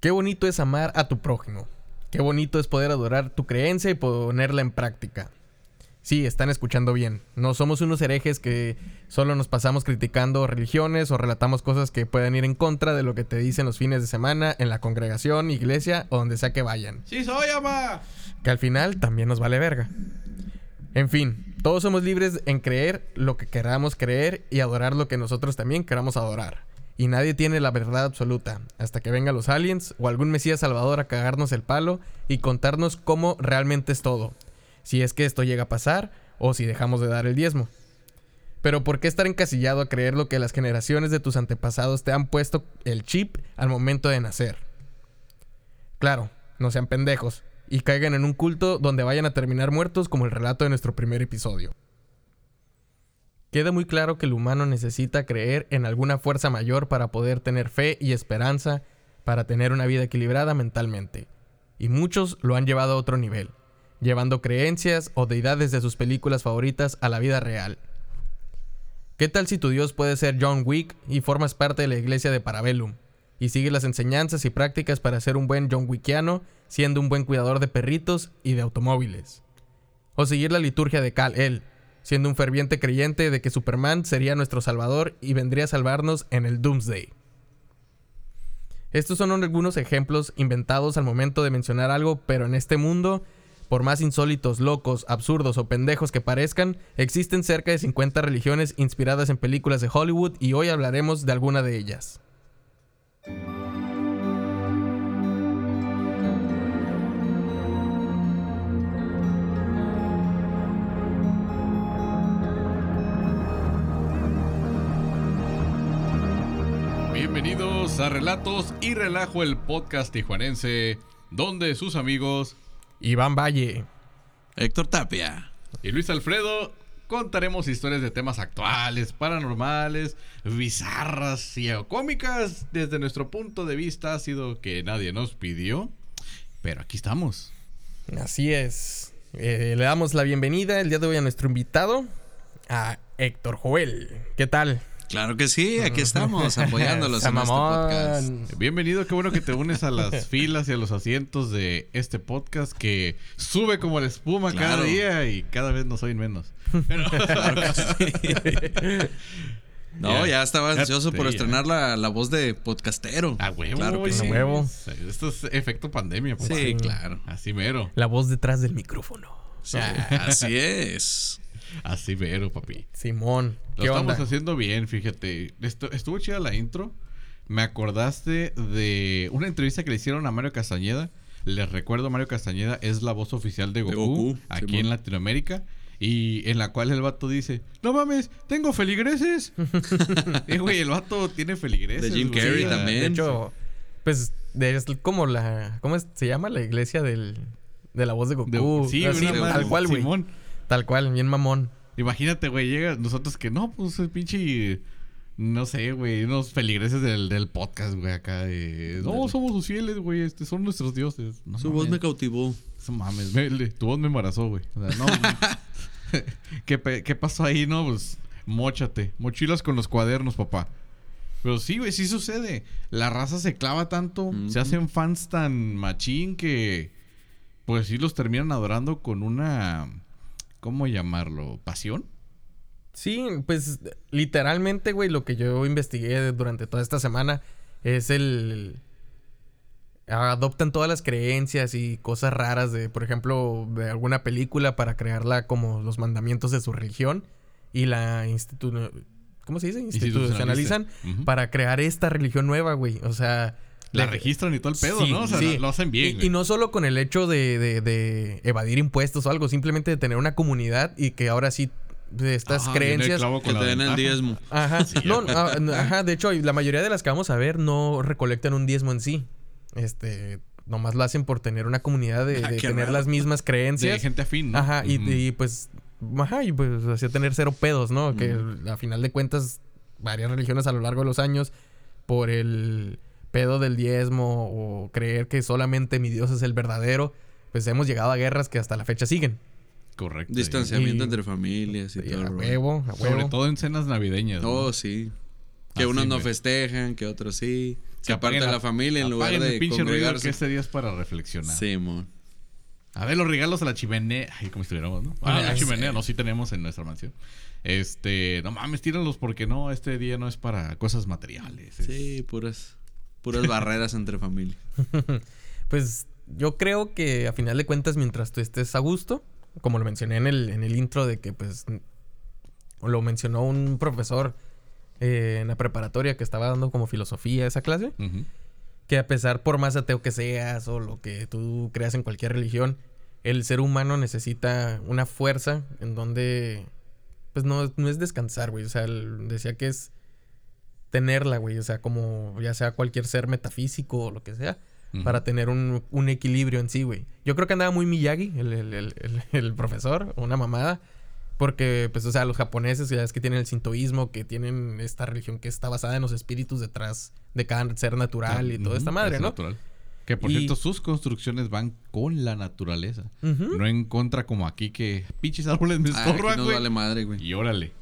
Qué bonito es amar a tu prójimo. Qué bonito es poder adorar tu creencia y ponerla en práctica. Sí, están escuchando bien. No somos unos herejes que solo nos pasamos criticando religiones o relatamos cosas que puedan ir en contra de lo que te dicen los fines de semana en la congregación, iglesia o donde sea que vayan. ¡Sí soy, ama! Que al final también nos vale verga. En fin, todos somos libres en creer lo que queramos creer y adorar lo que nosotros también queramos adorar. Y nadie tiene la verdad absoluta, hasta que vengan los aliens o algún Mesías Salvador a cagarnos el palo y contarnos cómo realmente es todo si es que esto llega a pasar o si dejamos de dar el diezmo. Pero ¿por qué estar encasillado a creer lo que las generaciones de tus antepasados te han puesto el chip al momento de nacer? Claro, no sean pendejos y caigan en un culto donde vayan a terminar muertos como el relato de nuestro primer episodio. Queda muy claro que el humano necesita creer en alguna fuerza mayor para poder tener fe y esperanza, para tener una vida equilibrada mentalmente. Y muchos lo han llevado a otro nivel llevando creencias o deidades de sus películas favoritas a la vida real. ¿Qué tal si tu Dios puede ser John Wick y formas parte de la iglesia de Parabellum? Y sigues las enseñanzas y prácticas para ser un buen John Wickiano, siendo un buen cuidador de perritos y de automóviles. O seguir la liturgia de Kal-El, siendo un ferviente creyente de que Superman sería nuestro salvador y vendría a salvarnos en el Doomsday. Estos son algunos ejemplos inventados al momento de mencionar algo, pero en este mundo por más insólitos, locos, absurdos o pendejos que parezcan, existen cerca de 50 religiones inspiradas en películas de Hollywood y hoy hablaremos de alguna de ellas. Bienvenidos a Relatos y Relajo, el podcast tijuanense, donde sus amigos Iván Valle, Héctor Tapia y Luis Alfredo contaremos historias de temas actuales, paranormales, bizarras y cómicas desde nuestro punto de vista ha sido que nadie nos pidió, pero aquí estamos. Así es. Eh, le damos la bienvenida el día de hoy a nuestro invitado, a Héctor Joel. ¿Qué tal? Claro que sí, aquí estamos apoyándolos en este podcast. Bienvenido, qué bueno que te unes a las filas y a los asientos de este podcast que sube como la espuma cada día y cada vez nos oyen menos. No, ya, estaba ansioso por estrenar la, voz de podcastero. A huevo, claro que sí. huevo. Esto es efecto pandemia, papá. Sí, claro. Así mero. La voz detrás del micrófono. así es. Así vero, papi. Simón. Lo estamos haciendo bien, fíjate. estuvo chida la intro. Me acordaste de una entrevista que le hicieron a Mario Castañeda. Les recuerdo, Mario Castañeda es la voz oficial de Goku, aquí en Latinoamérica. Y en la cual el vato dice: No mames, tengo feligreses. eh, güey, el vato tiene feligreses. De Jim Carrey también. De hecho, pues es como la. ¿Cómo se llama? La iglesia del, de la voz de Goku. sí, tal cual, güey. Tal cual, bien mamón. Imagínate, güey, llega nosotros que no, pues el pinche. No sé, güey, unos feligreses del, del podcast, güey, acá. De, no, somos sus fieles, güey, este, son nuestros dioses. Su voz me cautivó. Eso mames, tu voz me embarazó, güey. O sea, no. ¿Qué, ¿Qué pasó ahí, no? Pues, mochate. Mochilas con los cuadernos, papá. Pero sí, güey, sí sucede. La raza se clava tanto, se hacen fans tan machín que. Pues sí los terminan adorando con una ¿cómo llamarlo? ¿Pasión? Sí, pues literalmente, güey, lo que yo investigué durante toda esta semana es el... Adoptan todas las creencias y cosas raras de, por ejemplo, de alguna película para crearla como los mandamientos de su religión y la institu ¿Cómo se dice? Institucionalizan para crear esta religión nueva, güey. O sea, la registran y todo el pedo, ¿no? O sea, lo, hacen bien. Y, no solo con el hecho de, evadir impuestos o algo, simplemente de tener una comunidad y que ahora sí de estas creencias que te den el diezmo. Ajá. no, ah, ajá, de hecho, la mayoría de las que vamos a ver no recolectan un diezmo en sí. Este, nomás lo hacen por tener una comunidad de, tener las mismas creencias. De gente afín, ¿no? Ajá, y, pues ajá, y pues hacía tener cero pedos, ¿no? Que a final de cuentas varias religiones a lo largo de los años por el pedo del diezmo o creer que solamente mi Dios es el verdadero, pues hemos llegado a guerras que hasta la fecha siguen. Correcto. Distanciamiento entre familias y, todo. A huevo, Sobre todo en cenas navideñas. Oh, sí. Que unos no festejan, que otros sí. Se aparte de la, familia en lugar de pinche congregarse. que este día es para reflexionar. Sí, mon. A ver, los regalos a la chimenea. Ay, como estuviéramos, ¿no? Ah, la chimenea, no, sí tenemos en nuestra mansión. Este, no mames, tíralos porque no, este día no es para cosas materiales. Sí, puras, puras barreras entre familia. pues yo creo que a final de cuentas, mientras tú estés a gusto, como lo mencioné en el, en el intro de que pues lo mencionó un profesor eh, en la preparatoria que estaba dando como filosofía esa clase. Que a pesar por más ateo que seas o lo que tú creas en cualquier religión, el ser humano necesita una fuerza en donde pues no, no es descansar, güey. O sea, decía que es tenerla, güey. O sea, como ya sea cualquier ser metafísico o lo que sea, para tener un, un, equilibrio en sí, güey. Yo creo que andaba muy Miyagi, el, el, el, el profesor, una mamada. Porque, pues, o sea, los japoneses ya es que tienen el sintoísmo, que tienen esta religión que está basada en los espíritus detrás de cada ser natural y toda esta madre, ¿no? Natural. Que por cierto, sus construcciones van con la naturaleza. No en contra como aquí que pinches árboles me estorban, güey. No vale madre, güey. Y órale.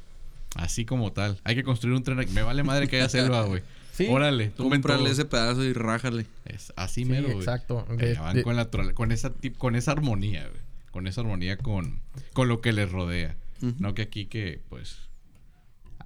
Así como tal. Hay que construir un tren. Me vale madre que haya selva, güey. Sí. Órale, comprarle ese pedazo y rájale. Es así mero, güey. Exacto. van con, la, con, esa, con esa armonía, güey. Con esa armonía con, con lo que les rodea. No que aquí que, pues,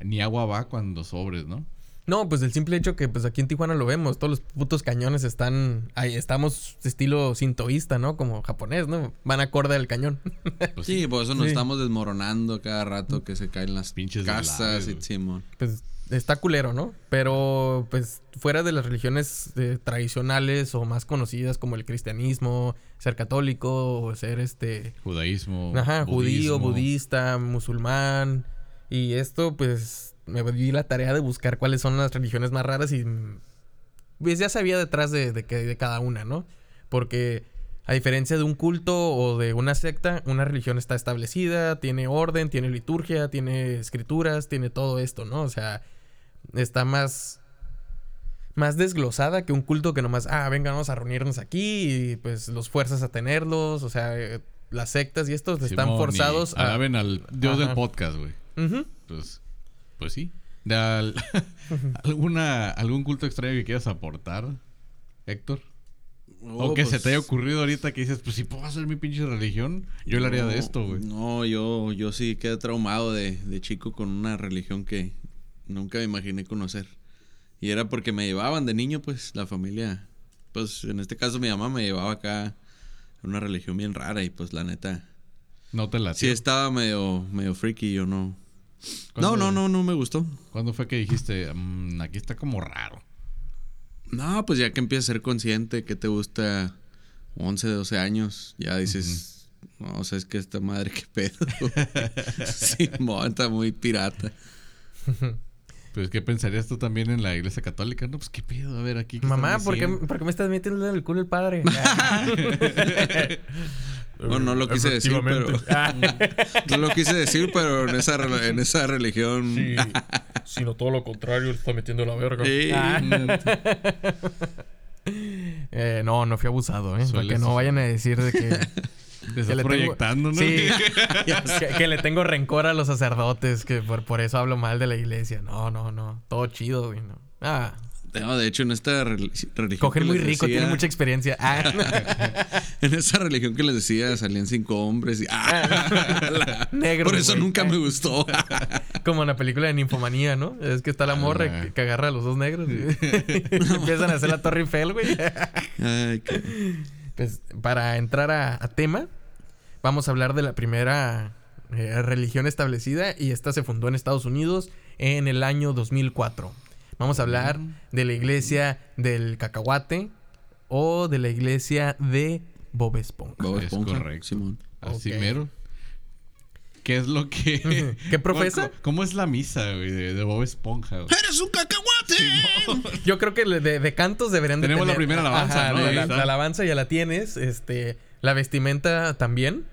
ni agua va cuando sobres, ¿no? No, pues el simple hecho que pues aquí en Tijuana lo vemos, todos los putos cañones están ahí estamos estilo sintoísta, ¿no? Como japonés, ¿no? Van acorde al cañón. Pues sí, por eso nos estamos desmoronando cada rato que se caen las pinches casas y Simón. Pues está culero, ¿no? Pero pues fuera de las religiones eh, tradicionales o más conocidas como el cristianismo, ser católico o ser este judaísmo, ajá, judío, budista, musulmán y esto pues me di la tarea de buscar cuáles son las religiones más raras y pues ya sabía detrás de, de, de cada una, ¿no? Porque a diferencia de un culto o de una secta, una religión está establecida, tiene orden, tiene liturgia, tiene escrituras, tiene todo esto, ¿no? O sea, está más más desglosada que un culto que nomás, ah, venga, vamos a reunirnos aquí y pues los fuerzas a tenerlos, o sea, eh, las sectas y estos están forzados a... Alaben al dios del podcast, güey. Pues pues sí. De alguna, ¿Algún culto extraño que quieras aportar, Héctor? o que se te pues haya ocurrido ahorita que dices, pues si puedo hacer mi pinche religión, yo le haría de esto, güey. No, yo, yo sí quedé traumado de, de chico con una religión que nunca me imaginé conocer. Y era porque me llevaban de niño, pues, la familia. Pues en este caso mi mamá me llevaba acá a una religión bien rara y pues la neta. No te la Sí estaba medio, medio freaky, yo no. No, no, no, no me gustó. ¿Cuándo fue que dijiste, mm, aquí está como raro? No, pues ya que empiezas a ser consciente que te gusta 11, 12 años, ya dices, no, o sea, es que esta madre, qué pedo. sí, está muy pirata. Pues, ¿qué pensarías tú también en la iglesia católica? No, pues, ¿qué pedo? A ver, aquí. Mamá, ¿por qué, ¿por qué, me estás metiendo en el culo el padre? Bueno, no lo quise decir, pero. no lo quise decir, pero en esa, en esa religión. Sí, sino todo lo contrario, está metiendo la verga. eh, no, no fui abusado, ¿eh? Para que no vayan a decir de que. que le proyectando, ¿no? Sí, que, le tengo rencor a los sacerdotes, que por, por eso hablo mal de la iglesia. No, no, no. Todo chido, güey. No. Ah, no, de hecho, en esta religión. Cogen muy rico, tiene mucha experiencia. Ah. en esa religión que les decía, salían cinco hombres y. Ah, Por eso nunca me gustó. Como en la película de Ninfomanía, ¿no? Es que está la morra que, agarra a los dos negros y empiezan a hacer la Torre Eiffel, güey. Pues para entrar a, tema, vamos a hablar de la primera eh, religión establecida y esta se fundó en Estados Unidos en el año 2004. Vamos a hablar de la iglesia del cacahuate o de la iglesia de Bob Esponja. Bob Esponja. Es correcto. Simón. Así mero. ¿Qué es lo que. ¿Qué profesa? ¿Cómo, es la misa, güey, de, Bob Esponja? ¡Eres un cacahuate! Yo creo que de, cantos deberían Tenemos de tener... Tenemos la primera alabanza, ¿no? La, la, alabanza ya la tienes. Este. La vestimenta también.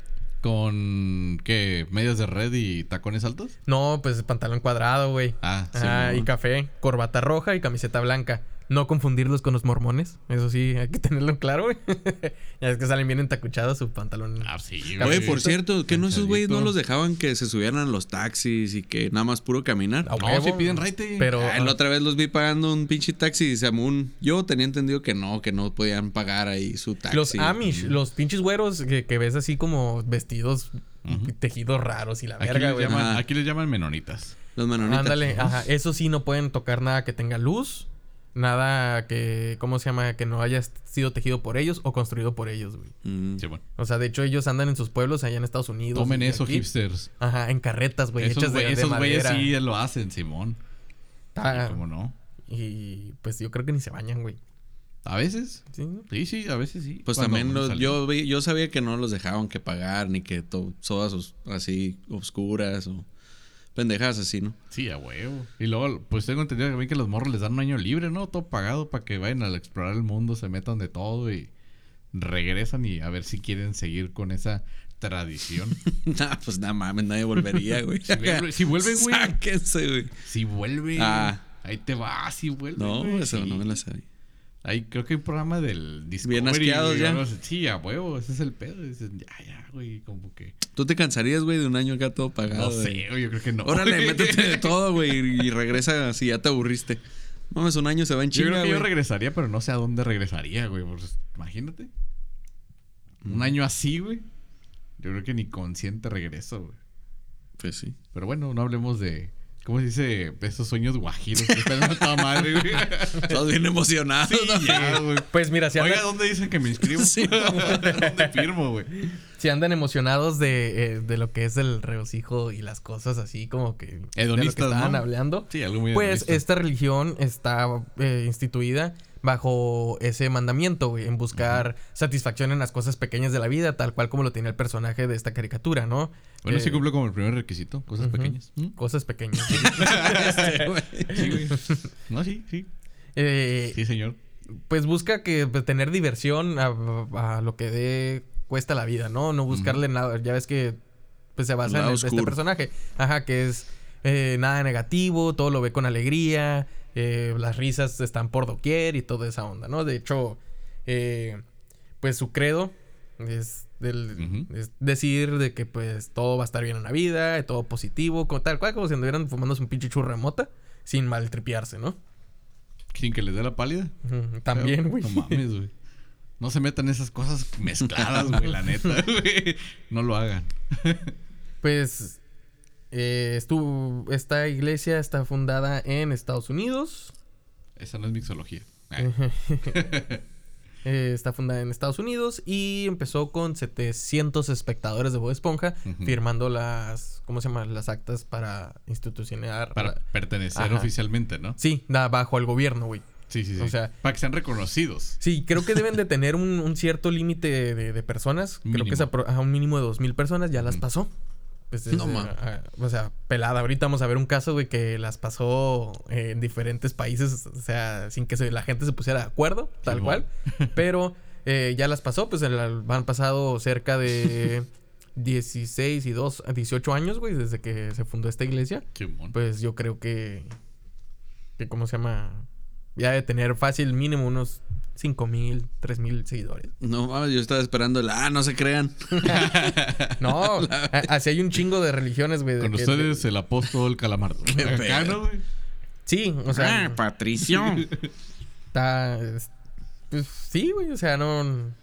¿Con qué? ¿Medias de red y tacones altos? No, pues pantalón cuadrado, güey. Ah, sí. Ah, y café, corbata roja y camiseta blanca. No confundirlos con los mormones. Eso sí, hay que tenerlo en claro, güey. ya es que salen bien entacuchados su pantalón. Ah, sí, Oye, por cierto, que no esos güeyes no los dejaban que se subieran a los taxis y que nada más puro caminar. No, huevo. sí piden raite. Pero. Ah, la otra vez los vi pagando un pinche taxi y se un... Yo tenía entendido que no, que no podían pagar ahí su taxi. Los Amish, los pinches güeros que, que ves así como vestidos, Ujú. tejidos raros y la Aquí, verga, güey. llaman, aquí les llaman menonitas. Los menonitas. Ándale, ajá. Eso sí, no pueden tocar nada que tenga luz. Nada que, ¿cómo se llama? Que no haya sido tejido por ellos o construido por ellos, güey. Mm. Sí, bueno. O sea, de hecho, ellos andan en sus pueblos allá en Estados Unidos. Tomen eso, aquí. hipsters. Ajá, en carretas, güey, esos hechas de, güey- de esos güeyes madera. sí lo hacen, Simón. Ah, ¿Cómo no? y pues yo creo que ni se bañan, güey. A veces. Sí. Sí, sí, a veces sí. Pues Cuando también los- yo, vi- yo sabía que no los dejaban que pagar ni que to- todas os- así oscuras o pendejadas así, ¿no? Sí, a huevo. Y luego, pues tengo entendido también que los morros les dan un año libre, ¿no? Todo pagado para que vayan a explorar el mundo, se metan de todo y regresan y a ver si quieren seguir con esa tradición. nah, pues nada mames, nadie volvería, güey. Si vuelve- si vuelve, güey. Sáquense, güey. si vuelve. Ah. Ahí te va, si vuelve. No, güey, eso no me la sabía. Ahí creo que hay un programa del Discovery. Bien asqueados ya. así. Sí, a huevo, ese es el pedo. Dices, ya, ya, güey, como que. ¿Tú te cansarías, güey, de un año acá todo pagado? No sé, güey, yo creo que no. Órale, métete de todo, güey, y regresa si ya te aburriste. Mames, un año se va en Yo creo chinga, que yo regresaría, pero no sé a dónde regresaría, güey. Pues, imagínate. Un año así, güey. Yo creo que ni consciente regreso, güey. Pues sí. Pero bueno, no hablemos de. ¿Cómo se dice? Esos sueños guajiros. que están a toda madre, güey. Todos bien emocionados. Sí, ¿no? ya, güey. Pues mira, si Oiga, andan, ¿dónde dicen que me inscribo? Sí, ¿Dónde firmo, güey? si andan emocionados de, eh, de lo que es el regocijo y las cosas así como que... de lo que Hedonistas, estaban ¿no? hablando. Sí, algo muy Pues hedonista. esta religión está eh, instituida bajo ese mandamiento, güey, en buscar satisfacción en las cosas pequeñas de la vida, tal cual como lo tenía el personaje de esta caricatura, ¿no? Bueno, Eh, sí cumple como el primer requisito. Cosas pequeñas. ¿Mm? Cosas pequeñas. Sí, güey. No, sí, sí. Eh, Sí, señor. pues busca que pues, tener diversión a, a lo que dé cuesta la vida, ¿no? No buscarle nada. Ya ves que pues se basa en el- este personaje. Ajá, que es eh, nada negativo, todo lo ve con alegría, eh, las risas están por doquier y toda esa onda, ¿no? De hecho, eh, pues su credo es, del- es decir de que pues todo va a estar bien en la vida, todo positivo, como, tal cual como si anduvieran fumándose un pinche churro de mota sin maltripearse, ¿no? Sin que les dé la pálida. También, güey. No mames, güey. No se metan esas cosas mezcladas, güey, la neta, güey. No lo hagan. Pues eh, estuvo, esta iglesia está fundada en Estados Unidos. Esa no es mixología. Eh, está fundada en Estados Unidos y empezó con 700 espectadores de Bob Esponja firmando las, ¿cómo se llama? Las actas para institucionar. Para la- pertenecer Ajá. oficialmente, ¿no? Sí, da, bajo el gobierno, güey. Sí, sí, sí. O sea- para que sean reconocidos. Sí, creo que deben de tener un, un cierto límite de, de personas. Creo que es a un mínimo de 2.000 personas. Ya las pasó. Pues, No, es, eh, o sea, pelada. Ahorita vamos a ver un caso, güey, que las pasó eh, en diferentes países. O sea, sin que se- la gente se pusiera de acuerdo, tal cual. Pero eh, ya las pasó. Pues el- han pasado cerca de 16 y 2, 18 años, güey, desde que se fundó esta iglesia. Simón. Pues yo creo que. que ¿Cómo se llama? Ya de tener fácil mínimo unos 5 mil, 3 mil seguidores. No mames, yo estaba esperando el. Ah, no se crean. No, a- así hay un chingo de religiones, güey. Con que- ustedes el apóstol calamardo. Acá, pedo. ¿no, güey? Sí, o sea, ah, Patricio. está. es- Pues sí, güey, o sea, no.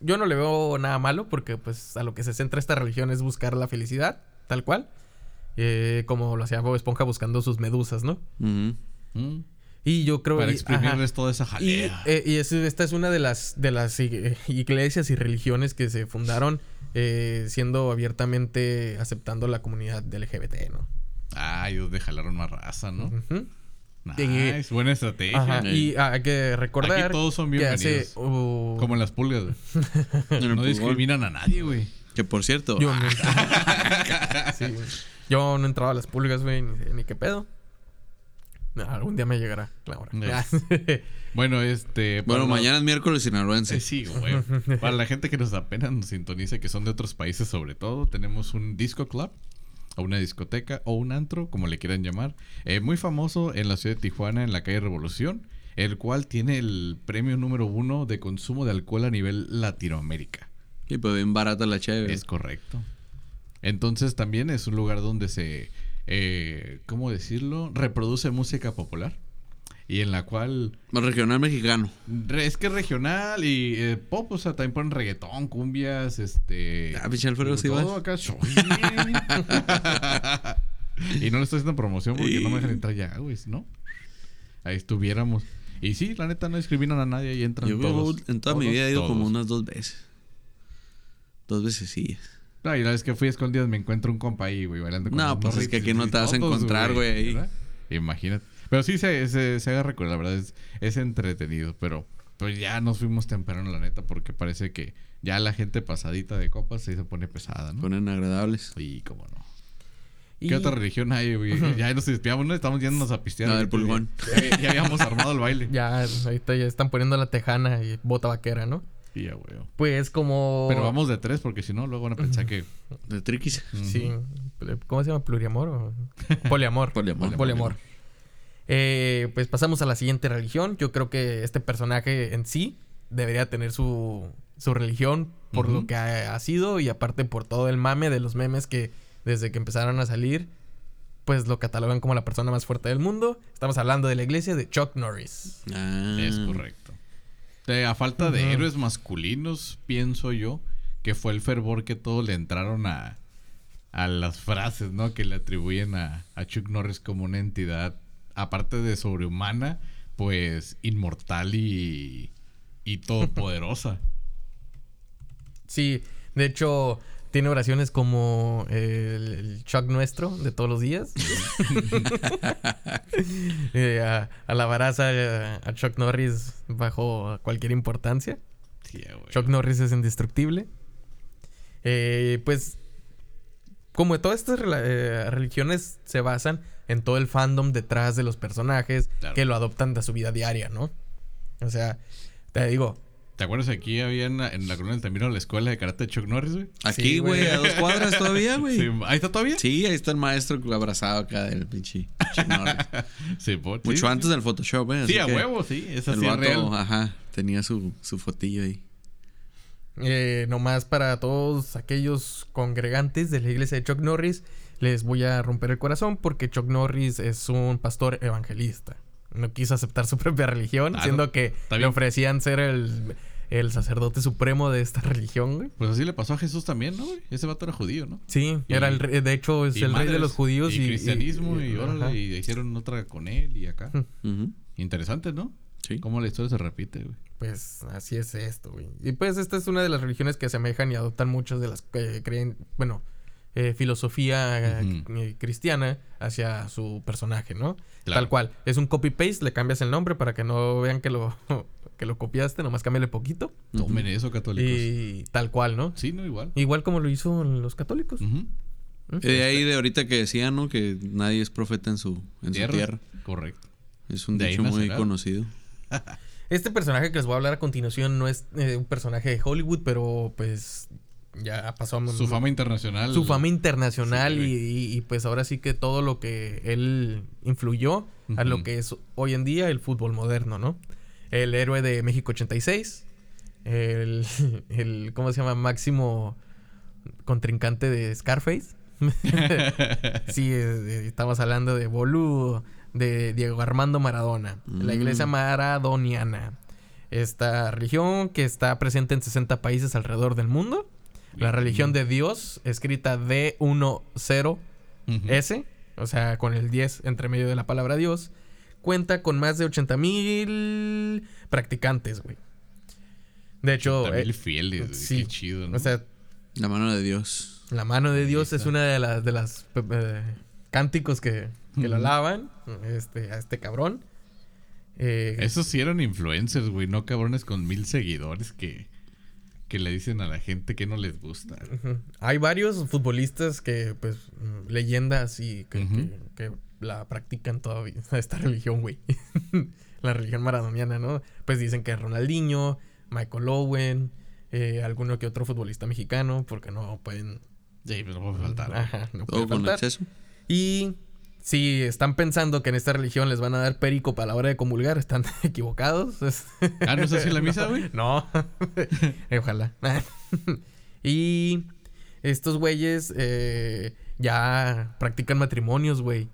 Yo no le veo nada malo porque, pues, a lo que se centra esta religión es buscar la felicidad, tal cual. Eh, como lo hacía Bob Esponja buscando sus medusas, ¿no? Ujú. Mm. Y yo creo Para exprimirles ajá. toda esa Y, jalea. eh, y es- esta es una de las, de las ig- iglesias y religiones que se fundaron eh, siendo abiertamente aceptando la comunidad del LGBT, ¿no? Ay, donde jalaron más raza, ¿no? Ujú. Nice, buena estrategia. Ajá. Y hay que recordar Aquí todos son que hace... bienvenidos. uh, Como en las pulgas, No discriminan a nadie, güey. Que por cierto. yo, ah, no, Sí, yo no entraba a las pulgas, güey, ni, ni qué pedo. No, algún día me llegará la hora. Bueno, este. bueno, los- mañana es miércoles Eh, sinaloense. Sí, güey. Para la gente que nos apenas nos sintoniza, que son de otros países sobre todo, tenemos un disco club, o una discoteca, o un antro, como le quieran llamar, eh, muy famoso en la ciudad de Tijuana, en la calle Revolución. el cual tiene el premio número uno de consumo de alcohol a nivel Latinoamérica. Y pues bien barata la chévere. Es correcto. Entonces también es un lugar donde se, eh, ¿cómo decirlo? Reproduce música popular. Y en la cual... Regional mexicano. Es que regional y eh, pop, o sea, también ponen reggaetón, cumbias, este... Ah, sí todo acá. y no le estoy haciendo promoción porque no me dejan entrar ya, güey, ¿no? Ahí estuviéramos. Y sí, la neta no discriminan a nadie y entran Yo todos. en toda mi vida he ido como unas dos veces. Dos veces sí. No, y la vez que fui a escondidas me encuentro un compa ahí, güey, bailando con No, pues es que aquí no te vas a encontrar, güey, ahí. ¿verdad? Imagínate. Pero sí se, se, se agarra con la verdad, es, es entretenido, pero pues ya nos fuimos temprano, la neta, porque parece que ya la gente pasadita de copas sí se pone pesada, ¿no? Ponen agradables. Y cómo no. Y- ¿Qué otra religión hay, güey? Ya nos despiamos, ¿no? Estamos yéndonos a pistear. Del ahorita, pulgón. Ya, ya habíamos armado el baile. Ya, ahorita ya están poniendo la tejana y bota vaquera, ¿no? Güey. Pues como... Pero vamos de tres porque si no, luego van a pensar que... De triquis. Sí. ¿Cómo se llama? ¿Pluriamor o...? Poliamor. Poliamor. Poliamor. Eh, pues pasamos a la siguiente religión. Yo creo que este personaje en sí debería tener su, su religión por lo que ha, ha sido y aparte por todo el mame de los memes que desde que empezaron a salir, pues lo catalogan como la persona más fuerte del mundo. Estamos hablando de la iglesia de Chuck Norris. Ah. Es correcto. A falta de héroes masculinos, pienso yo, que fue el fervor que todos le entraron a, a las frases, ¿no? Que le atribuyen a, a Chuck Norris como una entidad, aparte de sobrehumana, pues inmortal y, y todopoderosa. Sí, de hecho, tiene oraciones como el, el Chuck nuestro de todos los días. Eh, a- alabarás a, a Chuck Norris bajo cualquier importancia. Sí. Chuck Norris es indestructible. Eh, pues, como todas estas eh, religiones se basan en todo el fandom detrás de los personajes Claro. que lo adoptan de su vida diaria, ¿no? O sea, te digo, ¿Te acuerdas que aquí había en la, en la Colonia del Tamiro la escuela de karate de Chuck Norris, güey? Aquí, Sí, güey. a dos cuadras todavía, güey. Sí, Sí. ¿Ahí está todavía? ahí está el maestro abrazado acá del pinche Chuck Norris. Sí, por- sí, Mucho sí. antes del Photoshop, ¿eh? Sí, a huevo, sí. Es El así es vato, real. ajá, tenía su, su fotillo ahí. Eh, nomás para todos aquellos congregantes de la iglesia de Chuck Norris, les voy a romper el corazón porque Chuck Norris es un pastor evangelista. No quiso aceptar su propia religión, Claro, siendo que le ofrecían ser el, el sacerdote supremo de esta religión, güey. Pues así le pasó a Jesús también, ¿no, güey? Ese vato era judío, ¿no? Sí, Y- era el rey- de hecho es Y el rey de los judíos y, y cristianismo y, órale, y hicieron otra con él y acá. Ujú, Interesante, ¿no? Sí. Cómo la historia se repite, güey. Pues así es esto, güey. Y pues esta es una de las religiones que asemejan y adoptan muchas de las que creen, bueno, eh, filosofía eh, eh, cristiana hacia su personaje, ¿no? Claro. Tal cual. Es un copy-paste, le cambias el nombre para que no vean que lo, que lo copiaste, nomás cámbiale poquito. Tomen eso, católicos. Y tal cual, ¿no? Sí, no, igual. Igual como lo hizo los católicos. De ahí de ahorita que decían, ¿no? Que nadie es profeta en su, en Tierra. su tierra. Correcto. Es un De dicho muy conocido. Este personaje que les voy a hablar a continuación no es eh, un personaje de Hollywood, pero pues ya pasó a Su fama internacional. su fama internacional Sí, y, güey. y- y, pues ahora sí que todo lo que él influyó a lo que es hoy en día el fútbol moderno, ¿no? El héroe de México 86, el, el ¿cómo se llama? Máximo contrincante de Scarface. sí, eh, estamos hablando de Boludo, de Diego Armando Maradona, la iglesia Mm. maradoniana. Esta religión que está presente en 60 países alrededor del mundo. La religión de Dios, escrita D10S, Ujú. o sea, con el 10 entre medio de la palabra Dios, cuenta con más de 80 mil practicantes, güey. De hecho, También eh, fieles, güey. sí. Qué chido, ¿no? o sea, La mano de Dios. la mano de Dios es una de las de las pe- eh, cánticos que, que lo alaban este, a este cabrón. Eh, Esos sí eran influencers, güey. No cabrones con mil seguidores que, que le dicen a la gente que no les gusta. Hay varios futbolistas que, pues, leyendas y que, que- que la practican todavía, esta religión, güey. la religión maradoniana, ¿no? Pues dicen que Ronaldinho, Michael Owen, eh, alguno que otro futbolista mexicano, porque no pueden... Sí, pero no puede faltar. Ajá, no puede Todo con faltar. exceso. Y si están pensando que en esta religión les van a dar perico para la hora de comulgar, están equivocados. Ah, ¿no es así la misa, güey? No. Ojalá. y estos güeyes eh, ya practican matrimonios, güey.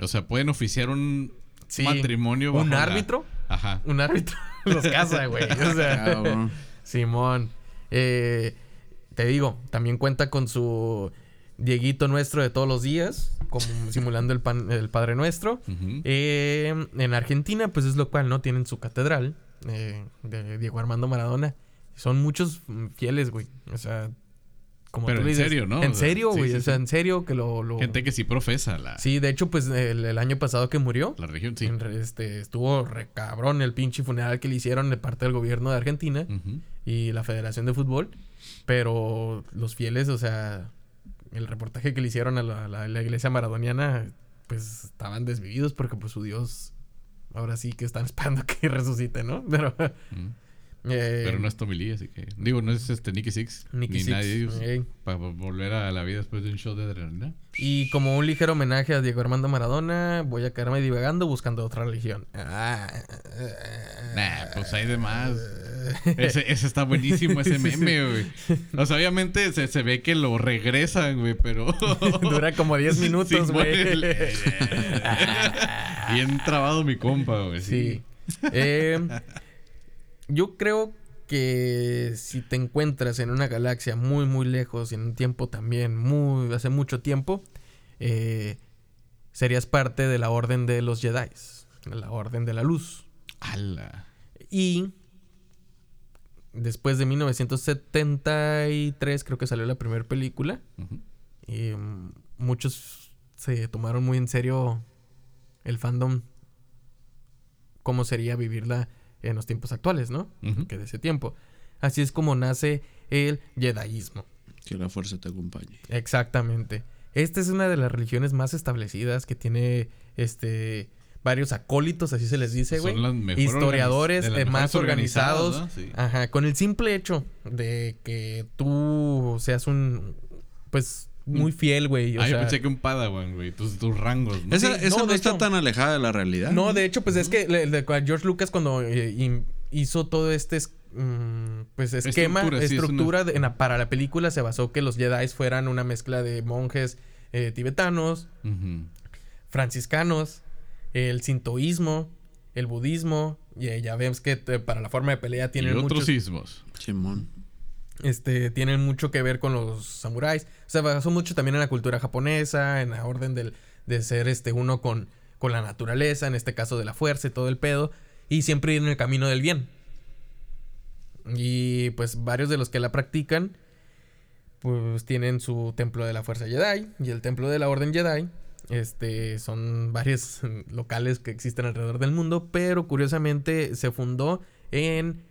O sea, pueden oficiar un Sí. matrimonio ¿Un bajo la- árbitro? Ajá. Un árbitro los casa, güey. O sea. Simón. Eh, te digo, también cuenta con su Dieguito nuestro de todos los días, como simulando el, pan- el Padre Nuestro. Eh, en Argentina, pues es lo cual, ¿no? Tienen su catedral eh, de Diego Armando Maradona. Son muchos mm, fieles, güey. O sea, como Pero tú en dices, serio, ¿no? En serio, güey. sí, o sea, sí. en serio que lo... lo- Gente que sí profesa la, Sí, de hecho, pues el, el año pasado que murió, la religión, sí. en este, estuvo re cabrón el pinche funeral que le hicieron de parte del gobierno de Argentina y la Federación de Fútbol. Pero los fieles, o sea, el reportaje que le hicieron a la, la- iglesia maradoniana, pues estaban desvividos porque pues su Dios ahora sí que están esperando que resucite, ¿no? Pero... eh, Pero no es Tommy Lee, así que... Digo, no es este Nicky Six. Nicky ni Six, nadie ellos. ey. Para volver a la vida después de un show de adrenalina. Y como un ligero homenaje a Diego Armando Maradona, voy a quedarme divagando buscando otra religión. Ah, Nah, pues hay de más. Ese, ese está buenísimo, ese meme, güey. O sea, obviamente se, se ve que lo regresan, güey, pero... Dura como 10 minutos, Sí, güey. Bien trabado mi compa, güey. Sí. Eh, yo creo que si te encuentras en una galaxia muy, muy lejos y en un tiempo también muy, hace mucho tiempo, eh, serías parte de la Orden de los Jedi, la Orden de la Luz. Ala. Y después de 1973 creo que salió la primera película. Y mm, muchos se tomaron muy en serio el fandom. Cómo sería vivirla en los tiempos actuales, ¿no? Que de ese tiempo. Así es como nace el Jediismo. Que la fuerza te acompañe. Exactamente. Esta es una de las religiones más establecidas que tiene este varios acólitos, así se les dice, güey. Son las mejor Historiadores de eh, más organizados. organizadas, ¿no? Sí. Ajá, con el simple hecho de que tú seas un pues muy fiel, güey. o ah, yo pensé que un Padawan, güey. Tus, tus rangos, ¿no? Esa, Sí, esa no, está hecho- tan alejada de la realidad. No, de hecho, pues es que le- le- George Lucas cuando eh, hizo todo este es- mm, pues esquema, Estructura, sí, es estructura, una- de- en la- para la película se basó que los Jedi fueran una mezcla de monjes eh, tibetanos, franciscanos, el sintoísmo, el budismo, y eh, ya vemos que para la forma de pelea Y tienen otros muchos, sismos. Simón. Este, tienen mucho que ver con los samuráis. O sea, basó mucho también en la cultura japonesa, en la orden del, de ser este uno con, con la naturaleza, en este caso de la fuerza y todo el pedo, y siempre ir en el camino del bien. Y pues varios de los que la practican, pues tienen su templo de la fuerza Jedi y el templo de la orden Jedi. Este son varios locales que existen alrededor del mundo, pero curiosamente se fundó en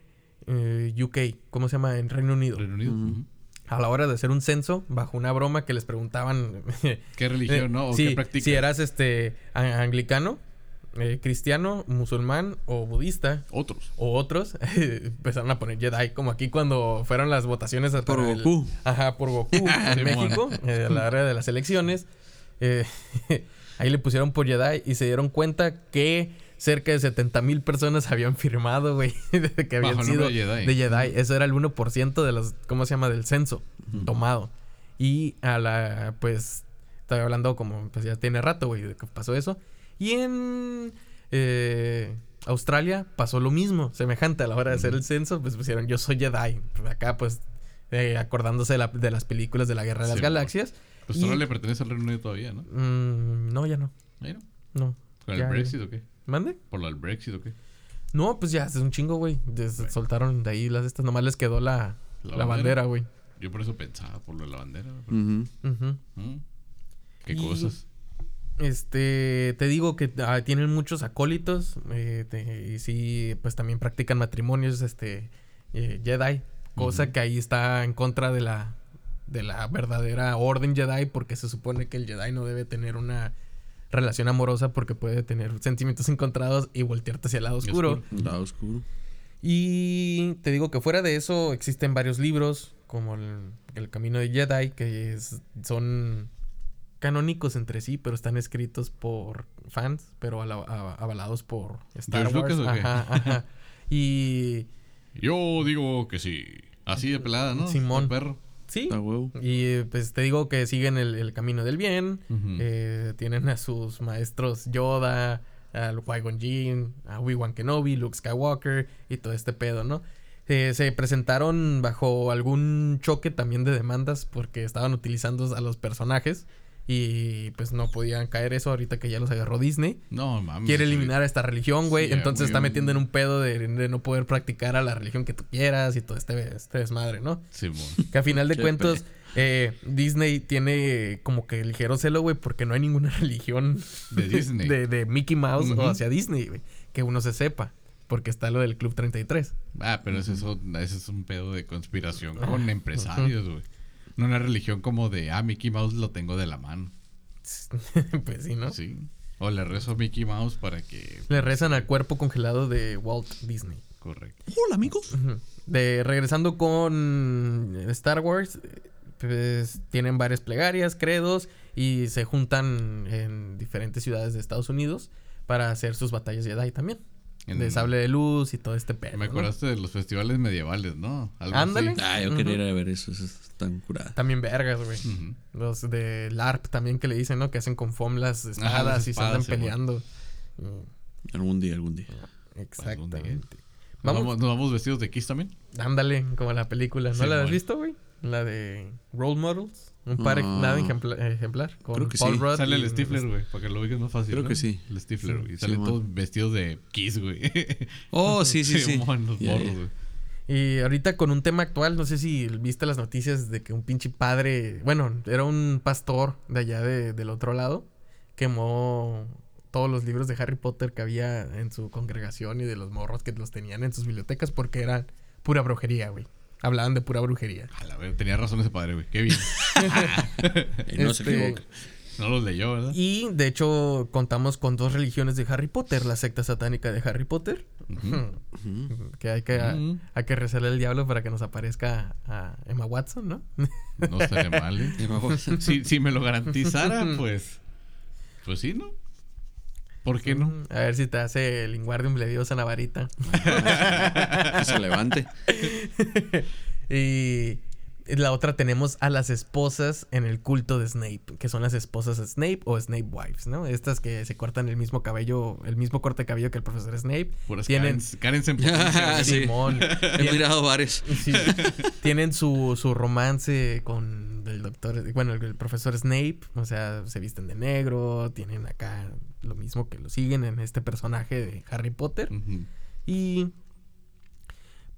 eh, UK, ¿cómo se llama? En Reino Unido. Reino Unido. A la hora de hacer un censo, bajo una broma que les preguntaban ¿Qué religión, no? ¿O sí, qué practicas? si eras este anglicano, eh, cristiano, musulmán o budista Otros. o otros, empezaron a poner Jedi, como aquí cuando fueron las votaciones Por el- Goku. Ajá, por Goku en. México, eh, a la hora de las elecciones. eh, ahí le pusieron por Jedi y se dieron cuenta que cerca de 70 mil personas habían firmado, güey, de que habían Bajo sido de Jedi. de Jedi. Eso era el 1% de los, ¿cómo se llama? Del censo tomado. Y a la, pues, estoy hablando como, pues ya tiene rato, güey, de que pasó eso. Y en eh, Australia pasó lo mismo, semejante a la hora de hacer el censo, pues pusieron yo soy Jedi. Acá, pues, eh, acordándose de, la- de las películas de la Guerra de las Sí, Galaxias. Pues Y- ahora le pertenece al Reino Unido todavía, ¿no? Mm, no, ya no. Ahí no. No. ¿Con el. Brexit o qué? ¿Mande? ¿Por lo del Brexit o qué? No, pues ya, es un chingo, güey. Des- Soltaron de ahí las estas, nomás les quedó la, La la, bandera. güey. Yo por eso pensaba, por lo de la bandera. pero-. Mm. ¿Qué Y- cosas? Este, te digo que ah, tienen muchos acólitos eh, te- y sí, pues también practican matrimonios, este, eh, Jedi, cosa que ahí está en contra de la, de la verdadera orden Jedi, porque se supone que el Jedi no debe tener una relación amorosa porque puede tener sentimientos encontrados y voltearte hacia el lado oscuro. Lado oscuro. Y te digo que fuera de eso existen varios libros, como el, el Camino de Jedi, que es- son canónicos entre sí, pero están escritos por fans, pero ala- a- avalados por Star ¿George Wars. Lucas o qué? Ajá, ajá. Y Yo digo que sí. Así de pelada, ¿no? Simón. El perro. Sí, A y pues te digo que siguen el, el camino del bien. Eh, tienen a sus maestros Yoda, al Qui-Gon Jinn, a Obi-Wan Kenobi, Luke Skywalker y todo este pedo, ¿no? Eh, se presentaron bajo algún choque también de demandas porque estaban utilizando a los personajes y pues no podían caer eso ahorita que ya los agarró Disney. No, mames. Quiere sí. eliminar a esta religión, güey. Sí, entonces está metiendo en un pedo de, de no poder practicar a la religión que tú quieras y todo este, este desmadre, ¿no? Simón. Que a final de cuentas, eh, Disney tiene como que ligero celo, güey, porque no hay ninguna religión De Disney. de, de Mickey Mouse Ujú. o hacia Disney, güey, que uno se sepa. Porque está lo del Club 33. Ah, pero ese es, un, ese es un pedo de conspiración con empresarios, güey. No una religión como de, ah, Mickey Mouse lo tengo de la mano. pues sí, ¿no? Sí. O le rezo a Mickey Mouse para que... Le rezan al cuerpo congelado de Walt Disney. Correcto. Hola, amigos. De regresando con Star Wars, pues tienen varias plegarias, credos y se juntan en diferentes ciudades de Estados Unidos para hacer sus batallas Jedi también. En- De sable de luz y todo este pedo. Me ¿no? acordaste de los festivales medievales, ¿no? Algo Ándale. así. Ah, yo quería ir a ver eso. Eso tan curada. También vergas, güey. Los de LARP también que le dicen, ¿no? Que hacen con foam las espadas, las y se andan sí, peleando. Mm, Algún día, algún día. Exactamente. ¿Nos Vamos, vamos, ¿Nos vamos vestidos de Kiss también? ándale, como la película. ¿No Sí, la has visto, güey? La de Role Models. Un par No. nada ejempla- ejemplar. Con Creo que Paul sí. Rudd Sale el Stifler, güey, para que lo ubiques más fácil. Creo ¿no? que sí. El Stifler, Sí. güey. Y salen todos vestidos de Kiss, güey. Oh, sí, sí, sí. Simón, los morros, güey. Y ahorita con un tema actual, no sé si viste las noticias de que un pinche padre, bueno, era un pastor de allá de- del otro lado, quemó todos los libros de Harry Potter que había en su congregación y de los morros que los tenían en sus bibliotecas porque eran pura brujería, güey. Hablaban de pura brujería. A la ver, tenía razón ese padre, güey. Qué bien. Y no se Este, equivoca. No los leyó, ¿verdad? Y de hecho contamos con dos religiones de Harry Potter, la secta satánica de Harry Potter, que hay que, hay que rezarle al diablo para que nos aparezca a Emma Watson, ¿no? No estaría mal, ¿eh? Me voy. Si, si me lo garantizara, pues... Pues sí, ¿no? ¿Por qué no? A ver si te hace el Inguardium Leviosa a la varita. Que se levante. y la otra tenemos a las esposas en el culto de Snape, que son las esposas de Snape o Snape Wives, ¿no? Estas que se cortan el mismo cabello, el mismo corte de cabello que el profesor Snape. Puras tienen Karen, Karen en sí. Simón. He mirado sí, tienen su, su romance con el doctor, bueno, el, el profesor Snape, o sea, se visten de negro, tienen acá lo mismo que lo siguen en este personaje de Harry Potter. Y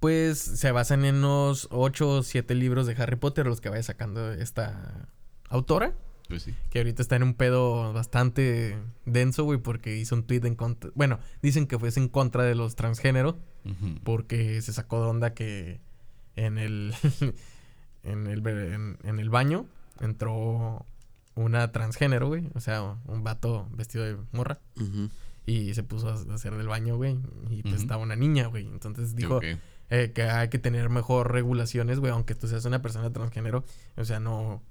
pues se basan en unos 8 o 7 libros de Harry Potter los que vaya sacando esta autora. Pues sí. Que ahorita está en un pedo bastante denso, güey, porque hizo un tweet en contra. Bueno, dicen que fue en contra de los transgénero, Ujú. porque se sacó de onda que en el. en, el en, en el baño entró una transgénero, güey. O sea, un vato vestido de morra. Y se puso a hacer del baño, güey. Y pues estaba una niña, güey. Entonces dijo Ok. Eh, que hay que tener mejor regulaciones, güey. Aunque tú seas una persona transgénero. O sea, no...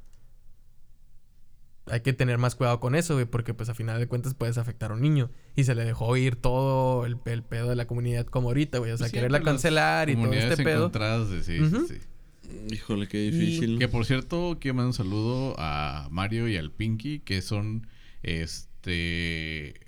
Hay que tener más cuidado con eso, güey. Porque pues a final de cuentas puedes afectar a un niño. Y se le dejó ir todo el, el pedo de la comunidad como ahorita, güey. O sea, Siempre quererla las cancelar y todo este pedo. encontradas de- sí, Ujú. sí, sí. Híjole, qué difícil. Que por cierto, quiero mandar un saludo a Mario y al Pinky, que son este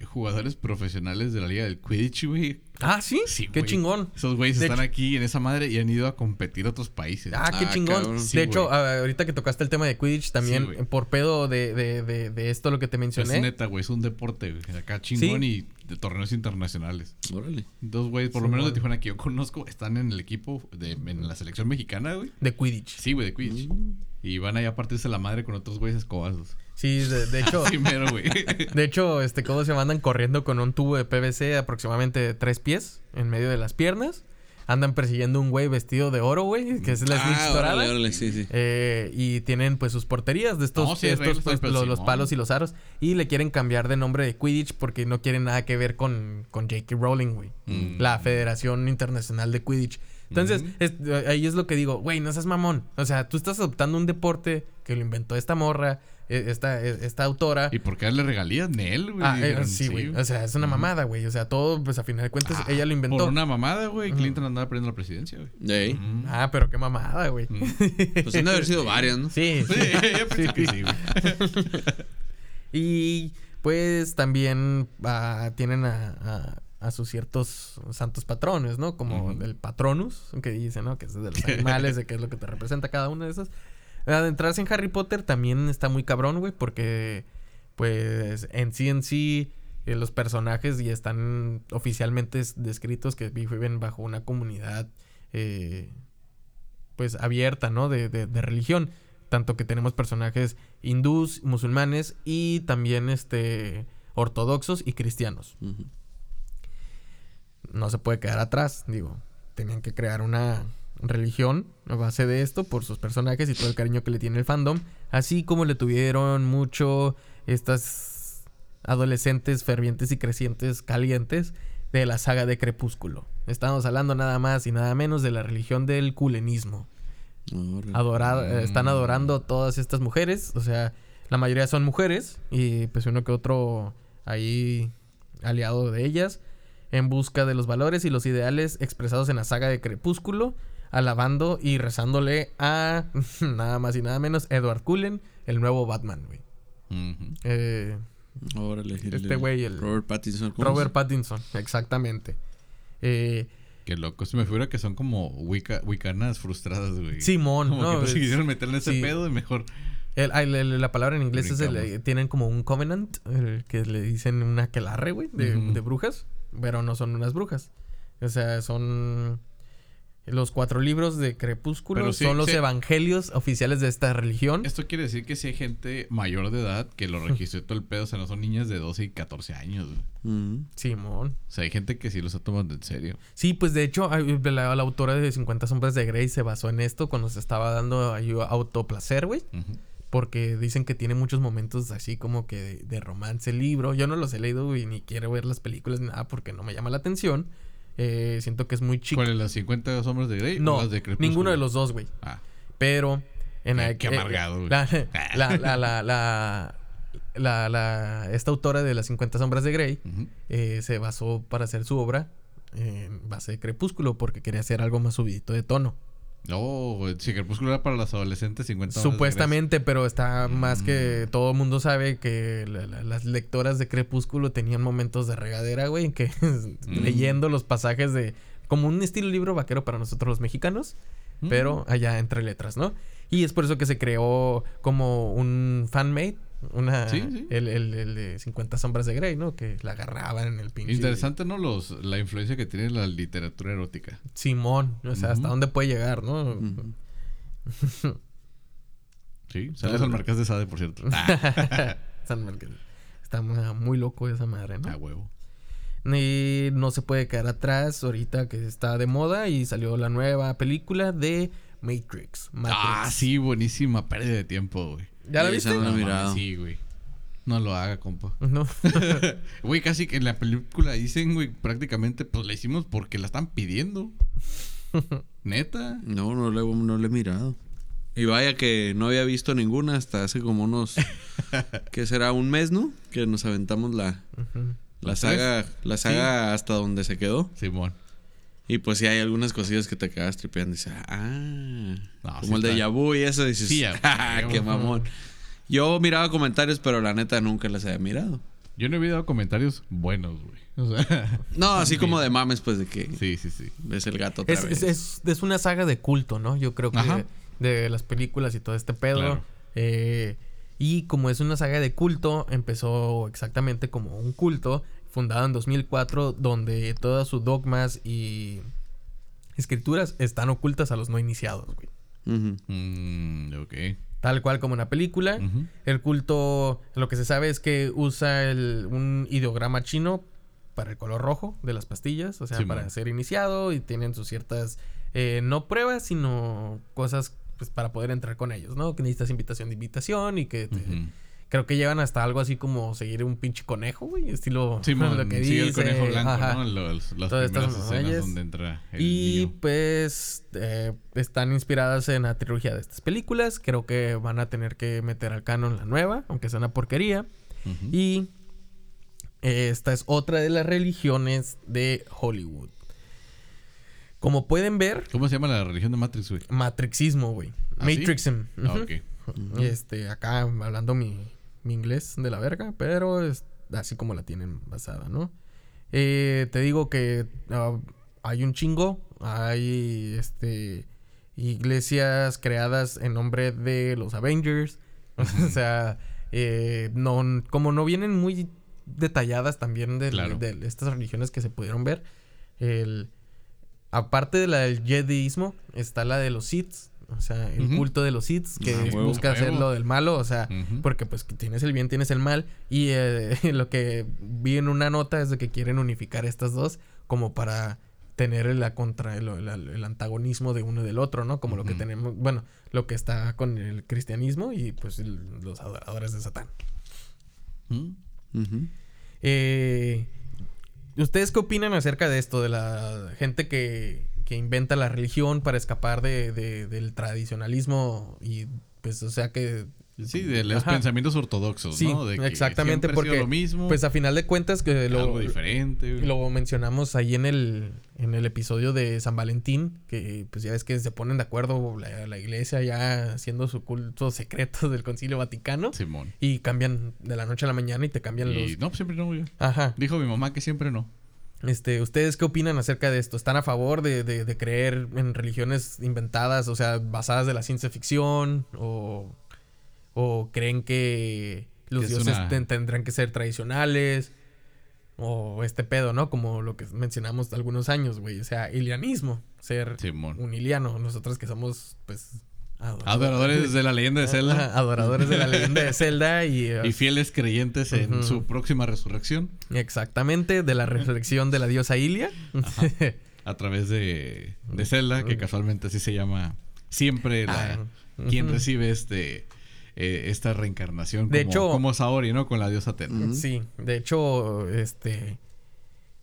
jugadores profesionales de la liga del Quidditch, güey. Ah, ¿sí? Sí, Qué güey. chingón. Esos güeyes De están aquí en esa madre y han ido a competir a otros países. Ah, qué Ah, chingón. cabrón. Sí, de hecho, güey. a- ahorita que tocaste el tema de Quidditch, también Sí, por pedo de, de, de, de esto lo que te es mencioné. neta, güey, es un deporte, güey. Acá chingón y de torneos internacionales. Órale. Dos güeyes, por Sí, lo menos de. Tijuana que yo conozco, están en el equipo, de, en la selección mexicana, güey. De Quidditch. Sí, güey, de Quidditch. Y van allá a partirse la madre con otros güeyes escobazos. Sí, de, de hecho, Sí, mero, güey. de hecho, este, ¿cómo se llama? andan corriendo con un tubo de PVC aproximadamente de tres pies en medio de las piernas. Andan persiguiendo un güey vestido de oro, güey, que es la Ah, dorada. órale, órale, sí, sí. Eh, y tienen pues sus porterías de estos, No, sí, hay estos, pues, los palos y los aros. Y le quieren cambiar de nombre de Quidditch porque no quieren nada que ver con, con J.K. Rowling, güey. Mm. La Federación Internacional de Quidditch. Entonces, Ujú. es- ahí es lo que digo, güey, no seas mamón. O sea, tú estás adoptando un deporte que lo inventó esta morra, esta, eh, esta autora. ¿Y por qué darle regalías? Nel, güey. Ah, eh, sí, güey. O sea, es una mamada, güey. O sea, todo, pues a final de cuentas, Ah, ella lo inventó. Por una mamada, güey. Clinton andaba perdiendo la presidencia, güey. Ah, pero qué mamada, güey. Pues han de haber sido varias, ¿no? Sí, Sí, sí. yo que sí, güey. Y pues también ah, tienen a, a- a sus ciertos santos patrones, ¿no? Como el patronus, que dice, ¿no? Que es de los animales, de qué es lo que te representa cada una de esas. Adentrarse en Harry Potter también está muy cabrón, güey, porque pues en sí en sí eh, los personajes ya están oficialmente es- descritos que viven bajo una comunidad eh, pues abierta, ¿no? De, de- de religión. Tanto que tenemos personajes hindús, musulmanes y también este ortodoxos y cristianos. No se puede quedar atrás, digo. Tenían que crear una religión a base de esto por sus personajes y todo el cariño que le tiene el fandom. Así como le tuvieron mucho estas adolescentes fervientes y crecientes calientes de la saga de Crepúsculo. Estamos hablando nada más y nada menos de la religión del culenismo. Adorar, eh, están Mm. adorando a todas estas mujeres. O sea, la mayoría son mujeres y pues uno que otro ahí aliado de ellas. En busca de los valores y los ideales expresados en la saga de Crepúsculo. Alabando y rezándole a nada más y nada menos Edward Cullen, el nuevo Batman, güey. Ujú. Eh, Órale. el- Este güey, el- Robert Pattinson. ¿cómo Robert Pattinson, exactamente. Eh, Qué loco. Se me figura que son como wicca, wicanas frustradas, güey. Simón, Como ¿no? que no se quisieron meterle ese sí. pedo y mejor. El- el- el- la palabra en inglés es eh, tienen como un covenant, el que le dicen una aquelarre, güey, de, de brujas, pero no son unas brujas. O sea, son los cuatro libros de Crepúsculo, sí, son los sí. evangelios oficiales de esta religión. Esto quiere decir que si hay gente mayor de edad que lo registró todo el pedo. O sea, no son niñas de 12 y 14 años, güey. Ujú. Simón. O sea, hay gente que sí lo está tomando en serio. Sí, pues de hecho, la, la autora de 50 sombras de Grey se basó en esto cuando se estaba dando ahí autoplacer, güey. Porque dicen que tiene muchos momentos así como que de, de romance el libro. Yo no los he leído y ni quiero ver las películas ni nada porque no me llama la atención. Eh, siento que es muy chico. ¿Cuál es las 50 sombras de Grey o No, las de Crepúsculo? ninguno de los dos, güey. Ah, Pero en Qué- la- qué eh, amargado, güey. La, la, la, la, la, la- la- esta autora de las 50 sombras de Grey eh, se basó para hacer su obra en base de Crepúsculo porque quería hacer algo más subidito de tono. No, si Crepúsculo era para las adolescentes 50 sombras de Supuestamente, pero está más que Mm. todo el mundo sabe que la- la- las lectoras de Crepúsculo tenían momentos de regadera, güey, en que Mm. leyendo los pasajes de como un estilo libro vaquero para nosotros los mexicanos, Grey. pero allá entre letras, ¿no? Y es por eso que se creó como un fanmate, una Sí, sí. El, el- el de 50 sombras de Grey, ¿no? Que la agarraban en el pinche Interesante, ¿no? Los, la influencia que tiene la literatura erótica. Simón, o sea, hasta dónde puede llegar, ¿no? Sí, sales al Marqués de Sade, por cierto. Ah, San Miguel. Está muy, muy loco esa madre, ¿no? a huevo. Y no se puede quedar atrás ahorita que está de moda y salió la nueva película de Matrix. Matrix. Ah, sí, buenísima. Pérdida de tiempo, güey. ¿Ya la viste? no. Sí, güey. No lo haga, compa. No. Güey, casi que en la película dicen, güey, prácticamente, pues la hicimos porque la están pidiendo. Neta. No, no le, no le he mirado. Y vaya que no había visto ninguna hasta hace como unos... ¿Qué será? ¿Un mes, no? Que nos aventamos la, la ¿Los saga, la saga hasta donde se quedó. Simón. Y pues sí hay algunas cosillas que te quedas tripeando y dices, ah, No, como sí el de Yabu y eso dices, Sí, ya- ah, qué mamón. Yo miraba comentarios, pero la neta nunca las había mirado. Yo no he dado comentarios buenos, güey. O sea, No, así como de mames, pues de que sí, sí, sí. ves el gato otra Es, vez. es, es, es una saga de culto, ¿no? Yo creo que Ajá. de las películas y todo este pedo. Claro. Eh, y como es una saga de culto, empezó exactamente como un culto, fundado en 2004, donde todas sus dogmas y escrituras están ocultas a los no iniciados, güey. Mm, ok. Tal cual como una película. Ujú. El culto, lo que se sabe es que usa el- un ideograma chino para el color rojo de las pastillas, o sea, para ser iniciado y tienen sus ciertas, eh, no pruebas, sino cosas pues, para poder entrar con ellos, ¿no? Que necesitas invitación de invitación y que, te-. Creo que llevan hasta algo así como seguir un pinche conejo, güey. Estilo Sí, lo que sigue el dice. conejo blanco, Ajá. ¿no? Los, las Todas estas escenas donde entra el Y niño. pues eh, están inspiradas en la trilogía de estas películas. Creo que van a tener que meter al canon la nueva, aunque sea una porquería. Y eh, esta es otra de las religiones de Hollywood. Como pueden ver, ¿Cómo se llama la religión de Matrix, güey? matrixismo, güey. ¿Ah, sí? Matrixism. Ah, Ujú. ok. Este, acá hablando mi, mi inglés de la verga, pero es así como la tienen basada, ¿no? Eh, te digo que ah, hay un chingo, hay este iglesias creadas en nombre de los Avengers, o sea, eh, no, como no vienen muy detalladas también de, Claro. de estas religiones que se pudieron ver, el, aparte de la del Jediismo, está la de los Sith, o sea, el culto de los Sith que Ah, huevo, busca hacer lo del malo, o sea, porque pues que tienes el bien, tienes el mal. Y eh, lo que vi en una nota es de que quieren unificar estas dos como para tener la contra el, el- el antagonismo de uno y del otro, ¿no? Como lo que tenemos, bueno, lo que está con el cristianismo y pues el- los adoradores de Satán. ¿Mm? Eh, ¿Ustedes qué opinan acerca de esto? De la gente que, que inventa la religión para escapar de, de- del tradicionalismo y pues o sea que... Sí, de los Ajá. pensamientos ortodoxos, Sí, ¿no? De que exactamente, porque, lo mismo, Pues a final de cuentas que lo, algo diferente. güey. lo mencionamos ahí en el, en el episodio de San Valentín, que pues ya ves que se ponen de acuerdo la, la iglesia ya haciendo su culto secreto del concilio vaticano Simón. y cambian de la noche a la mañana y te cambian Y los... no, pues siempre no, güey. Ajá. Dijo mi mamá que siempre no. Este, ¿ustedes qué opinan acerca de esto? ¿Están a favor de, de- de creer en religiones inventadas, o sea, basadas de la ciencia ficción? ¿O, o creen que los Es dioses una- ten- tendrán que ser tradicionales? O este pedo, ¿no? Como lo que mencionamos algunos años, güey. O sea, ilianismo. Ser Simón. un iliano. Nosotros que somos, pues... Adoradores de la leyenda de Zelda. Ajá, Adoradores de la leyenda de Zelda y... Y fieles creyentes en su próxima resurrección. Exactamente, de la resurrección de la diosa Ilia. A través de, de Zelda, que casualmente así se llama siempre la, Ah, quien recibe este eh, esta reencarnación De como, hecho- como Saori, ¿no? Con la diosa. Ujú. Sí, de hecho, este.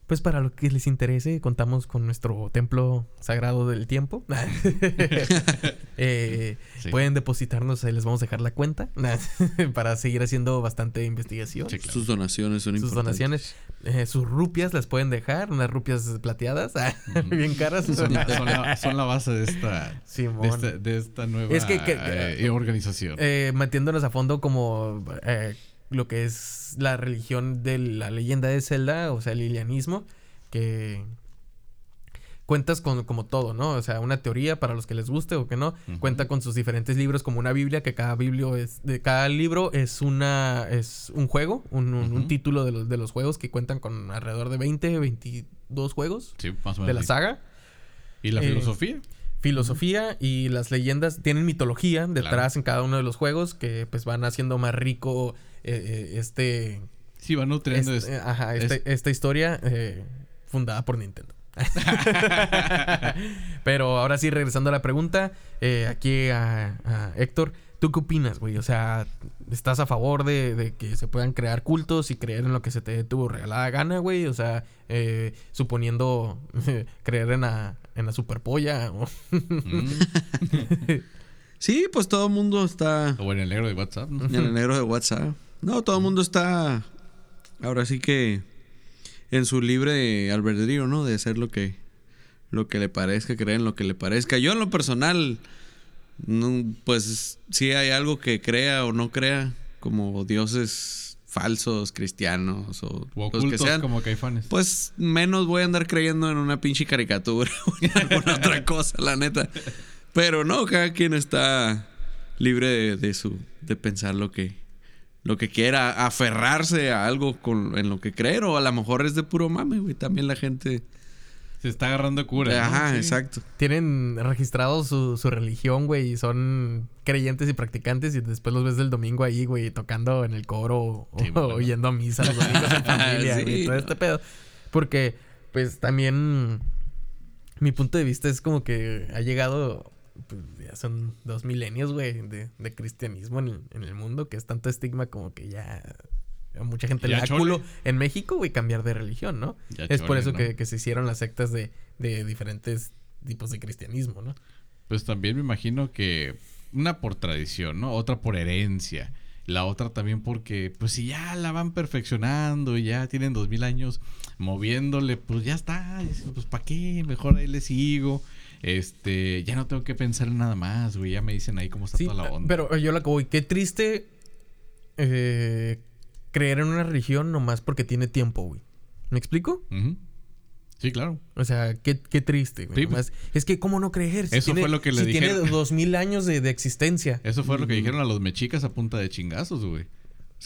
Pues para lo que les interese, contamos con nuestro templo sagrado del tiempo. Eh, Sí. Pueden depositarnos, ahí les vamos a dejar la cuenta para seguir haciendo bastante investigación. Sí, claro. Sus donaciones son Sus importantes. donaciones, eh, sus rupias las pueden dejar, unas rupias plateadas, bien caras. Son, la, son la- son la base de esta, de esta, de esta nueva Es que- que- eh, organización. Eh, metiéndonos a fondo como eh, lo que es la religión de la leyenda de Zelda, o sea, el lilianismo, que cuentas con como todo, ¿no? O sea, una teoría para los que les guste o que no, cuenta con sus diferentes libros como una Biblia, que cada biblio es de cada libro es una es un juego, un, un- título de los de los juegos que cuentan con alrededor de 20, 22 juegos sí, más o menos. de la sí. saga ¿Y la eh, filosofía? filosofía y las leyendas tienen mitología detrás Claro. en cada uno de los juegos que pues van haciendo más rico eh, eh, este, Sí, va nutriendo este- esto. ajá, este- esta historia eh, fundada por Nintendo. Pero ahora sí, regresando a la pregunta, eh, aquí a, a Héctor, ¿tú qué opinas, güey? O sea, ¿estás a favor de, de que se puedan crear cultos y creer en lo que se te tuvo regalada gana, güey? O sea, eh, suponiendo creer en la, en la superpolla. o- Mm. Sí, pues todo el mundo está o en el negro de WhatsApp, ¿no? en el negro de WhatsApp. No, todo el mundo está ahora sí que en su libre albedrío, ¿no? De hacer lo que lo que le parezca, creer en lo que le parezca. Yo en lo personal no, pues si hay algo que crea o no crea, como dioses falsos, cristianos o O los que sean. como caifanes. Pues menos voy a andar creyendo en una pinche caricatura o en alguna otra cosa, la neta. Pero no, cada quien está libre de, de su de pensar lo que lo que quiera, aferrarse a algo con, en lo que creer o a lo mejor es de puro mame, güey. También la gente Se está agarrando cura. ¿no? Ajá, Sí. exacto. Tienen registrado su, su religión, güey, y son creyentes y practicantes y después los ves del domingo ahí, güey, tocando en el coro o, Sí, o bueno. yendo a misa los domingos en familia, Sí, güey, todo no. este pedo. Porque, pues, también mi punto de vista es como que ha llegado pues, ya son dos milenios, güey, de, de cristianismo en el, en el mundo, que es tanto estigma como que ya a mucha gente le da chole. culo en México, güey, cambiar de religión, ¿no? Ya es por eso ¿no? que, que se hicieron las sectas de, de diferentes tipos de cristianismo, ¿no? Pues también me imagino que una por tradición, ¿no? Otra por herencia. La otra también porque, pues si ya la van perfeccionando y ya tienen dos mil años moviéndole, pues ya está. Pues ¿para qué? Mejor ahí le sigo. Este, ya no tengo que pensar en nada más, güey. Ya me dicen ahí cómo está Sí, toda la onda. pero yo la que voy, qué triste eh, creer en una religión nomás porque tiene tiempo, güey. ¿Me explico? Sí, claro. O sea, qué, qué triste, güey. Sí, pues. Nomás- es que, ¿cómo no creer? Si Eso tiene, fue lo que le si tiene dijeron. dos mil años de, de existencia. Eso fue lo que dijeron a los mechicas a punta de chingazos, güey.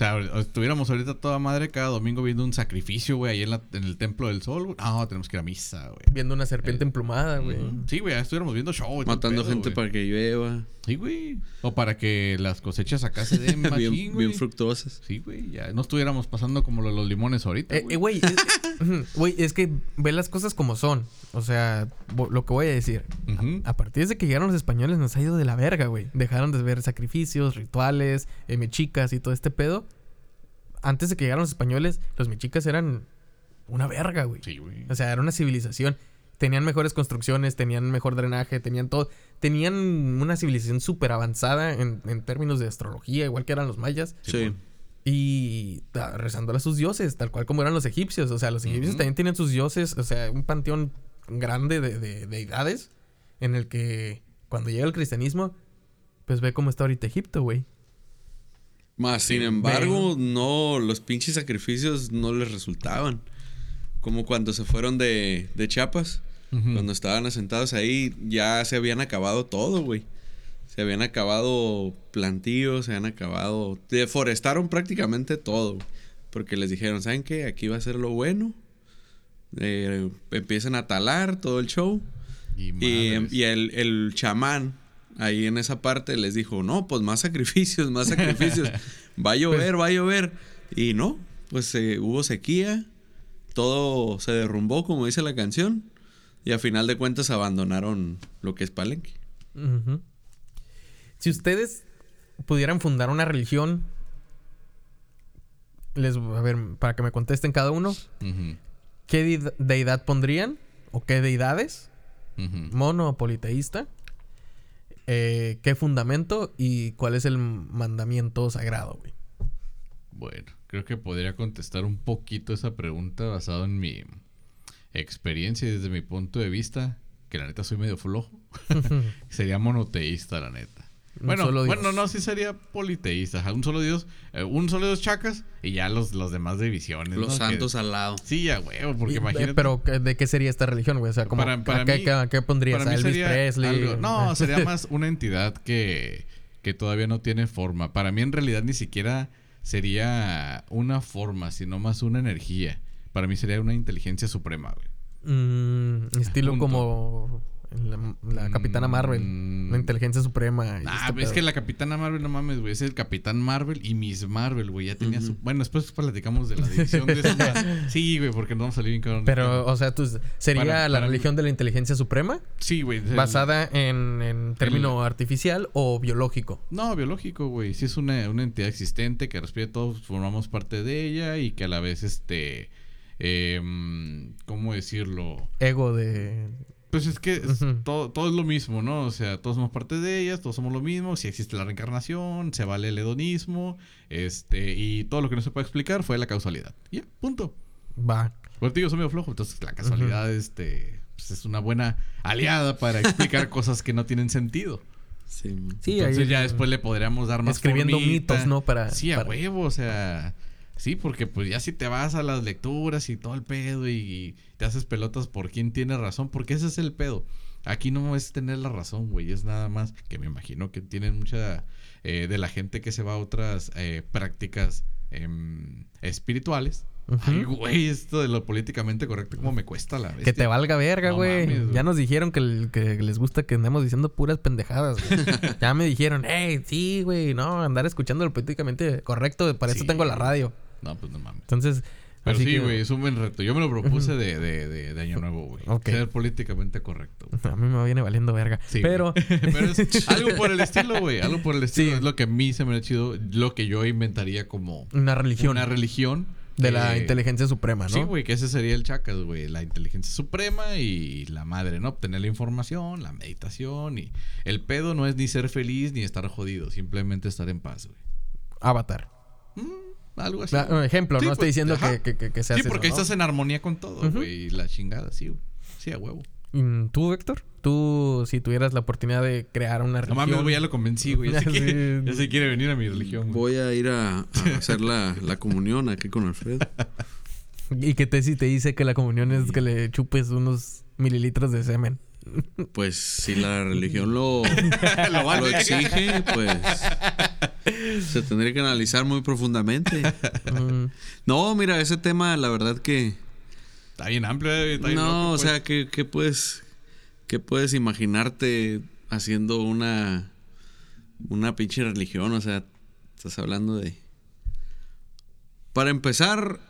O sea, estuviéramos ahorita toda madre cada domingo viendo un sacrificio, güey, ahí en, la- en el Templo del Sol. güey. No, tenemos que ir a misa, güey. Viendo una serpiente emplumada, güey. Sí, güey, ya estuviéramos viendo show. Matando pedo, gente para que llueva. Sí, güey. O para que las cosechas acá se den machín, bien, fructuosas. Sí, güey, ya no estuviéramos pasando como lo de los limones ahorita, Eh, güey. eh, güey, es, que ve las cosas como son. O sea, lo que voy a decir. A partir de que llegaron los españoles nos ha ido de la verga, güey. Dejaron de ver sacrificios, rituales, eh, mechicas y todo este pedo. Antes de que llegaran los españoles, los mechicas eran una verga, güey. Sí, güey. O sea, era una civilización. Tenían mejores construcciones, tenían mejor drenaje, tenían todo. Tenían una civilización súper avanzada en, en términos de astrología, igual que eran los mayas. Sí. Y ah, rezándole a sus dioses, tal cual como eran los egipcios. O sea, los egipcios también tienen sus dioses, o sea, un panteón grande de, de deidades en el que cuando llega el cristianismo, pues ve cómo está ahorita Egipto, güey. Más, sin embargo, no, los pinches sacrificios no les resultaban. Como cuando se fueron de, de Chiapas, cuando estaban asentados ahí, ya se habían acabado todo, güey. Se habían acabado plantíos, se habían acabado. Deforestaron prácticamente todo. güey. Porque les dijeron, ¿saben qué? Aquí va a ser lo bueno. Eh, empiezan a talar todo el show. Y, y el, el chamán ahí en esa parte les dijo, no, pues más sacrificios, más sacrificios. Va a llover, va a llover. Y no, pues eh, hubo sequía, todo se derrumbó, como dice la canción. Y a final de cuentas abandonaron lo que es Palenque. Si ustedes pudieran fundar una religión, les a ver, para que me contesten cada uno. ¿qué deid- deidad pondrían? ¿O qué deidades? ¿Mono o politeísta? Eh, ¿Qué fundamento? ¿Y cuál es el mandamiento sagrado, güey? Bueno, creo que podría contestar un poquito esa pregunta basado en mi experiencia y desde mi punto de vista, que la neta soy medio flojo. sería monoteísta, la neta. Bueno, solo Dios. bueno, no, sí sería politeísta. ajá, Un solo Dios, eh, un solo Dios chacas y ya los, los demás divisiones. Los ¿no? santos Que- al lado. Sí, ya, huevo, porque Y, eh, imagínate. Pero, ¿qué- ¿de qué sería esta religión, güey? O sea, como, Para- para ¿a qué, mí- qué- qué pondrías? Para ¿A mí Elvis sería Presley? algo- no, sería más una entidad que, que todavía no tiene forma. Para mí en realidad ni siquiera sería una forma, sino más una energía. Para mí sería una inteligencia suprema, güey. Mm, estilo Punto. como la, la Capitana Marvel. Mm. La inteligencia suprema. y Ah, este es pedo. que la Capitana Marvel, no mames, güey. Es el Capitán Marvel y Miss Marvel, güey. Ya tenía su... Bueno, después platicamos de la división de eso. Sí, güey, porque no vamos a salir bien cabrón. Pero, o sea, tú, ¿sería Para- la para mí- religión de la inteligencia suprema? Sí, güey. el- ¿Basada en, en término artificial o biológico? No, biológico, güey. Sí es una, una entidad existente que respira todos, formamos parte de ella y que a la vez, este... em, ¿Cómo decirlo? Ego de... Pues es que es- todo, todo es lo mismo, ¿no? O sea, todos somos parte de ellas, todos somos lo mismo. Si existe la reencarnación, se vale el hedonismo, este... Y todo lo que no se puede explicar fue la causalidad. Ya, punto. Va. Te digo, soy medio flojo, entonces la casualidad, este... Pues es una buena aliada para explicar cosas que no tienen sentido. Sí. Sí, Entonces ahí- ya después le podríamos dar más Escribiendo formita. mitos, ¿no? Para, Sí, a para- huevo, o sea... Sí, porque pues ya si te vas a las lecturas y todo el pedo y, te haces pelotas por quién tiene razón, porque ese es el pedo. Aquí no es tener la razón, güey, es nada más que me imagino que tienen mucha eh, de la gente que se va a otras eh, prácticas em, espirituales. Ay, güey, esto de lo políticamente correcto, como me cuesta la vez. Que te valga verga, No güey. mames, güey. ya nos dijeron que, les gusta que andemos diciendo puras pendejadas. güey. ya me dijeron, hey, sí, güey, no, andar escuchando lo políticamente correcto, para eso tengo la radio. No, pues no mames. Entonces, Pero Así sí, que- güey, es un buen reto. Yo me lo propuse de, de, de, de Año Nuevo, güey. Ok. Ser políticamente correcto. güey. A mí me viene valiendo verga. Sí, pero. Pero es algo por el estilo, güey. Algo por el estilo. Sí. Es lo que a mí se me ha chido. Lo que yo inventaría como Una religión. una religión. de la eh, inteligencia suprema, ¿no? Sí, güey, que ese sería el chacas, güey. La inteligencia suprema y la madre, ¿no? Obtener la información, la meditación y... El pedo no es ni ser feliz ni estar jodido. Simplemente estar en paz, güey. Avatar. Algo así. Un ejemplo, Sí, no pues, estoy diciendo ajá. que, que, que seas Sí, porque eso, ¿no? estás en armonía con todo, güey. Y la chingada, sí, güey. Sí, a huevo. ¿Tú, Héctor? Tú, si tuvieras la oportunidad de crear una No religión... mames, güey, ya lo convencí, güey. Ya, se Sí. quiere- ya se quiere venir a mi religión, güey. Voy a ir a, a hacer la, la comunión aquí con Alfredo. Y que Tessy te dice que la comunión es que le chupes unos mililitros de semen. Pues si la religión lo, lo exige, pues se tendría que analizar muy profundamente. Mm, No, mira, ese tema, la verdad que Está bien amplio. Está bien no, loco, o pues. sea, ¿qué, qué puedes, qué puedes imaginarte haciendo una, una pinche religión? O sea, estás hablando de... Para empezar,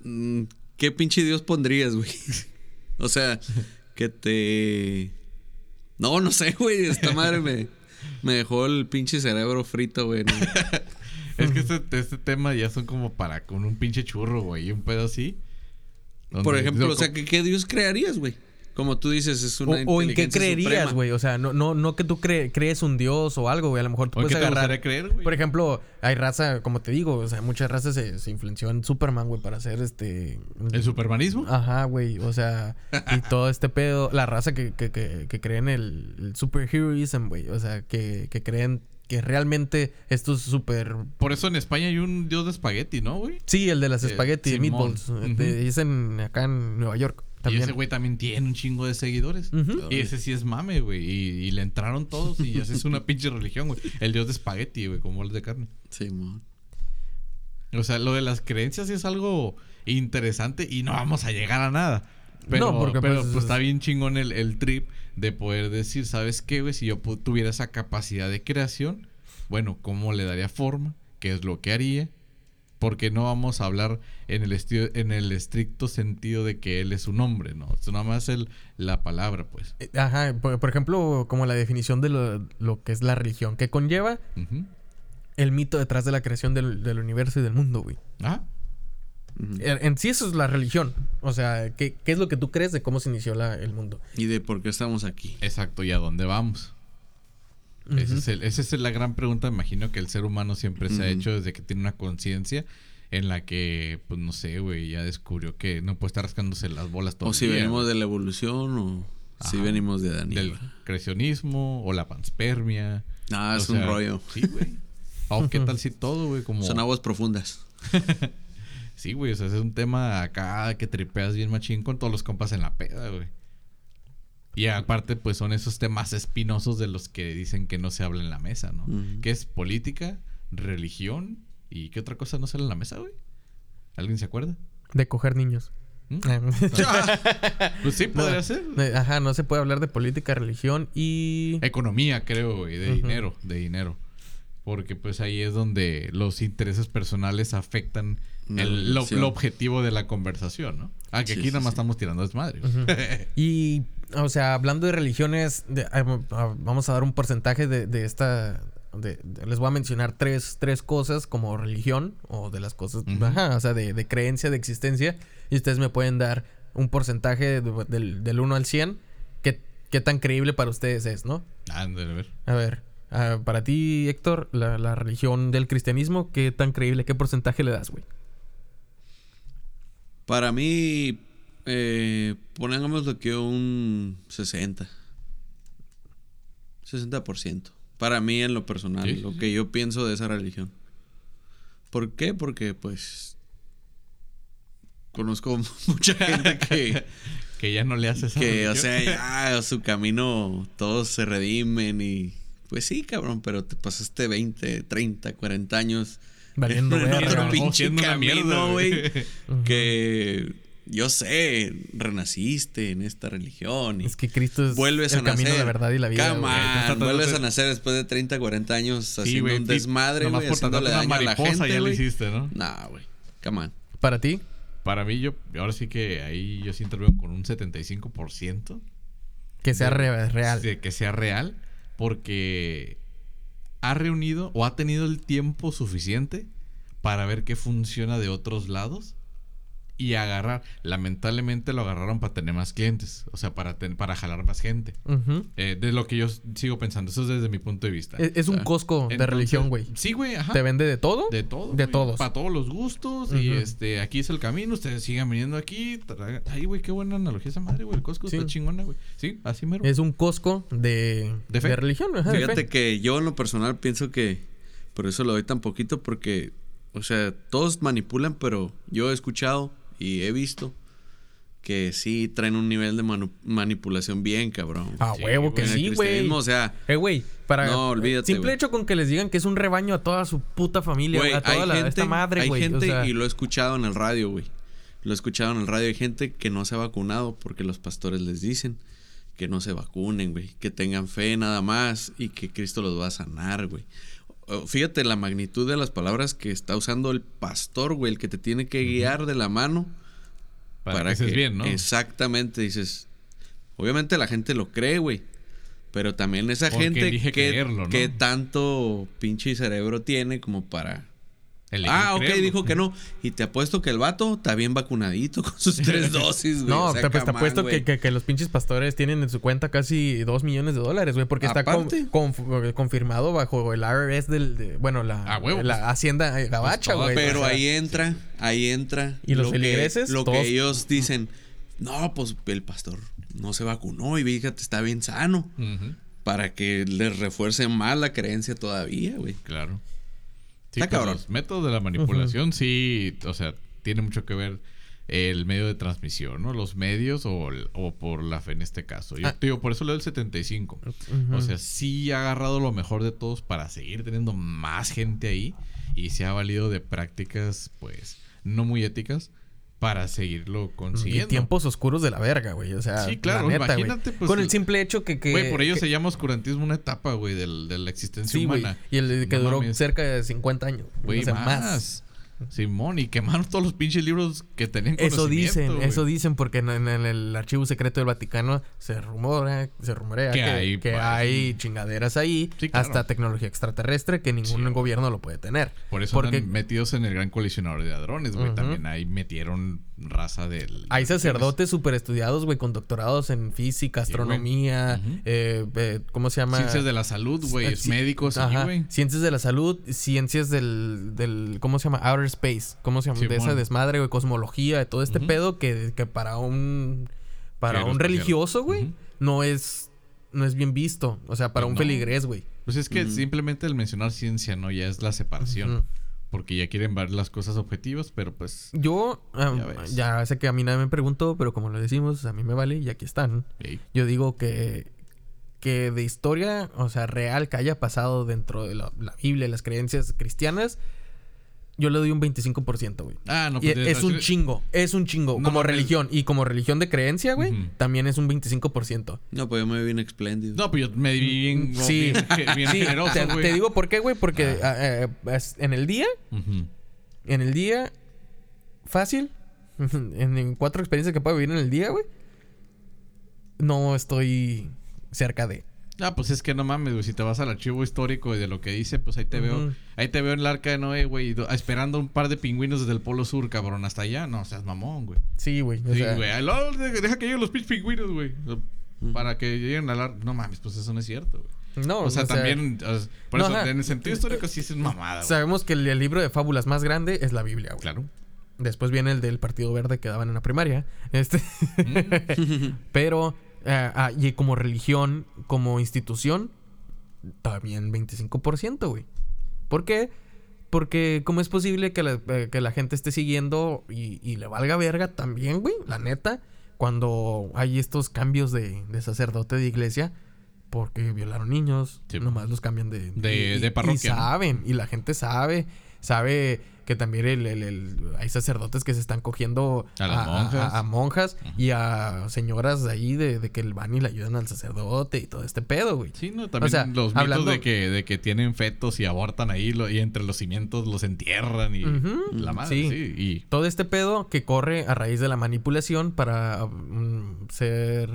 mm, ¿qué pinche Dios pondrías, güey? o sea, que te... No, no sé, güey, esta madre me, me dejó el pinche cerebro frito, güey. ¿no? Es que este, este tema ya son como para con un pinche churro, güey. Y un pedo así. Por ejemplo, o sea, ¿qué, qué Dios crearías, güey? Como tú dices, es O, una o en qué inteligencia creerías, güey. O sea, no, no, no que tú cre- crees un dios o algo, güey. A lo mejor tú ¿O en puedes qué te agarrar. creer, güey? Por ejemplo, hay raza, como te digo, o sea, muchas razas se, se influenció en Superman, güey, para hacer este. ¿El supermanismo? Ajá, güey. O sea, y todo este pedo. La raza que, que, que, que creen el, el superheroism, güey. O sea, que, que creen que realmente esto es super. Por eso en España hay un dios de espagueti, ¿no, güey? Sí, el de las Eh, espagueti, Simón. meatballs. Ujú. este, es en, acá en Nueva York. Y También. ese güey también tiene un chingo de seguidores. Y ese sí es mame, güey. Y, y le entraron todos y esa es una pinche religión, güey. El dios de espagueti, güey, como el de carne. Sí, mon. O sea, lo de las creencias es algo interesante y no vamos a llegar a nada. Pero, No, porque, pero pues, pues, está bien chingón el, el trip de poder decir, ¿sabes qué, güey? Si yo tuviera esa capacidad de creación, bueno, ¿cómo le daría forma? ¿Qué es lo que haría? Porque no vamos a hablar en el, en el estricto sentido de que él es un hombre, ¿no? Es nada más el, la palabra, pues. Eh, Ajá, por, por ejemplo, como la definición de lo, lo que es la religión, que conlleva el mito detrás de la creación del, del universo y del mundo, güey. Ah. En, en sí eso es la religión. O sea, ¿qué, qué es lo que tú crees de cómo se inició la- el mundo? ¿Y de por qué estamos aquí? exacto. ¿Y a dónde vamos? Ese es el- esa es la gran pregunta, me imagino que el ser humano siempre se ha hecho desde que tiene una conciencia en la que, pues no sé, güey, ya descubrió que no puede estar rascándose las bolas todo O si día, venimos güey. de la evolución o si venimos de y del creacionismo o la panspermia. Ah, O es sea, un rollo. Sí, güey. Qué tal si todo, güey, como... Son aguas profundas. Sí, güey, o sea, es un tema acá que tripeas bien machín con todos los compas en la peda, güey. Y aparte, pues son esos temas espinosos de los que dicen que no se habla en la mesa, ¿no? Que es política, religión y qué otra cosa no sale en la mesa, güey. ¿Alguien se acuerda? De coger niños. ¿Mm? Pues sí, podría ser. Eh, Ajá, no se puede hablar de política, religión y... Economía, creo, güey, de dinero, de dinero. Porque pues ahí es donde los intereses personales afectan el, lo, relación. lo objetivo de la conversación, ¿no? Ah, que Sí, aquí sí, nada más sí. estamos tirando desmadre. Y, o sea, hablando de religiones, de- ah, ah, vamos a dar un porcentaje de, de esta... de- les voy a mencionar tres, tres cosas como religión o de las cosas, ajá, o sea, de, de creencia, de existencia. Y ustedes me pueden dar un porcentaje de- del, del 1 al 100. ¿Qué, qué tan creíble para ustedes es, no? Ándale, a ver. A ver, ah, para ti, Héctor, la, la religión del cristianismo, ¿qué tan creíble, qué porcentaje le das, güey? Para mí, eh, pongámoslo que un 60. 60%. Para mí en lo personal, Sí, lo que yo pienso de esa religión. ¿Por qué? Porque pues conozco mucha gente que, Que ya no le haces esa que o religión. sea, ya su camino todos se redimen y pues sí, cabrón, pero te pasaste 20, 30, 40 años Valiendo en otro pinche camino, güey. que yo sé, renaciste en esta religión y Es que Cristo es vuelves el a nacer. camino, la verdad y la vida. De vuelves a nacer después de 30, 40 años Sí, haciendo güey. un desmadre, güey, por haciéndole daño a la gente, ya lo hiciste, ¿no? Nah, güey. Come on. ¿Para ti? Para mí, yo, ahora sí que ahí yo sí intervengo con un 75%. Que sea de- re- real. de que sea real. Porque ha reunido o ha tenido el tiempo suficiente para ver qué funciona de otros lados y agarrar. Lamentablemente lo agarraron para tener más clientes, o sea, para, ten- para jalar más gente. Eh, de lo que yo sigo pensando, eso es desde mi punto de vista. Es, es un Costco de Entonces, religión, güey. Sí, güey, ajá. Te vende de todo. De todo. De todos. Para todos los gustos. Y este, aquí es el camino. Ustedes sigan viniendo aquí. Ay, güey, qué buena analogía esa madre, güey. El Costco Sí. está chingona, güey. Sí, así mero. Es un Costco de, De fe. de religión. ajá, de Fíjate fe. que yo en lo personal pienso que por eso lo doy tan poquito porque, o sea, todos manipulan, pero yo he escuchado y he visto que sí traen un nivel de manipulación bien, cabrón. A Sí, huevo que sí, güey. o sea, Eh, güey, para... No, olvídate, Simple güey. hecho con que les digan que es un rebaño a toda su puta familia, güey, a toda la, gente, esta madre, hay güey. gente o sea, y lo he escuchado en el radio, güey. Lo he escuchado en el radio. Hay gente que no se ha vacunado porque los pastores les dicen que no se vacunen, güey. Que tengan fe nada más y que Cristo los va a sanar, güey. Oh, Fíjate la magnitud de las palabras que está usando el pastor, güey, el que te tiene que guiar de la mano para, que bien, ¿no? Exactamente, dices. Obviamente la gente lo cree, güey. Pero también esa Porque gente que, creerlo, ¿no? que tanto pinche cerebro tiene como para Ah, ok, dijo que no. Y te apuesto que el vato está bien vacunadito con sus tres dosis, güey. No, O sea, te, pues, te apuesto que, que- que los pinches pastores tienen en su cuenta casi dos millones de dólares, güey, porque está con- conf- confirmado bajo el IRS del, de- bueno, la, Ah, la pues, Hacienda eh, Gabacha, güey. Pero o sea, ahí entra, ahí entra. ¿Y los lo que- feligreses? Lo que ellos dicen, no, pues el pastor no se vacunó y fíjate, está bien sano. Para que les refuerce más la creencia todavía, güey. Claro. Sí, Está pues, cabrón. Los métodos de la manipulación, sí, o sea, tiene mucho que ver el medio de transmisión, ¿no? Los medios o, o por la fe en este caso. Yo Ah. te digo, por eso le doy el 75. Ujú. O sea, sí ha agarrado lo mejor de todos para seguir teniendo más gente ahí y se ha valido de prácticas, pues, no muy éticas para seguirlo y consiguiendo. tiempos oscuros de la verga, güey. O sea, Sí, claro, la neta, imagínate, pues, Con el simple hecho que. que Güey, por ello que- se llama oscurantismo una etapa, güey, del- de la existencia Sí, humana. Y el que No duró mames. cerca de 50 años. Güey, o sea, más. Simón, y quemaron todos los pinches libros que tenían Eso dicen, eso dicen, porque en, en el archivo secreto del Vaticano se rumora, se rumorea Que que, hay, que hay chingaderas ahí, Sí, claro. hasta tecnología extraterrestre que ningún Sí, gobierno lo puede tener. Por eso porque andan metidos en el gran colisionador de hadrones, güey. También ahí metieron raza del... hay sacerdotes súper estudiados, güey, con doctorados en física, Sí, astronomía, eh, eh, ¿cómo se llama? Ciencias de la salud, güey. Eh, médicos, güey. Ciencias de la salud, ciencias del, del, ¿cómo se llama? Outer Space, ¿cómo se llama? de Simón. esa desmadre, güey, cosmología, de todo este pedo que, que para un, para un religioso, güey, no es, no es bien visto. O sea, para Pues un no. feligrés, güey. Pues es que simplemente el mencionar ciencia, ¿no? Ya es la separación. Porque ya quieren ver las cosas objetivas, pero pues... Yo, Ya sé que a mí nadie me preguntó, pero como lo decimos, a mí me vale y aquí están. Yo digo que, que de historia, o sea, real que haya pasado dentro de la, la Biblia y las creencias cristianas, yo le doy un 25%, güey. Ah, no, Y pues... de- es un chingo, es un chingo. No como mames. religión. Y como religión de creencia, güey, también es un 25%. No, pues yo me vi bien espléndido. No, pues yo me vi bien... Sí. bien, bien Sí, generoso, te, güey. te digo por qué, güey, porque ah, eh, es- en el día, en el día, fácil, en, en cuatro experiencias que puedo vivir en el día, güey, no estoy cerca de. Ah, pues es que no mames, güey. Si te vas al archivo histórico y de lo que dice, pues ahí te veo. Ahí te veo en el arca de Noé, güey. do- Esperando un par de pingüinos desde el polo sur, cabrón. Hasta allá. No, seas mamón, güey. Sí, güey. Sí, sea, güey. Lo- Deja que lleguen los pinches pingüinos, güey. Para que lleguen al arca. No mames, pues eso no es cierto, güey. No, O sea, también. o sea, por no, eso, ajá. en el sentido histórico sí es mamada, güey. Sabemos que el, el libro de fábulas más grande es la Biblia, güey. Claro. Después viene el del Partido Verde que daban en la primaria. Este. Mm. Pero, eh, ah, y como religión, como institución, también 25%, güey. ¿Por qué? Porque, ¿cómo es posible que la, eh, que la gente esté siguiendo y, y le valga verga también, güey? La neta, cuando hay estos cambios de, de sacerdote de iglesia, porque violaron niños, Sí. nomás los cambian de, De- parroquia, Y ¿no? saben, y la gente sabe. Sabe que también el, el- el- hay sacerdotes que se están cogiendo A monjas. a monjas y a señoras de ahí de, de que van y le ayudan al sacerdote y todo este pedo, güey. Sí, no, también sea, los mitos hablando- de que, de que tienen fetos y abortan ahí lo- y entre los cimientos los entierran y la madre, Sí. sí. Y Todo este pedo que corre a raíz de la manipulación para mm, ser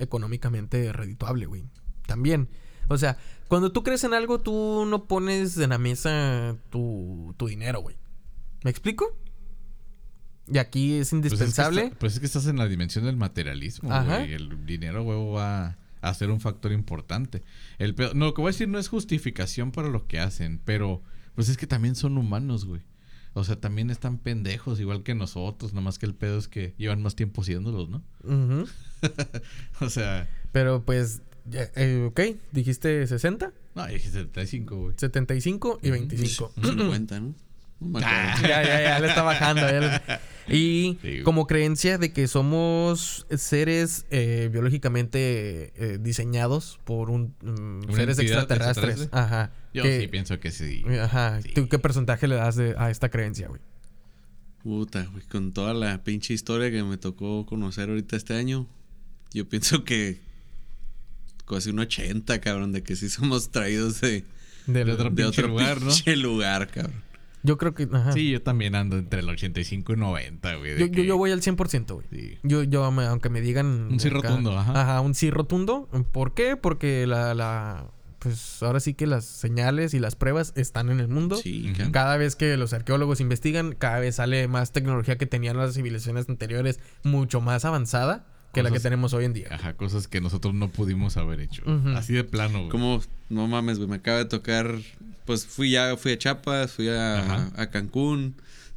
económicamente redituable, güey. También. O sea, cuando tú crees en algo, tú no pones en la mesa tu, tu dinero, güey. ¿Me explico? Y aquí es pues es, que indispensable. está- pues es que estás en la dimensión del materialismo, Ajá. güey. El dinero, huevo, va a ser un factor importante. El pedo- no, lo que voy a decir no es justificación para lo que hacen, pero pues es que también son humanos, güey. O sea, también están pendejos, igual que nosotros, nomás que el pedo es que llevan más tiempo siéndolos, ¿no? Ujú. o sea, Pero pues, ya, eh, ok, dijiste 60, no, dije 75, güey. 75 y 25. 50, ¿no? No Ah. ya, ya, ya le está bajando. ya le- Y Sí, como creencia de que somos seres eh, biológicamente eh, diseñados por un mm, ¿Una seres extraterrestres. extraterrestre? Ajá. Yo que- sí pienso que sí. Ajá. Sí. ¿Tú qué porcentaje le das de- a esta creencia, güey? Puta, güey, con toda la pinche historia que me tocó conocer ahorita este año, yo pienso que casi un 80, cabrón, de que sí somos traídos de, De otro de pinche otro lugar, ¿no? pinche lugar, cabrón. Yo creo que. Ajá. Sí, yo también ando entre el 85 y 90, güey. yo, yo, que- yo voy al 100%, güey. Sí. Yo, yo, me- aunque me digan... Un sí acá- rotundo, ajá. un sí rotundo. ¿Por qué? Porque la, la... Pues ahora sí que las señales y las pruebas están en el mundo. Sí, cabrón. Cada vez que los arqueólogos investigan, cada vez sale más tecnología que tenían las civilizaciones anteriores, mucho más avanzada que la que tenemos hoy en día. Ajá, cosas que nosotros no pudimos haber hecho. Así de plano, güey. Como, no mames, güey, me acaba de tocar, pues fui ya, fui a Chiapas, fui a, Cancún,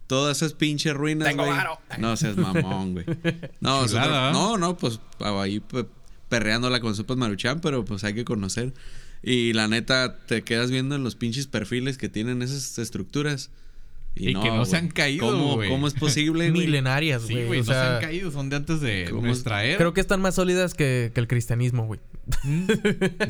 todas esas pinches ruinas, Tengo güey. varo. No seas mamón, güey. No, Chulada, ¿eh? no, no, pues ahí pe- perreándola con sopas maruchan, pero pues hay que conocer. Y la neta, te quedas viendo en los pinches perfiles que tienen esas estructuras. Y que no se güey. han caído, ¿Cómo, güey. ¿Cómo es posible, güey? Milenarias, Sí, güey. güey, o no se sea, han caído, son de antes de nuestra era. creo que están más sólidas que, que el cristianismo, güey. Mm,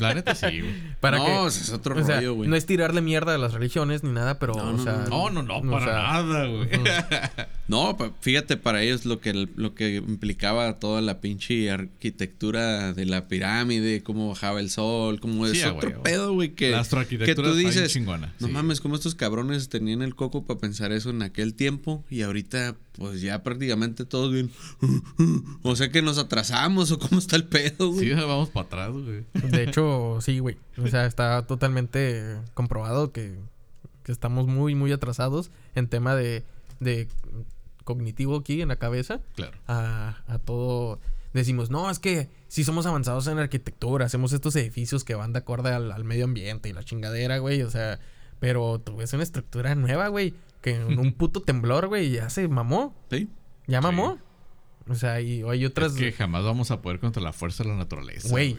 La neta sí, güey. Para no, que, es otro o sea, rollo, güey. no es tirarle mierda a las religiones ni nada, pero, No, o no, sea... No, no, no, o para sea, nada, güey. No, fíjate para ellos lo que lo que implicaba toda la pinche arquitectura de la pirámide, cómo bajaba el sol, cómo es Sí, otro huevo. pedo, güey, que La que astroarquitectura tú está bien dices, chingona, no sí. mames, cómo estos cabrones tenían el coco para pensar eso en aquel tiempo y ahorita pues ya prácticamente todos bien, o sea que nos atrasamos o cómo está el pedo, güey. Sí, vamos para atrás, güey. De hecho, sí, güey. O sea, está totalmente comprobado que, que estamos muy, muy atrasados en tema de, de cognitivo aquí en la cabeza. Claro. A, a todo. Decimos, no, es que si somos avanzados en arquitectura, hacemos estos edificios que van de acorde al, al medio ambiente y la chingadera, güey. O sea, pero tú ves una estructura nueva, güey, que en un puto temblor, güey, ya se mamó. Sí. Ya Sí. mamó. O sea, y hay otras. Es que jamás vamos a poder contra la fuerza de la naturaleza, güey.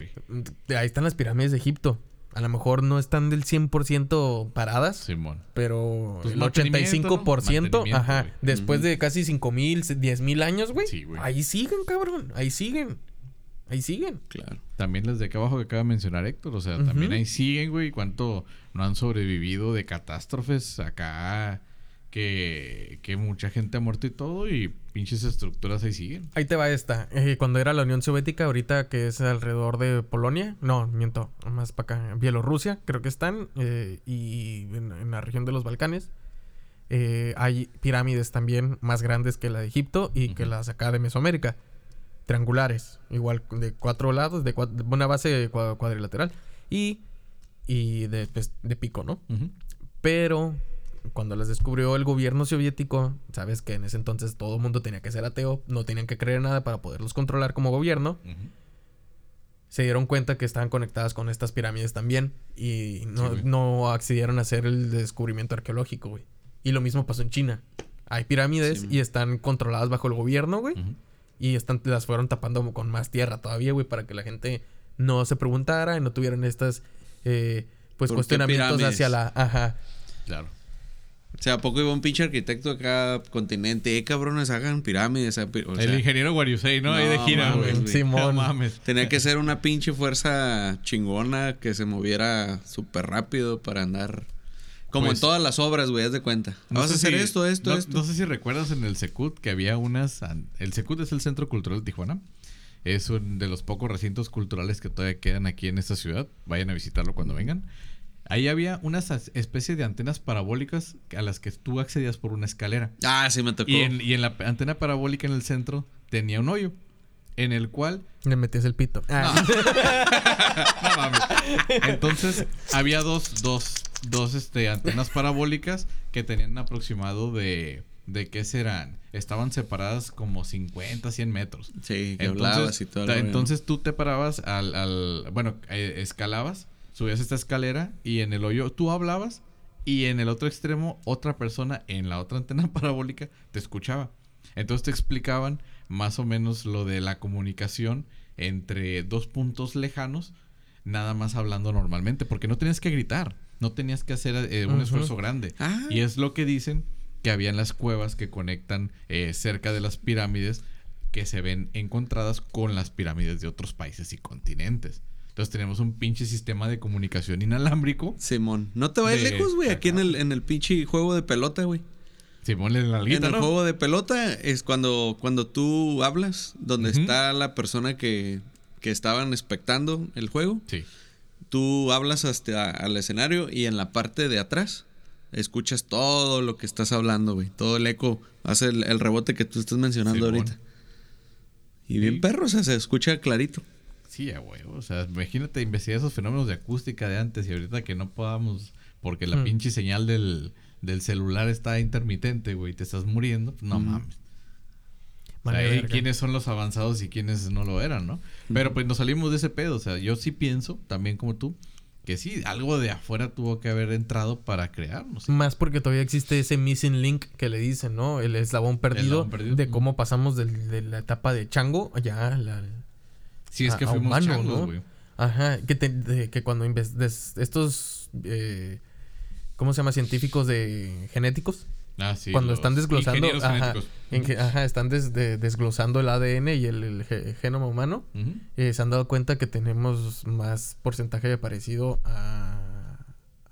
Ahí están las pirámides de Egipto. A lo mejor no están del 100% paradas, Simón. pero Pues el mantenimiento, 85%, ¿no? Ajá, después de casi 5000, 10000 años, güey. Sí, güey. ahí siguen, cabrón, ahí siguen. Ahí siguen. Claro. También las de acá abajo que acaba de mencionar Héctor. O sea, también ahí siguen, güey. Cuánto no han sobrevivido de catástrofes acá. Que, que mucha gente ha muerto y todo. Y pinches estructuras ahí siguen. Ahí te va esta. Eh, cuando era la Unión Soviética, ahorita que es alrededor de Polonia, no, miento, más para acá, Bielorrusia, creo que están, eh, y en, en la región de los Balcanes. eh, hay pirámides también más grandes que la de Egipto y que las acá de Mesoamérica. Triangulares, igual de cuatro lados, de, cua- de una base cua- cuadrilateral y, y de, pues, de pico, ¿no? Pero cuando las descubrió el gobierno soviético, sabes que en ese entonces todo el mundo tenía que ser ateo, no tenían que creer nada para poderlos controlar como gobierno, se dieron cuenta que estaban conectadas con estas pirámides también y no, Sí, no accedieron a hacer el descubrimiento arqueológico, güey. Y lo mismo pasó en China. Hay pirámides Sí, y están controladas bajo el gobierno, güey. Y están, las fueron tapando con más tierra todavía, güey, para que la gente no se preguntara y no tuvieran estas, eh, pues, ¿Por qué cuestionamientos hacia la... Ajá. Claro. O sea, ¿a poco iba un pinche arquitecto acá continente? Eh, cabrones, hagan pirámides. el ingeniero Guariusei, ¿no? Ahí de gira, güey. Simón. No mames. Tenía que ser una pinche fuerza chingona que se moviera súper rápido para andar Como Pues- en todas las obras, güey, haz de cuenta. No Vas a hacer si- esto, esto, no, esto. No sé si recuerdas en el Secut que había unas. El Secut es el Centro Cultural de Tijuana. Es uno de los pocos recintos culturales que todavía quedan aquí en esta ciudad. Vayan a visitarlo cuando vengan. Ahí había unas as- especies de antenas parabólicas a las que tú accedías por una escalera. Ah, sí me tocó. Y en, y en la antena parabólica en el centro tenía un hoyo. En el cual Le metías el pito. Ah. No mames. Entonces, había dos, dos, dos este, antenas parabólicas que tenían un aproximado de. ¿De qué serán? Estaban separadas como 50, 100 metros. Sí, que hablabas y todo. el ta- rollo. entonces tú te parabas al. al- bueno, eh, escalabas, subías esta escalera y en el hoyo tú hablabas y en el otro extremo otra persona en la otra antena parabólica te escuchaba. Entonces te explicaban más o menos lo de la comunicación entre dos puntos lejanos, nada más hablando normalmente, porque no tenías que gritar, no tenías que hacer eh, un esfuerzo grande. Ah. Y es lo que dicen que había en las cuevas que conectan eh, cerca de las pirámides que se ven encontradas con las pirámides de otros países y continentes. Entonces tenemos un pinche sistema de comunicación inalámbrico. Simón, no te vayas De- lejos, güey. Aquí en el, en el pinche juego de pelota, güey. Simón en la En alguita, el ¿no? juego de pelota es cuando, cuando tú hablas, donde está la persona que, que estaban expectando el juego. Sí. Tú hablas hasta al escenario y en la parte de atrás escuchas todo lo que estás hablando, güey. Todo el eco hace el, el rebote que tú estás mencionando ahorita. Y bien Sí. perro, o sea, se escucha clarito. Sí, a huevo. O sea, imagínate investigar esos fenómenos de acústica de antes y ahorita que no podamos, porque la Hmm. pinche señal del, del celular está intermitente, güey, te estás muriendo. pues, No mames. O sea, Vale, ahí quiénes son los avanzados y quiénes no lo eran, ¿no? Pero pues nos salimos de ese pedo. O sea, yo sí pienso, también como tú, que sí, algo de afuera tuvo que haber entrado para crear, no sé. Más porque todavía existe ese missing link que le dicen, ¿no? El eslabón perdido, eslabón perdido. de cómo pasamos de, la etapa de chango ya a la... Sí, es a- que a fuimos humano, changos, ¿no? güey. Ajá, que, te- de- que cuando estos... eh, ¿Cómo se llama? Científicos de genéticos. Ah, sí. cuando están desglosando... Ajá, genéticos. en que- ajá, están des- de- desglosando el ADN y el, el ge- genoma humano. Eh, se han dado cuenta que tenemos más porcentaje de parecido a,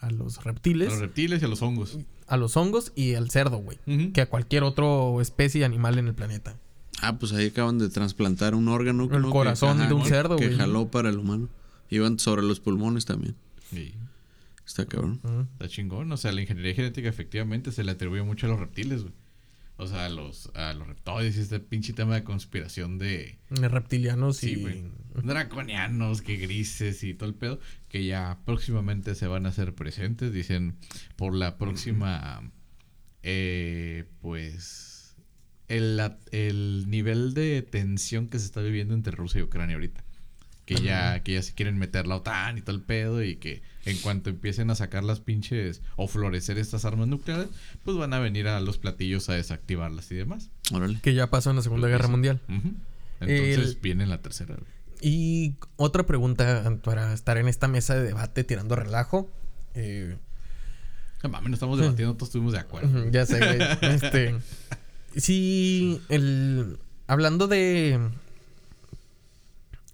a los A reptiles, los reptiles y a los hongos. a los hongos y al cerdo, güey. Que a cualquier otra especie animal en el planeta. Ah, pues ahí acaban de trasplantar un órgano. El ¿no? que- corazón ajá, de un que- cerdo, Que güey. jaló para el humano. Iban sobre los pulmones también. Sí. Está cabrón. Está chingón. O sea, la ingeniería genética efectivamente se le atribuye mucho a los reptiles, güey. O sea, a los, a los reptoides y este pinche tema de conspiración de... Reptilianos Sí, y... Draconianos, que grises y todo el pedo. Que ya próximamente se van a hacer presentes. Dicen, por la próxima... eh, pues... El, el nivel de tensión que se está viviendo entre Rusia y Ucrania ahorita. Que ya, que ya se quieren meter la OTAN y todo el pedo. Y que en cuanto empiecen a sacar las pinches... O florecer estas armas nucleares. Pues van a venir a los platillos a desactivarlas y demás. Órale. Que ya pasó en la Segunda Guerra. Mundial. Entonces El- viene la tercera. Y otra pregunta para estar en esta mesa de debate tirando relajo. Eh, No mames, no estamos debatiendo, todos estuvimos de acuerdo. Ya sé, güey. Este. Sí, el. Hablando de.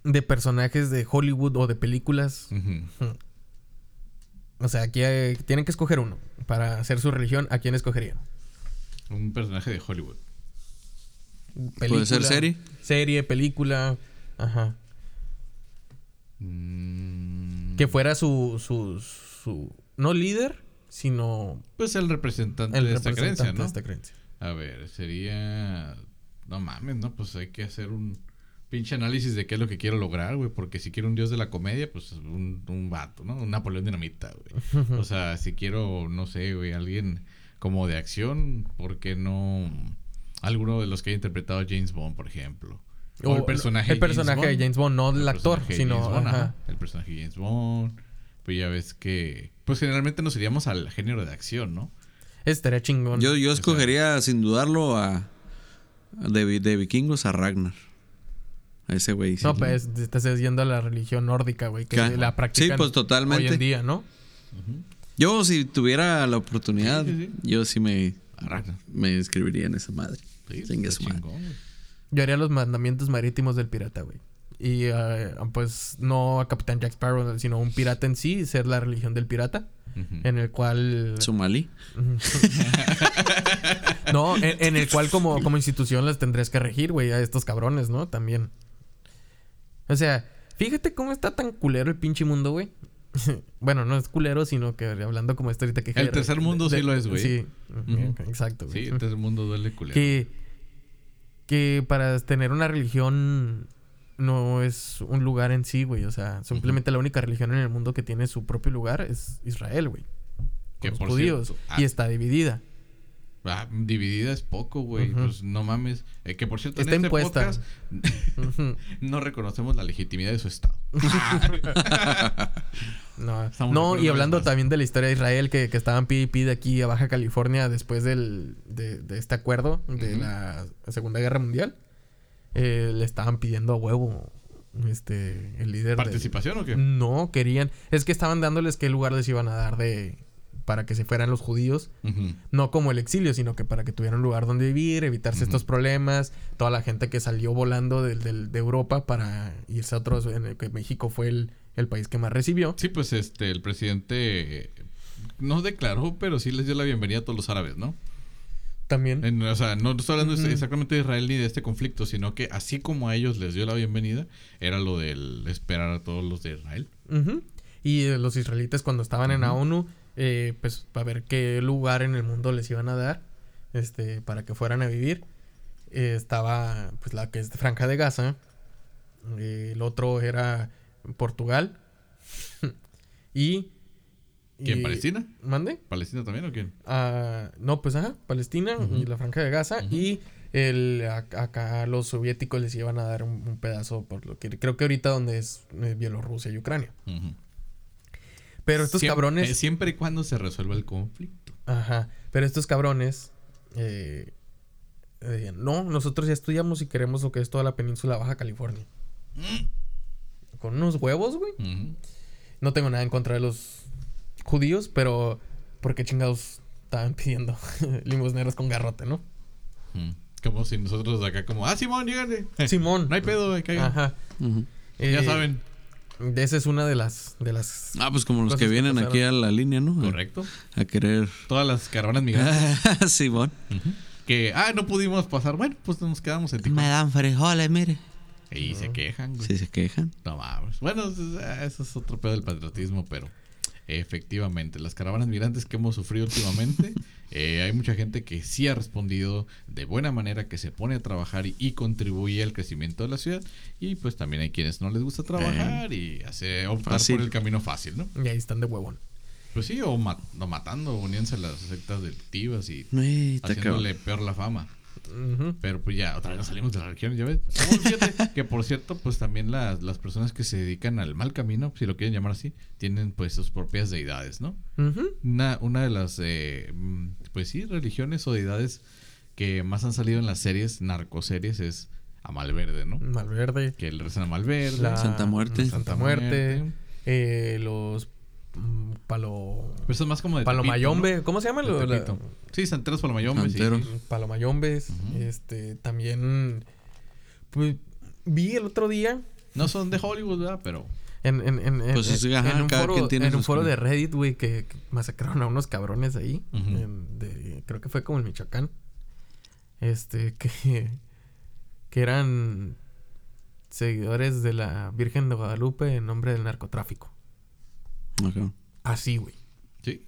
De personajes de Hollywood o de películas. O sea, aquí hay- tienen que escoger uno. Para hacer su religión, ¿a quién escogerían? Un personaje de Hollywood. ¿Puede ser serie? Serie, película. Ajá. Mm, Que fuera su. su, su no líder, sino. Pues el representante El de esta representante creencia, ¿no? de esta creencia. A ver, sería. No mames, ¿no? Pues hay que hacer un pinche análisis de qué es lo que quiero lograr, güey. Porque si quiero un dios de la comedia, pues un, un vato, ¿no? Un Napoleón Dinamita, güey. O sea, si quiero, no sé, güey, alguien como de acción, ¿por qué no alguno de los que haya interpretado a James Bond, por ejemplo? O, el personaje, el personaje de James Bond, no el, actor, sino. James Bond, ajá. ajá. El personaje de James Bond. Pues ya ves que. Pues generalmente nos iríamos al género de acción, ¿no? Estaría chingón. Yo, yo escogería sin dudarlo a. de, de vikingos a Ragnar. A ese güey. sí. No, pues te estás yendo a la religión nórdica, güey, que ¿Qué? la practican Sí, pues, totalmente. hoy en día, ¿no? Yo, si tuviera la oportunidad, Sí, sí, sí. yo sí me, me inscribiría en esa madre. Está su madre. Yo haría los mandamientos marítimos del pirata, güey. Y eh, pues no a Capitán Jack Sparrow, sino un pirata en sí, ser la religión del pirata. En el cual... Somalí. No, en, en el cual como, como institución las tendrías que regir, güey, a estos cabrones, ¿no? También. O sea, fíjate cómo está tan culero el pinche mundo, güey. bueno, no es culero, sino que hablando como esta ahorita que... El tercer mundo sí lo es, güey. Sí, exacto, güey. Sí, el mundo duele culero. que, que para tener una religión no es un lugar en sí, güey. O sea, simplemente la única religión en el mundo que tiene su propio lugar es Israel, güey. Que los por judíos. cierto, ah. Y está dividida. Ah, dividida es poco, güey. Pues no mames. Eh, que por cierto, Está en este impuesta. podcast no reconocemos la legitimidad de su estado. No, de no y hablando más. también de la historia de Israel, que, que estaban pide y pide aquí a Baja California después del, de, de este acuerdo de la Segunda Guerra Mundial, eh, le estaban pidiendo a huevo este el líder. del- ¿Participación o qué? No, querían. Es que estaban dándoles qué lugar les iban a dar de para que se fueran los judíos. No como el exilio, sino que para que tuvieran un lugar donde vivir, evitarse estos problemas. Toda la gente que salió volando del- del- de Europa para irse a otros, en el que México fue el, el país que más recibió. Sí, pues este, el presidente no declaró, pero sí les dio la bienvenida a todos los árabes, ¿no? También. En- o sea, no estoy hablando exactamente de Israel ni de este conflicto, sino que así como a ellos les dio la bienvenida, era lo del esperar a todos los de Israel. Y eh, los israelitas cuando estaban en la. ONU, eh, pues para ver qué lugar en el mundo les iban a dar, este, para que fueran a vivir, eh, estaba pues la que es Franja de Gaza, eh, el otro era Portugal y... ¿Quién, Palestina? ¿Mande? ¿Palestina también o quién? Ah, no, pues ajá, Palestina y la Franja de Gaza y el a- acá los soviéticos les iban a dar un, un pedazo por lo que creo que ahorita donde es eh, Bielorrusia y Ucrania. Ujú. Pero estos Siempre- cabrones eh, siempre y cuando se resuelva el conflicto. Ajá. Pero estos cabrones. eh, eh, no, nosotros ya estudiamos y queremos lo que es toda la península Baja California. Con unos huevos, güey. No tengo nada en contra de los judíos, pero. ¿Por qué chingados estaban pidiendo limosneros con garrote, no? Ujú. Como si nosotros acá como, ah, Simón. Simón. No hay pedo, güey, caigan. Ajá. Ya Eh, saben. Esa es una de las. De las Ah, pues como los que vienen aquí a la línea, ¿no? Correcto. A querer. Todas las caravanas migrantes. Simón. Ujú. Que, ah, no pudimos pasar. Bueno, pues nos quedamos en Me Tijuana. dan frijoles, mire. Y se quejan, güey. Si se quejan. No mames. Bueno, eso es- eso es otro pedo del patriotismo, pero efectivamente, las caravanas migrantes que hemos sufrido últimamente, eh, hay mucha gente que sí ha respondido de buena manera, que se pone a trabajar y, y contribuye al crecimiento de la ciudad. Y pues también hay quienes no les gusta trabajar y hace optar Fácil. por el camino fácil, ¿no? Y ahí están de huevón. Pues sí, o, ma- o matando, uniéndose a las sectas delictivas y haciéndole peor la fama. Pero pues ya, otra vez nos salimos de la religión, ya ves. No, fíjate que por cierto, pues también las, las personas que se dedican al mal camino, si lo quieren llamar así, tienen pues sus propias deidades, ¿no? Una, una de las, eh, mm, pues sí, religiones o deidades que más han salido en las series, narcoseries, es a Malverde, ¿no? Malverde. Que le rezan a Malverde. La- Santa Muerte. Santa Muerte. eh, los. Mm, palo. Pero eso es más como de Palomayombe. Tepito, ¿Cómo se llama? ¿no? Lo- la-. Sí, Santeros Palomayombe, sí. Santeros. Palomayombes. Ujú. Este. También. Pues. Vi el otro día. No son de Hollywood, ¿verdad? Pero... En, en, en, en- Pues es que, ajá, en un foro, quien tiene en un sus foro de. Reddit, güey, que, que masacraron a unos cabrones ahí. De- creo que fue como en Michoacán. Este, que, que eran seguidores de la Virgen de Guadalupe en nombre del narcotráfico. Así, güey. Sí.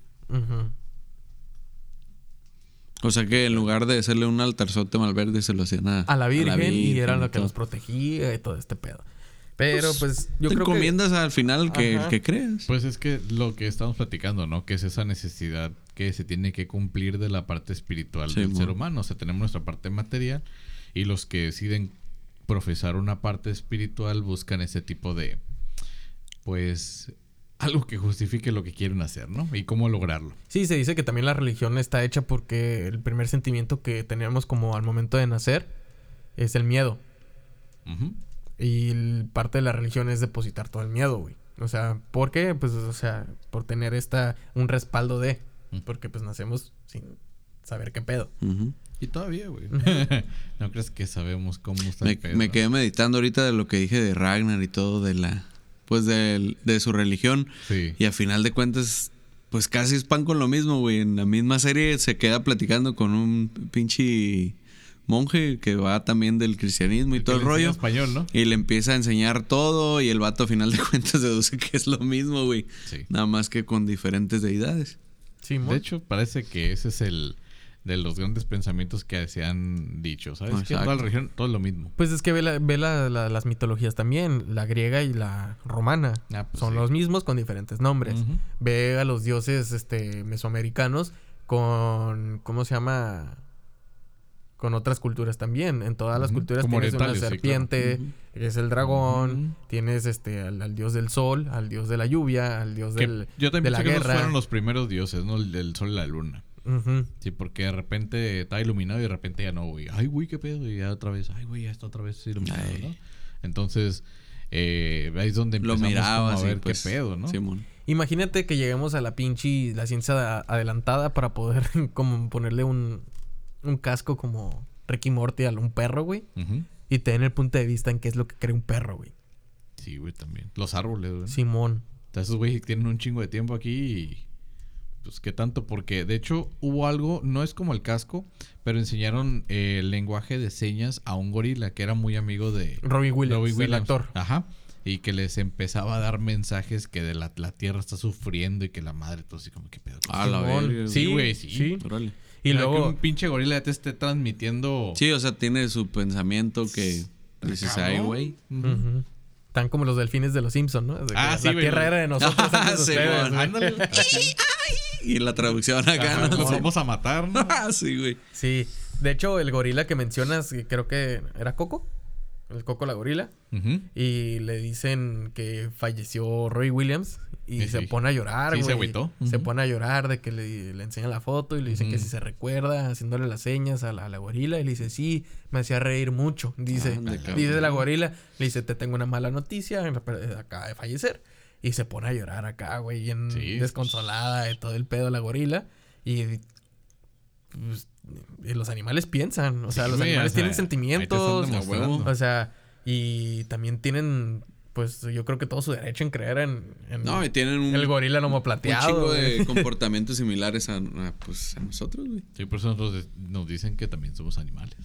O sea que en lugar de hacerle un altarzote malverde, se lo hacían a, A la Virgen, y era lo que todo. los protegía y todo este pedo. Pero pues, yo te creo que... al final el que, el que creas. Pues es que lo que estamos platicando, ¿no? Que es esa necesidad que se tiene que cumplir de la parte espiritual Sí, del ser humano. O sea, tenemos nuestra parte material y los que deciden profesar una parte espiritual buscan ese tipo de, pues, algo que justifique lo que quieren hacer, ¿no? Y cómo lograrlo. Sí, se dice que también la religión está hecha porque el primer sentimiento que teníamos como al momento de nacer es el miedo. Y parte de la religión es depositar todo el miedo, güey. O sea, ¿por qué? Pues, o sea, por tener esta, un respaldo de. Porque pues nacemos sin saber qué pedo. Y todavía, güey. no crees que sabemos cómo está Me, el pedo? me quedé meditando ahorita de lo que dije de Ragnar y todo de la... Pues de, de su religión. Sí. Y a final de cuentas, pues casi es pan con lo mismo, güey. En la misma serie se queda platicando con un pinche monje que va también del cristianismo y todo el rollo. español, ¿no? Y le empieza a enseñar todo y el vato a final de cuentas deduce que es lo mismo, güey. Sí. Nada más que con diferentes deidades. Sí, De hecho, parece que ese es el de los grandes pensamientos que se han dicho. ¿Sabes? Que en toda la región todo es lo mismo. Pues es que ve, la- ve la- la- las mitologías también, la griega y la romana. Ah, pues Son sí. los mismos con diferentes nombres. Ve a los dioses este, mesoamericanos con, ¿cómo se llama? Con otras culturas también. En todas las culturas Como tienes una sí, serpiente, es el dragón, tienes este al, al dios del sol, al dios de la lluvia, al dios Que del, yo de también la pienso que esos guerra. fueron los primeros dioses, ¿no? El del sol y la luna. Sí, porque de repente está iluminado y de repente ya no, güey. Ay, güey, qué pedo. Y ya otra vez, ay, güey, ya está otra vez iluminado, Ay. ¿no? Entonces, eh, ahí es donde Lo empezamos miraba como así, a ver pues. qué pedo, ¿no? Simón. Imagínate que lleguemos a la pinche la ciencia adelantada para poder como ponerle un, un casco como Ricky Morty a un perro, güey. Ujú. Y tener el punto de vista en qué es lo que cree un perro, güey. Sí, güey, también. Los árboles, güey. Simón. Sea, esos güeyes tienen un chingo de tiempo aquí y... Pues qué tanto, porque de hecho hubo algo, no es como el casco, pero enseñaron eh, el lenguaje de señas a un gorila que era muy amigo de Robin Williams, Robbie el actor. Ajá. Y que les empezaba a dar mensajes que de la, la tierra está sufriendo y que la madre, todo así como, ¿qué pedo? A la verga. Sí, güey, sí. Y luego... Que un pinche gorila ya te esté transmitiendo... Sí, o sea, tiene su pensamiento que dices, ay, güey. Ujú. Tan como los delfines de los Simpsons, ¿no? De Ah, sí, la güey, tierra güey. era de nosotros antes de Sí, ustedes, bueno, güey. Ándale. así. Y la traducción acá, Ajá, ¿no? Nos vamos a matar, ¿no? Ah, sí, güey. Sí. De hecho, el gorila que mencionas, creo que era Coco. El Coco la gorila. Y le dicen que falleció Roy Williams. Y Sí, se sí. pone a llorar, Sí, se agüitó. Se pone a llorar de que le, le enseñan la foto y le dicen que si se recuerda, haciéndole las señas a la, a la gorila. Y le dice, sí, me hacía reír mucho. Dice, cabrón. dice la gorila, le dice, te tengo una mala noticia, acaba de fallecer. Y se pone a llorar acá, güey, bien Sí. desconsolada de todo el pedo de la gorila. Y, pues, y los animales piensan, o sea, Sí, los animales o sea, tienen sentimientos. O sea, y también tienen, pues yo creo que todo su derecho en creer en, en No, y tienen un, el gorila lomo un chingo de comportamientos similares a, a, pues, a nosotros, güey. Sí, por eso nosotros nos dicen que también somos animales.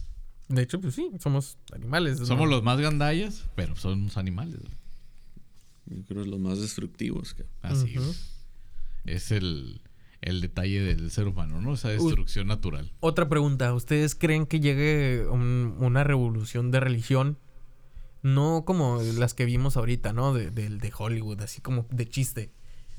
De hecho, pues sí, somos animales. ¿no? Somos los más gandallas, pero somos animales. güey. Yo creo que los más destructivos. Así, güey. Es el, el detalle del ser humano, ¿no? Esa destrucción natural. Otra pregunta, ¿ustedes creen que llegue un- una revolución de religión? No como las que vimos ahorita, ¿no? De, de Hollywood, así como de chiste.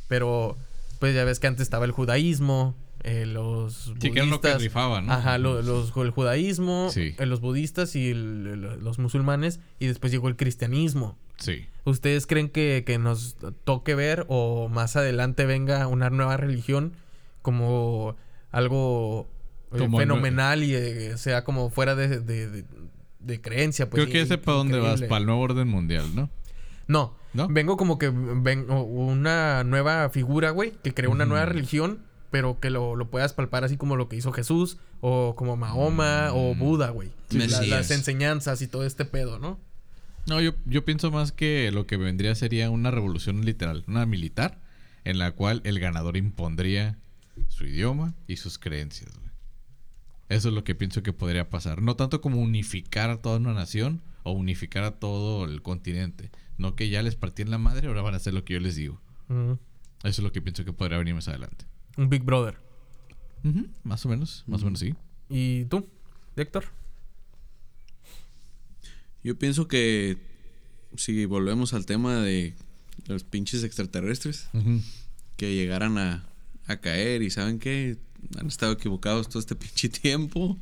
Pero, pues ya ves que antes estaba el judaísmo, eh, los Sí, que lo que budistas- rifaba, ¿no? Ajá, lo- los, el judaísmo, Sí. eh, los budistas y el- los musulmanes, y después llegó el cristianismo. Sí. ¿Ustedes creen que, que nos toque ver o más adelante venga una nueva religión como algo eh, Como fenomenal y eh, sea como fuera de, de- de- de creencia? Pues, Creo que ese para dónde vas, para el nuevo orden mundial, ¿no? No, ¿No? vengo como que ven o- una nueva figura, güey, que creó una nueva religión, pero que lo, lo puedas palpar así como lo que hizo Jesús o como Mahoma o Mm. Buda, güey. La- las enseñanzas y todo este pedo, ¿no? No, yo, yo pienso más que lo que vendría sería una revolución literal, una militar, en la cual el ganador impondría su idioma y sus creencias. güey. Eso es lo que pienso que podría pasar. No tanto como unificar a toda una nación o unificar a todo el continente. No que ya les partí en la madre, ahora van a hacer lo que yo les digo. Eso es lo que pienso que podría venir más adelante. Un Big Brother. Más o menos, más o menos sí. ¿Y tú, Héctor? Yo pienso que si volvemos al tema de los pinches extraterrestres que llegaran a, a caer y saben que han estado equivocados todo este pinche tiempo.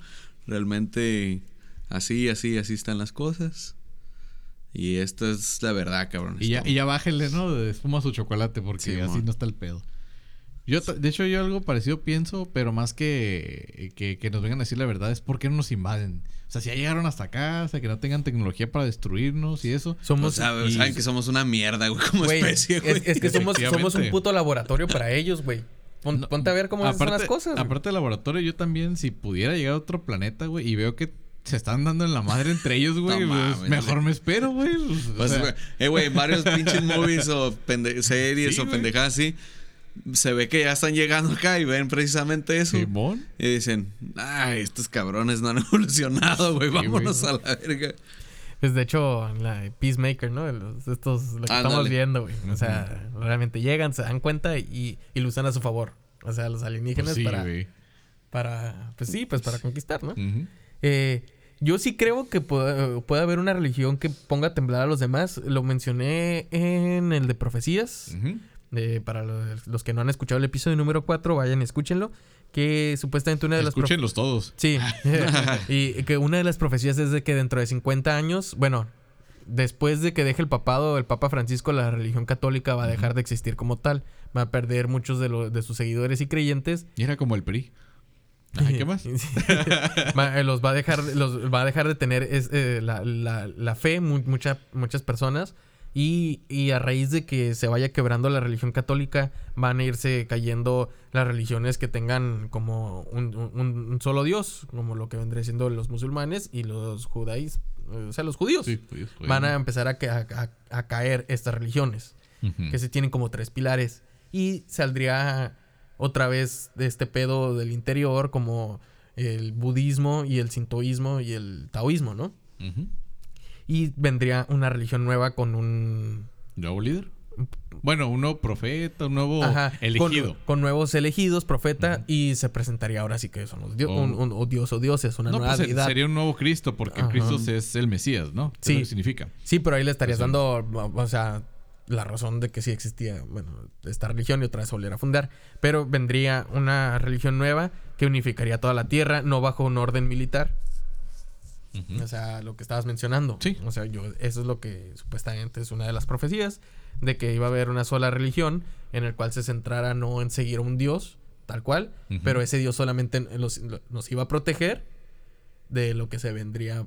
Realmente así, así, así están las cosas. Y esta es la verdad, cabrón. Y ya, y ya bájenle, ¿no? De espuma su chocolate porque Sí, así no está el pedo. Yo, ta- de hecho, yo algo parecido pienso, pero más que, que, que nos vengan a decir la verdad es por qué no nos invaden. O sea, si ya llegaron hasta acá, o sea, que no tengan tecnología para destruirnos y eso. O Somos... sea, y- saben que somos una mierda, güey, como especie, güey. es, es que somos, somos un puto laboratorio para ellos, güey. Pon- No, ponte a ver cómo son aparte, las cosas. Aparte del laboratorio, yo también, si pudiera llegar a otro planeta, güey, y veo que se están dando en la madre entre ellos, güey, No pues, mejor me espero, güey. pues, o Pues, sea, eh, güey, varios pinches movies o series Sí, o pendejadas así. se ve que ya están llegando acá y ven precisamente eso. Simón. Y dicen, ay, estos cabrones no han evolucionado, güey, vámonos a la verga. Pues de hecho, la Peacemaker, ¿no? Los- estos, lo que estamos viendo, güey. O sea, realmente llegan, se dan cuenta y, y lo usan a su favor. O sea, los alienígenas Pues sí, para, güey. para, pues sí, pues para conquistar, ¿no? Eh, yo sí creo que puede, puede haber una religión que ponga a temblar a los demás. Lo mencioné en el de profecías. Eh, para los, los que no han escuchado el episodio número 4, vayan y escúchenlo. Que supuestamente una de las... Escúchenlos todos. Sí. y que una de las profecías es de que dentro de 50 años, bueno, después de que deje el papado, el Papa Francisco, la religión católica va a dejar de existir como tal. Va a perder muchos de, lo- de sus seguidores y creyentes. Y era como el PRI. ¿Qué más? Eh, los va a dejar, los va a dejar de tener es, eh, la, la- la fe mu- mucha- muchas personas. Y, y a raíz de que se vaya quebrando la religión católica, van a irse cayendo las religiones que tengan como un, un- un solo Dios, como lo que vendría siendo los musulmanes y los judáis, o sea, los judíos. Sí, judíos, judíos. Van a empezar a, a- a caer estas religiones que se tienen como tres pilares. Y saldría otra vez de este pedo del interior como el budismo y el sintoísmo y el taoísmo, ¿no? Ujú. Y vendría una religión nueva con un... ¿Nuevo líder? Bueno, un nuevo profeta, un nuevo Ajá, elegido. Con, con nuevos elegidos, profeta, y se presentaría ahora sí que son los dio- Oh. un, dios o dioses, una no, nueva pues deidad. sería un nuevo Cristo, porque. Cristo es el Mesías, ¿no? Sí. Es lo que significa. Sí, pero ahí le estarías Pues, dando, o sea, la razón de que sí existía, bueno, esta religión y otra vez volviera a fundar. Pero vendría una religión nueva que unificaría toda la tierra, no bajo un orden militar. O sea, lo que estabas mencionando. Sí. O sea, yo, eso es lo que supuestamente es una de las profecías, de que iba a haber una sola religión en el cual se centrara no en seguir a un dios, tal cual, pero ese dios solamente los- nos iba a proteger de lo que se vendría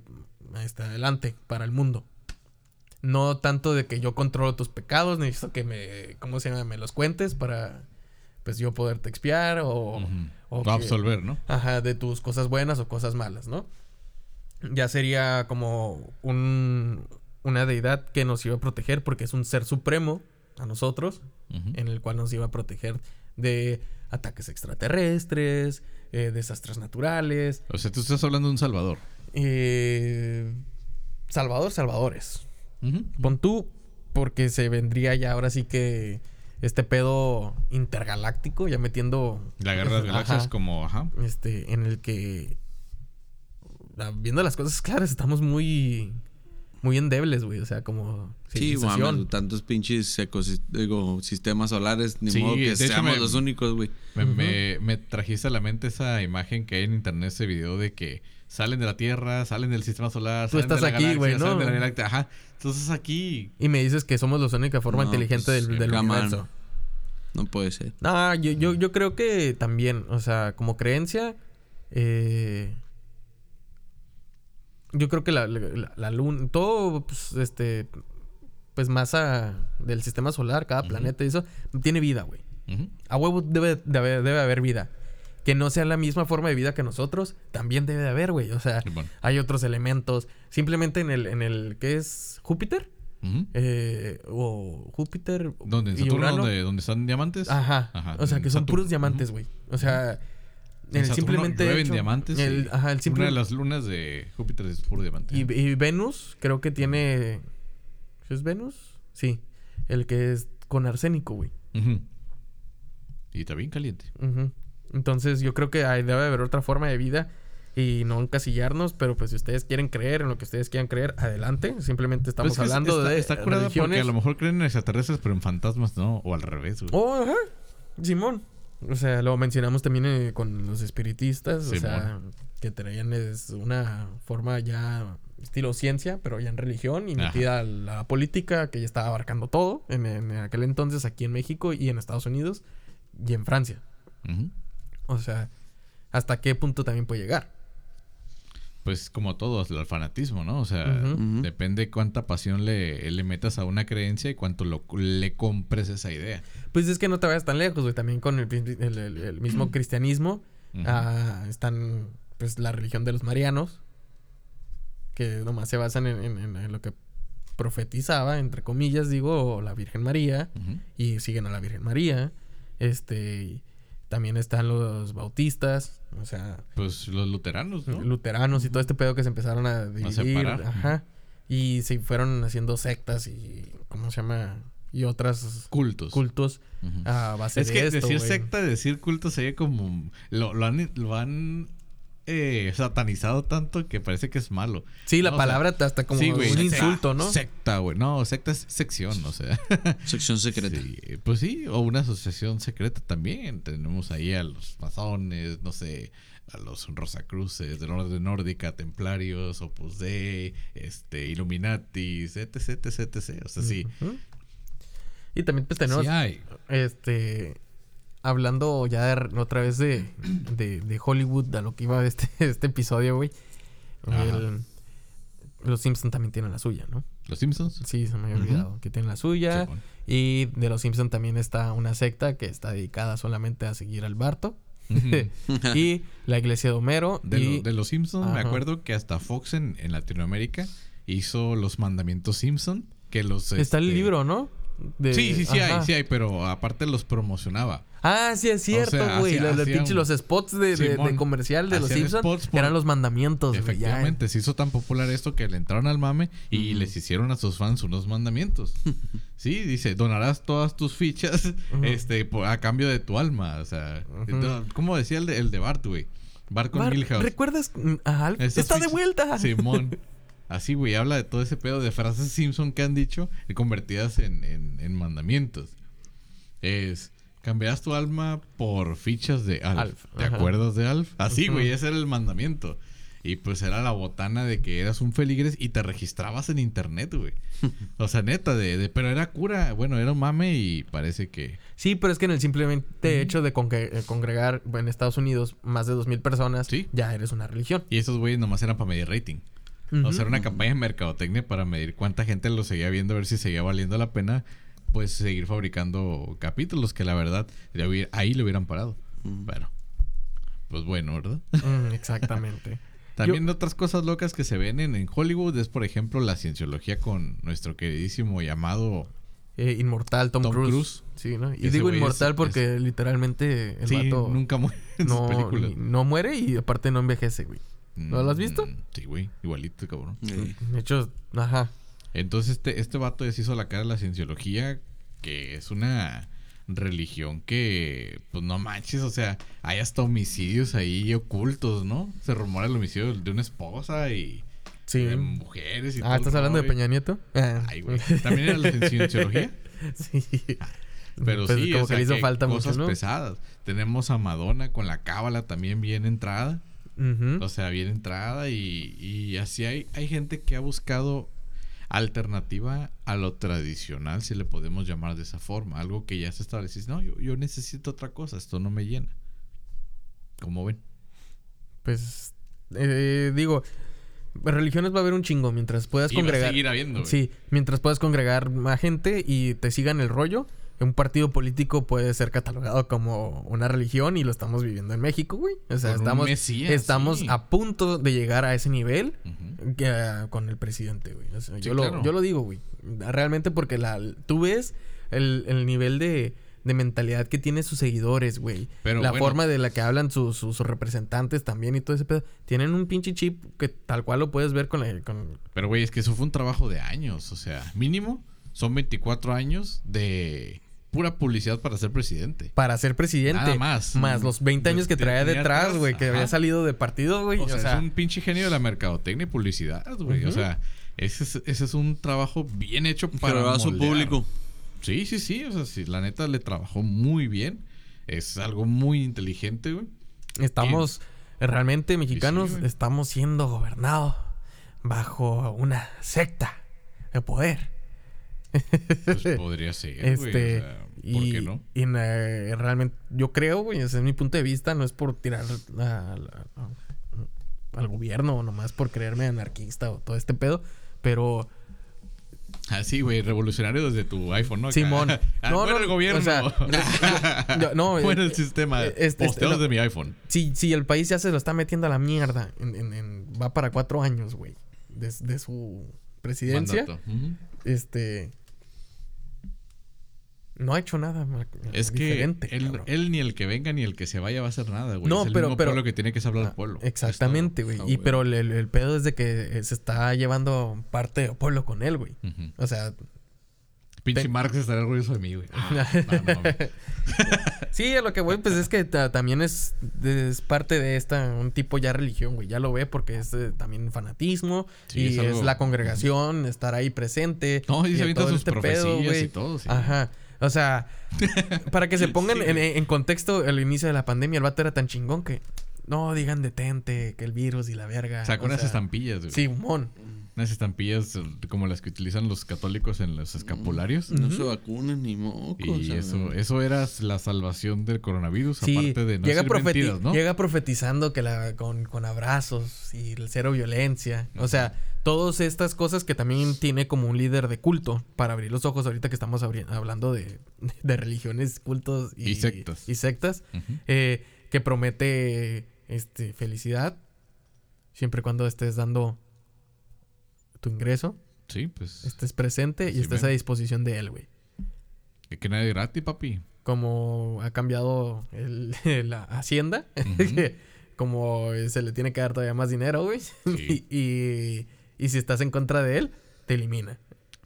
hasta adelante para el mundo. No tanto de que yo controlo tus pecados, necesito que me, ¿cómo se llama? Me los cuentes para, pues yo poderte expiar o... Que- absolver, ¿no? Ajá, de tus cosas buenas o cosas malas, ¿no? Ya sería como un, una deidad que nos iba a proteger porque es un ser supremo a nosotros, en el cual nos iba a proteger de ataques extraterrestres, eh, desastres naturales, O sea, tú estás hablando de un Salvador. eh, Salvador, salvadores. Ujú. Pon tú, porque se vendría ya ahora sí que este pedo intergaláctico, ya metiendo... La guerra de las galaxias Ajá. como, ajá. este, en el que viendo las cosas claras estamos muy muy endebles, güey, o sea, como Sí, mames, tantos pinches digo, sistemas solares, ni Sí, modo de que hecho seamos me- los únicos, güey. Me, me- me trajiste a la mente esa imagen que hay en internet, ese video de que salen de la Tierra, salen del sistema solar, Tú salen de estás la aquí, galaxia, güey, ¿no? salen de la Láctea. Ajá. Entonces aquí. Y me dices que somos la única forma No, inteligente pues, del, del universo. No puede ser. No, yo, yo, yo creo que también, o sea, como creencia, eh, yo creo que la, la, la luna, todo, pues, este, pues masa del sistema solar, cada planeta y eso, tiene vida, güey. A huevo debe de haber, debe haber vida. Que no sea la misma forma de vida que nosotros, también debe de haber, güey. O sea, hay otros elementos. Simplemente en el, en el, ¿qué es? ¿Júpiter? Eh, o Júpiter. ¿Dónde? ¿En Saturno? Donde, donde están diamantes? Ajá. Ajá, O sea, que son Saturno. puros diamantes, güey. O sea, En el Saturno simplemente. llueven hecho- diamantes. el- y ajá, el simple. Una de las lunas de Júpiter es puro diamante. y, y Venus, creo que tiene. ¿Es Venus? Sí. El que es con arsénico, güey. Y está bien caliente. Entonces yo creo que hay- debe haber otra forma de vida y no encasillarnos, pero pues si ustedes quieren creer en lo que ustedes quieran creer, adelante. Simplemente estamos Pues es que hablando está, de Está curada porque religiones. a lo mejor creen en extraterrestres, pero en fantasmas no. O al revés, güey. Oh, ajá. Simón. O sea, lo mencionamos también eh, con los espiritistas, o sea, que traían es una forma ya estilo ciencia, pero ya en religión y Ajá. metida a la política que ya estaba abarcando todo en, en aquel entonces aquí en México y en Estados Unidos y en Francia. O sea, hasta qué punto también puede llegar. Pues como todo, el fanatismo, ¿no? O sea, depende cuánta pasión le, le metas a una creencia y cuánto lo- le compres esa idea. Pues es que no te vayas tan lejos, güey. También con el, el- el- el mismo cristianismo ah, están, pues, la religión de los marianos, que nomás se basan en, en- lo que profetizaba, entre comillas, digo, la Virgen María, y siguen a la Virgen María. Este, también están los bautistas, o sea, Pues los luteranos, ¿no? luteranos y todo este pedo que se empezaron a dividir. separar. Ajá. Y se fueron haciendo sectas y, ¿cómo se llama? Y otras Cultos. cultos Ujú. a base Es de que esto, decir güey. secta, decir culto sería como... Lo, lo han, lo han eh, satanizado tanto que parece que es malo. Sí, la No, o sea, palabra hasta como Sí, güey, un insulto, ¿no? Secta, güey. No, secta es sección, o sea. Sección secreta. Sí, pues sí, o una asociación secreta también. Tenemos ahí a los masones, no sé, a los Rosacruces, del orden nórdica, templarios, Opus Dei, este, Illuminatis, etc, etc, etc. O sea, sí. Y también pues tenemos, Sí hay. este, hablando ya de- otra vez de, de, de Hollywood, a lo que iba este, este episodio, güey. El- Los Simpsons también tienen la suya, ¿no? ¿Los Simpsons? Sí, se me había olvidado que tienen la suya. Y de los Simpsons también está una secta que está dedicada solamente a seguir al Barto. Y la iglesia de Homero. De, y lo- de los Simpsons, me acuerdo que hasta Fox en, en Latinoamérica hizo los mandamientos Simpson. Que los. está el este, libro, ¿no? De- Sí, sí, sí Ajá. hay, sí hay, pero aparte los promocionaba. Ah, sí, es cierto, sea, güey. hacía- los, los los spots de, de- de Simón. comercial de los Simpsons por- eran los mandamientos. Efectivamente, se hizo tan popular esto que le entraron al mame y les hicieron a sus fans unos mandamientos. sí, dice, donarás todas tus fichas este por- a cambio de tu alma. O sea, entonces, ¿cómo decía el de, el de Bart, güey? Bart con Bar- Milhouse. ¿Recuerdas mm, ¡Está de vuelta! Simón. Así, güey, habla de todo ese pedo de frases Simpson que han dicho y convertidas en, en- en mandamientos. Es, cambiarás tu alma por fichas de Alf. Alf, ¿Te ajá. acuerdas de Alf? Así, güey, ese era el mandamiento. Y pues era la botana de que eras un feligres y te registrabas en internet, güey. O sea, neta, de, de- pero era cura. Bueno, era un mame y parece que... Sí, pero es que en el simplemente hecho de congre- eh, congregar en Estados Unidos más de 2.000 personas, Sí. ya eres una religión. Y esos güeyes nomás eran para medir rating. O sea, era una campaña de mercadotecnia para medir cuánta gente lo seguía viendo, a ver si seguía valiendo la pena, pues seguir fabricando capítulos que la verdad ya hubiera- ahí le hubieran parado. Mm. Pero, pues bueno, ¿verdad? Mm, exactamente. También otras cosas locas que se ven en, en Hollywood es, por ejemplo, la cienciología con nuestro queridísimo llamado... Eh, inmortal Tom, Tom Cruise. Cruise. Sí, ¿no? Y digo es- inmortal es- porque literalmente el sí, vato nunca muere en sus no, películas. ni- no muere y aparte no envejece, güey. ¿No lo has visto? Mm, Sí, güey, igualito, cabrón. Sí. De hecho, ajá. Entonces este, este vato ya se hizo la cara de la cienciología, que es una religión que, pues no manches, o sea, hay hasta homicidios ahí ocultos, ¿no? Se rumora el homicidio de una esposa y Sí. de mujeres y todo Ah, ¿estás hablando de. Peña Nieto? Ah. Ay, güey. ¿También era la cienciología? sí. Pero Pues sí, como o sea, que le hizo que falta cosas mucho, ¿no? pesadas. Tenemos a Madonna con la cábala también bien entrada. O sea, bien entrada y, y así hay, hay gente que ha buscado alternativa a lo tradicional, si le podemos llamar de esa forma. Algo que ya se establece. No, yo, yo necesito otra cosa, esto no me llena. Como ven? Pues, eh, digo, religiones va a haber un chingo mientras puedas Y va a congregar. seguir habiendo, güey. Sí, mientras puedas congregar más gente y te sigan el rollo, un partido político puede ser catalogado como una religión y lo estamos viviendo en México, güey. O sea, estamos, mesías, estamos sí. a punto de llegar a ese nivel que, ah, con el presidente, güey. O sea, Sí, yo, lo, yo lo digo, güey. Realmente porque la, tú ves el, el nivel de, de mentalidad que tiene sus seguidores, güey. Pero La bueno. forma de la que hablan sus, sus representantes también y todo ese pedo. Tienen un pinche chip que tal cual lo puedes ver con, la- con Pero, güey, es que eso fue un trabajo de años. O sea, mínimo son 24 años de pura publicidad para ser presidente. para ser presidente. Nada más. Más los 20 años que traía detrás, güey. Que había salido de partido, güey. O sea, O sea, es un pinche genio de la mercadotecnia y publicidad, güey. O sea, ese es, ese es un trabajo bien hecho para a su público. Sí, sí, sí. O sea, sí, la neta le trabajó muy bien. Es algo muy inteligente, güey. estamos realmente mexicanos, estamos siendo gobernados bajo una secta de poder. Pues podría ser, güey. Este, o sea, ¿Por y, qué no? y, eh, realmente, yo creo, güey, ese es mi punto de vista, no es por tirar a- a- a- al gobierno o nomás por creerme anarquista o todo este pedo, pero Ah, sí, güey. Revolucionario desde tu iPhone, ¿no? Simón. Ah, No, no, el gobierno. o sea, yo- no, Muere el eh, sistema. eh, este- Posteados no. de mi iPhone. si, si el país ya se lo está metiendo a la mierda, en, en- en- va para cuatro años, güey, de, de su presidencia, Mandato. Ujú. este... no ha hecho nada Es que él, él ni el que venga ni el que se vaya va a hacer nada, güey. No, es el pero- mismo pero- pueblo que tiene que hablar al Ah, pueblo. Exactamente, güey. Ah, y pero el, el- pedo es de que eh, se está llevando parte del pueblo con él, güey. O sea, Pinche Te- Marx estará orgulloso de mí, güey. Ah, no, no, mames. sí, a lo que voy, pues es que ta- también es, es parte de esta, un tipo ya religión, güey. Ya lo ve porque es eh, también fanatismo Sí, y es la congregación, estar ahí presente. No, y se avienta todo sus este profecías y todo, sí. Ajá. O sea, para que se pongan Sí, en, contexto, el inicio de la pandemia, el vato era tan chingón que no digan detente, que el virus y la verga. Sacó o unas sea, estampillas, güey. Simón. Unas estampillas eh, como las que utilizan los católicos en los escapularios. No se vacunan ni mocos. Y eso, eso era la salvación del coronavirus, Sí, aparte de no llega, ser mentiras, ¿no? llega profetizando que la con, con abrazos y el cero violencia. O sea, todas estas cosas que también tiene como un líder de culto para abrir los ojos ahorita que estamos hablando de, de religiones, cultos y, Y sectas. y sectas, Ujú. eh, que promete este felicidad siempre y cuando estés dando tu ingreso, Sí, pues. estés presente y estés a disposición de él, güey. Que, que nadie gratis, papi. como ha cambiado el- la hacienda, como se le tiene que dar todavía más dinero, güey. Sí. y, y, y si estás en contra de él, te elimina.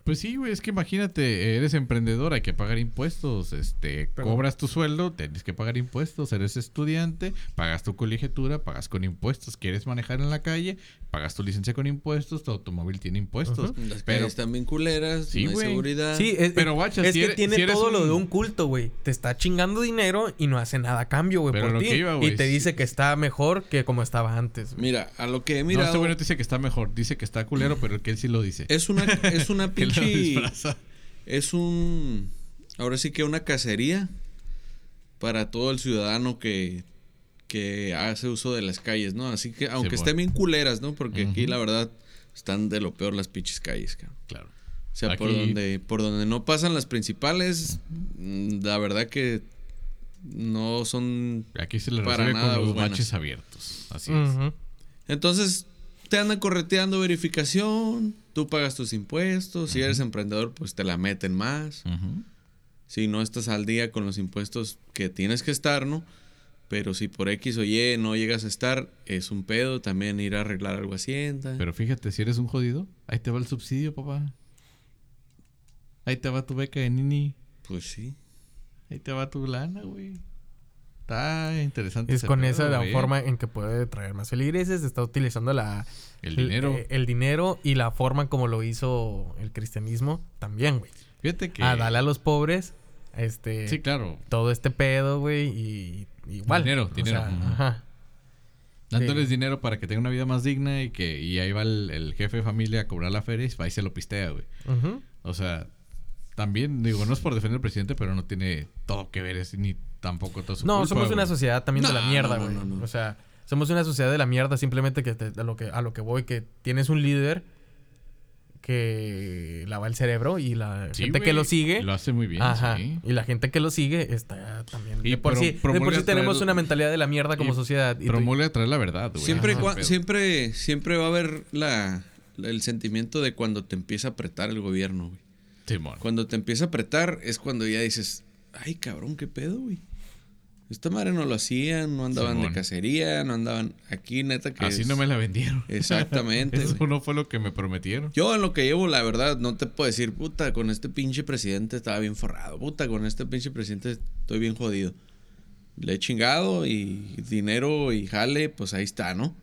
Pues sí, güey, es que imagínate, eres emprendedor, hay que pagar impuestos, este, cobras tu sueldo, tienes que pagar impuestos, eres estudiante, pagas tu colegiatura, pagas con impuestos, quieres manejar en la calle, pagas tu licencia con impuestos, tu automóvil tiene impuestos. Ujú. Las Pero- calles están bien culeras, Sí, no hay güey. seguridad. Sí, es, Pero, guacha, es si que eres- tiene si todo lo de un culto, güey. Te está chingando dinero y no hace nada a cambio, güey, por ti. y te dice que está mejor que como estaba antes. Mira, a lo que he No, mirado este güey no te dice que está mejor, dice que está culero, pero que él sí lo dice. es una es una pinche es un ahora sí que una cacería para todo el ciudadano que que hace uso de las calles, ¿no? Así que aunque estén bien culeras, ¿no? Porque aquí la verdad están de lo peor las pinches calles, cabrón. Claro. O sea, por donde por donde no pasan las principales, mm, la verdad que no son Aquí se le Para nada con los buenas. baches abiertos. Así es. Entonces, te andan correteando verificación, tú pagas tus impuestos, si eres emprendedor, pues te la meten más. Si no estás al día con los impuestos que tienes que estar, ¿no? Pero si por X o Y no llegas a estar, es un pedo también ir a arreglar algo a Hacienda. Pero fíjate, si eres un jodido, ahí te va el subsidio, papá. Ahí te va tu beca de nini. Pues sí. Ahí te va tu lana, güey. Está interesante. Es ese con pedo, esa la forma en que puede traer más feligreses. Está utilizando la, El dinero. El, el dinero y la forma como lo hizo el cristianismo también, güey. Fíjate que. A darle a los pobres, este, Sí, claro. todo este pedo, güey, y igual. Dinero, o dinero, sea, ajá. Dándoles Sí. dinero para que tengan una vida más digna y que y ahí va el, el jefe de familia a cobrar la feria y va y se lo pistea, güey. O sea, también, digo, no es por defender al presidente, pero no tiene todo que ver, es ni tampoco todo su No, culpa, somos una sociedad también de la mierda, no, güey. no. O sea, somos una sociedad de la mierda simplemente que te- a lo que a lo que voy que tienes un líder que lava el cerebro y la Sí, gente que lo sigue Lo hace muy bien, Ajá. sí. Y la gente que lo sigue está también. Y de por sí, de promulga por sí tenemos traer- una mentalidad de la mierda como y sociedad. y Promulga traer la verdad, güey. Siempre, Ajá. siempre, siempre va a haber la, el sentimiento de cuando te empieza a apretar el gobierno, güey. Cuando te empieza a apretar es cuando ya dices, ay cabrón, qué pedo, güey. Esta madre no lo hacían, no andaban Simón. de cacería, no andaban aquí, neta que Así es- no me la vendieron. Exactamente, Eso no fue lo que me prometieron. Yo en lo que llevo, la verdad, no te puedo decir, puta, con este pinche presidente estaba bien forrado. Puta, con este pinche presidente estoy bien jodido. Le he chingado y dinero y jale, pues ahí está, ¿no?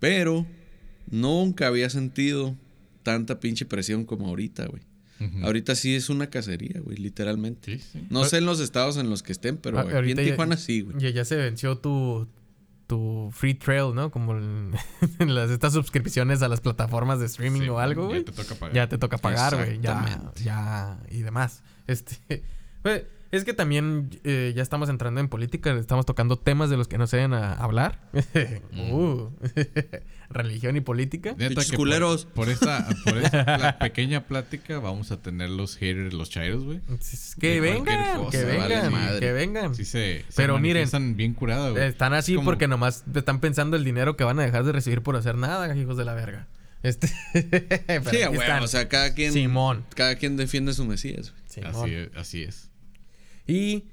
Pero nunca había sentido tanta pinche presión como ahorita, güey. Ahorita sí es una cacería, güey, literalmente. Sí, sí. No sé en los estados en los que estén, pero a- aquí en ahorita ya- Tijuana sí, güey. Ya, ya se venció tu, tu free trail, ¿no? Como el- en las, estas suscripciones a las plataformas de streaming Sí, o algo, güey. Ya te toca pagar. Ya te toca pagar, güey. Ya, ya, y demás. Este, güey, es que también eh, ya estamos entrando en política, estamos tocando temas de los que no se deben a hablar. Uh, religión y política. Neta que por- culeros. Por, esta, por esta la pequeña plática vamos a tener los haters, los chairos, güey. Que vengan, cosa, que vale vengan, madre. que vengan. Sí se, se Pero miren, manifiestan bien curada, güey. Están así Es como- porque nomás están pensando el dinero que van a dejar de recibir por hacer nada, hijos de la verga. Este, Sí, están. o sea, cada quien, Simón. cada quien defiende su Mesías. Así es, así es. Y...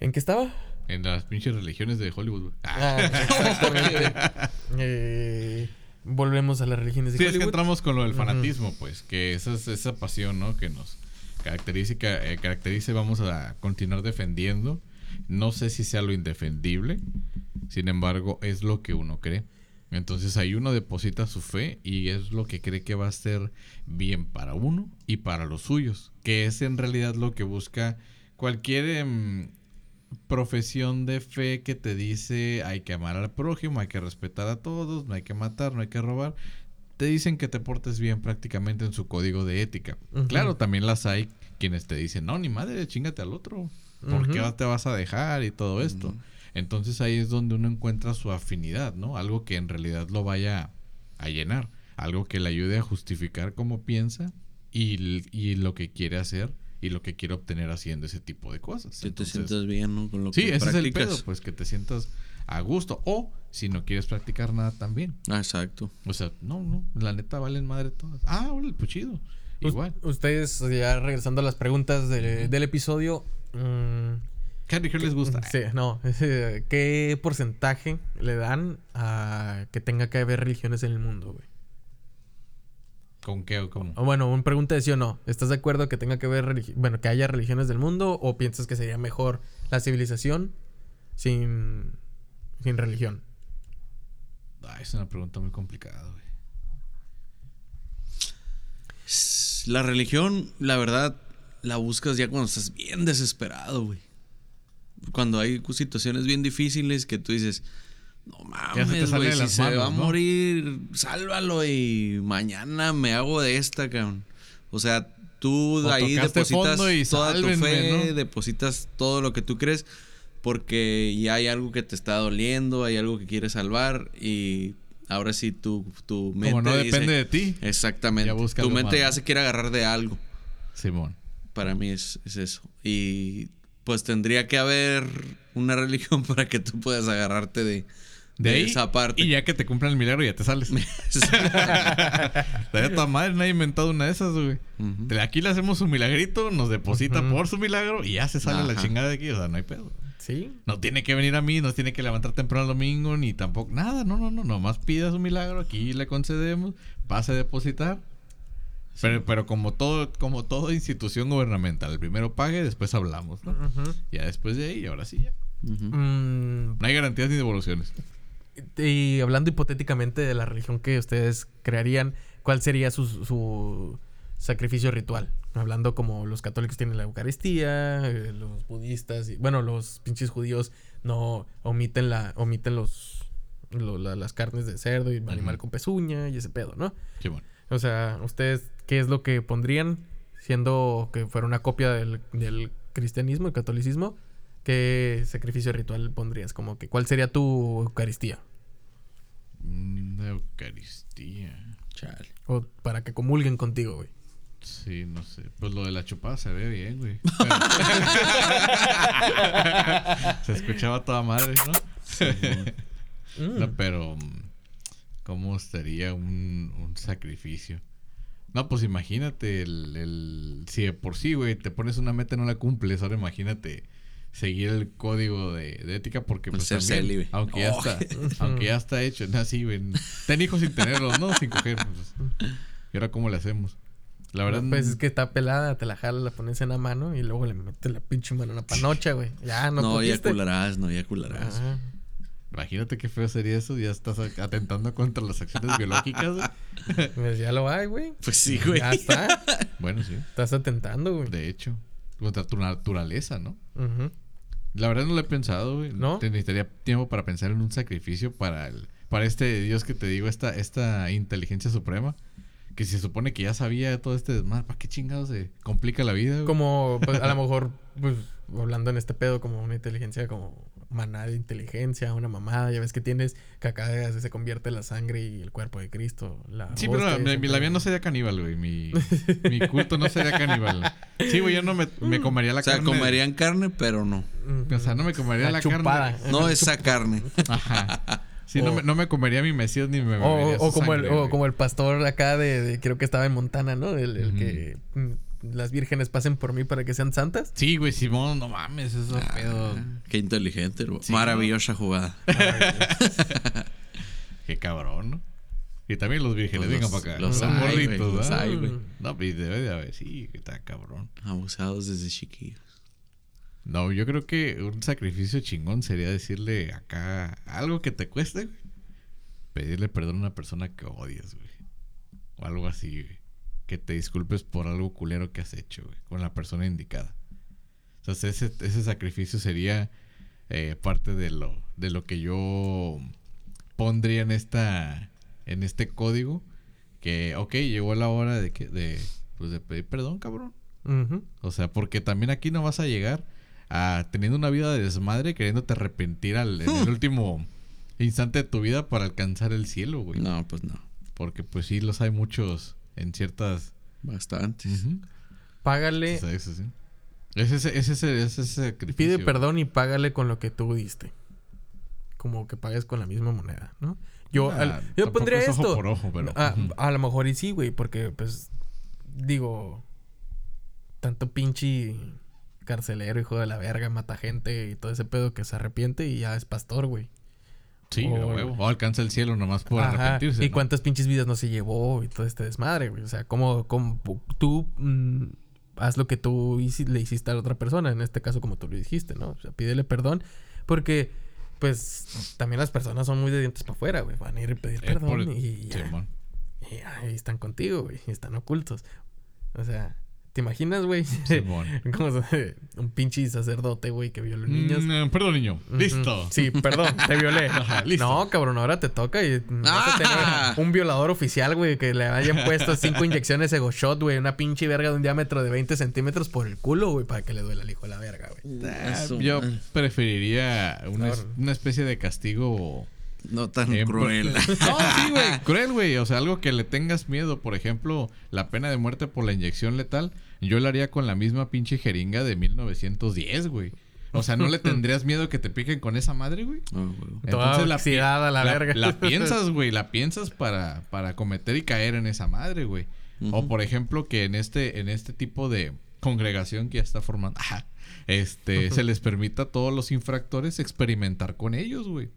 ¿En qué estaba? En las pinches religiones de Hollywood. Ah, exactamente. Eh, volvemos a las religiones de Sí, es que Hollywood. entramos con lo del fanatismo, pues, que esa es esa pasión, ¿no? Que nos caracteriza eh, caracteriza y vamos a continuar defendiendo. No sé si sea lo indefendible, sin embargo, es lo que uno cree. Entonces ahí uno deposita su fe y es lo que cree que va a ser bien para uno y para los suyos, que es en realidad lo que busca cualquier em, profesión de fe que te dice hay que amar al prójimo, hay que respetar a todos, no hay que matar, no hay que robar. Te dicen que te portes bien prácticamente en su código de ética. Claro, también las hay quienes te dicen, no, ni madre, chingate al otro. ¿Por qué Ujú. te vas a dejar y todo esto? Entonces ahí es donde uno encuentra su afinidad, ¿no? Algo que en realidad lo vaya a llenar. Algo que le ayude a justificar cómo piensa y, y lo que quiere hacer y lo que quiere obtener haciendo ese tipo de cosas. Que te sientas bien, ¿no? Con lo Sí, que ese es el pedo, pues que te sientas a gusto. O si no quieres practicar nada también. Ah, exacto. O sea, no, no, la neta valen madre todas. Ah, órale, pues chido. Igual. Ustedes, ya regresando a las preguntas de- del episodio, mm, ¿Qué religión les gusta? Sí, no. ¿Qué porcentaje le dan a que tenga que haber religiones en el mundo, güey? ¿Con qué o cómo? O bueno, una pregunta de sí o no. ¿Estás de acuerdo que tenga que religi- bueno, que haya religiones del mundo o piensas que sería mejor la civilización sin sin religión? Es una pregunta muy complicada, güey. La religión, la verdad, la buscas ya cuando estás bien desesperado, güey. Cuando hay situaciones bien difíciles que tú dices, no mames, güey, si se manos, va a ¿no? morir, sálvalo y mañana me hago de esta, cabrón. O sea, tú O ahí depositas y toda tu fe, ¿no? depositas todo lo que tú crees porque ya hay algo que te está doliendo, hay algo que quieres salvar y ahora sí tu, tu mente Como no dice- depende de ti, Exactamente. Tu mente ya se quiere agarrar de algo. Simón. Para mí es, es eso. Y pues tendría que haber una religión para que tú puedas agarrarte de, De, de ahí, esa parte. Y ya que te cumplan el milagro, ya te sales. Estaría toda madre, nadie ha inventado una de esas, güey. De aquí le hacemos un milagrito, nos deposita por su milagro y ya se sale la chingada de aquí. O sea, no hay pedo. ¿Sí? No tiene que venir a mí, no tiene que levantar temprano el domingo, ni tampoco. Nada, no, no, no. Nomás pida su milagro, aquí le concedemos, pase a depositar. Pero, pero como todo, como toda institución gubernamental, el primero pague, después hablamos, ¿no? Ya después de ahí, ahora sí ya. Mm, No hay garantías ni devoluciones. Y hablando hipotéticamente de la religión que ustedes crearían, ¿cuál sería su, su sacrificio ritual? Hablando como los católicos tienen la Eucaristía, eh, los budistas, y, bueno, los pinches judíos no omiten la omiten los, lo- la- las carnes de cerdo y animal con pezuña y ese pedo, ¿no? Qué bueno. O sea, ¿ustedes qué es lo que pondrían siendo que fuera una copia del, del cristianismo, el catolicismo? ¿Qué sacrificio ritual pondrías? Como que, ¿cuál sería tu Eucaristía? Una Eucaristía. Chale. O para que comulguen contigo, güey. Sí, no sé. Pues lo de la chupada se ve bien, güey. Pero- se escuchaba toda madre, ¿no? Mm. No, pero mm, ¿cómo estaría un, un sacrificio? No, pues imagínate el, el- si de por sí, güey, te pones una meta y no la cumples, ahora imagínate seguir el código de, de ética porque Pues pues, ser también, célibe. aunque ya Oh. está, aunque ya está hecho, no, sí, güey, ten hijos sin tenerlos, ¿no? Sin coger, pues, ¿y ahora cómo le hacemos? La verdad, Pues es que está pelada, te la jalas, la pones en la mano y luego le metes la pinche mano en la panocha, güey. Ya, no No, ya cularás, no, ya cularás. Ajá. imagínate qué feo sería eso, ya estás atentando contra las acciones biológicas, güey. Pues ya lo hay, güey. Pues sí, güey. Ya está. Bueno, sí, Estás atentando, güey. de hecho, contra tu naturaleza, ¿no? Ujú. La verdad no lo he pensado, güey. ¿No? Te necesitaría tiempo para pensar en un sacrificio para el, para este Dios que te digo, esta, esta inteligencia suprema. Que se supone que ya sabía todo este desmadre. ¿Para qué chingados se complica la vida? güey? Como, pues, a lo mejor, pues, hablando en este pedo, como una inteligencia, como maná de inteligencia, una mamada. Ya ves que tienes que acá se convierte la sangre y el cuerpo de Cristo. La Sí, pero la, mi- la mía pedo. no sería caníbal, güey. Mi, mi culto no sería caníbal. Sí, güey, yo no me, me comería la O sea, carne. comerían carne, pero no. Ujú. O sea, no me comería la, chupada. carne. No esa carne. Ajá. Sí, no, O- me, no me comería mi mesías ni me O, bebería o su como el, o como el pastor acá de, de- creo que estaba en Montana, ¿no? El, el que mm, las vírgenes pasen por mí para que sean santas. Sí, güey, Simón, no mames, eso Ah, pedo. Qué inteligente. Sí, Maravillosa jugada. Qué cabrón, ¿no? Y también los vírgenes, Pues vengan para acá. los hay, hay, güey. No, pues debe de haber, sí, que está cabrón. Abusados desde chiquillos. No, yo creo que un sacrificio chingón sería decirle acá algo que te cueste, güey. Pedirle perdón a una persona que odias, güey. O algo así, güey. Que te disculpes por algo culero que has hecho, güey. Con la persona indicada. Entonces ese, ese sacrificio sería eh, parte de lo, de lo que yo pondría en esta en este código. Que, ok, llegó la hora de que de, pues de pedir perdón, cabrón. O sea, porque también aquí no vas a llegar a teniendo una vida de desmadre, queriéndote arrepentir al, en el último instante de tu vida para alcanzar el cielo, güey. No, pues no. Porque pues sí los hay muchos en ciertas... Bastantes. Ujú. Págale, eso sí. Es ese, es ese, es ese sacrificio. pide perdón y págale con lo que tú diste. Como que pagues con la misma moneda, ¿no? Yo, Ah, al- yo pondría es ojo esto. por ojo, pero- Ah, ujú. a lo mejor y sí, güey, porque pues digo, tanto pinche carcelero, hijo de la verga, mata gente y todo ese pedo que se arrepiente y ya es pastor, güey. Sí, o-. O alcanza el cielo nomás por Ajá, arrepentirse. Y ¿no? cuántas pinches vidas no se llevó y todo este desmadre, güey. O sea, como, como tú mm, haz lo que tú le hiciste a la otra persona, en este caso como tú lo dijiste, ¿no? O sea, pídele perdón, porque pues también las personas son muy de dientes para afuera, güey. Van a ir a pedir Eh, perdón por- y ya. Simón. Y ahí están contigo, güey. Y están ocultos. O sea, ¿te imaginas, güey? Simón. Como un pinche sacerdote, güey, que violó niños. Mm, eh, perdón, niño. Listo. Sí, perdón, te violé. Ajá, listo. No, cabrón, ahora te toca y vas a tener Ah. un violador oficial, güey, que le hayan puesto cinco inyecciones Ego Shot, güey, una pinche verga de un diámetro de 20 centímetros por el culo, güey, para que le duela al hijo de la verga, güey. Ah, yo preferiría una, es- Claro. una especie de castigo No tan Eh, cruel. No, sí, güey. Cruel, güey. O sea, algo que le tengas miedo. Por ejemplo, la pena de muerte por la inyección letal. Yo la haría con la misma pinche jeringa de 1910, güey. O sea, ¿no le tendrías miedo que te piquen con esa madre, güey? Ah, güey. Toda pi- oxidada la verga. La piensas, güey. La piensas para, para cometer y caer en esa madre, güey. O por ejemplo, que en este, en este tipo de congregación que ya está formando, ajá, este, se les permita a todos los infractores experimentar con ellos, güey.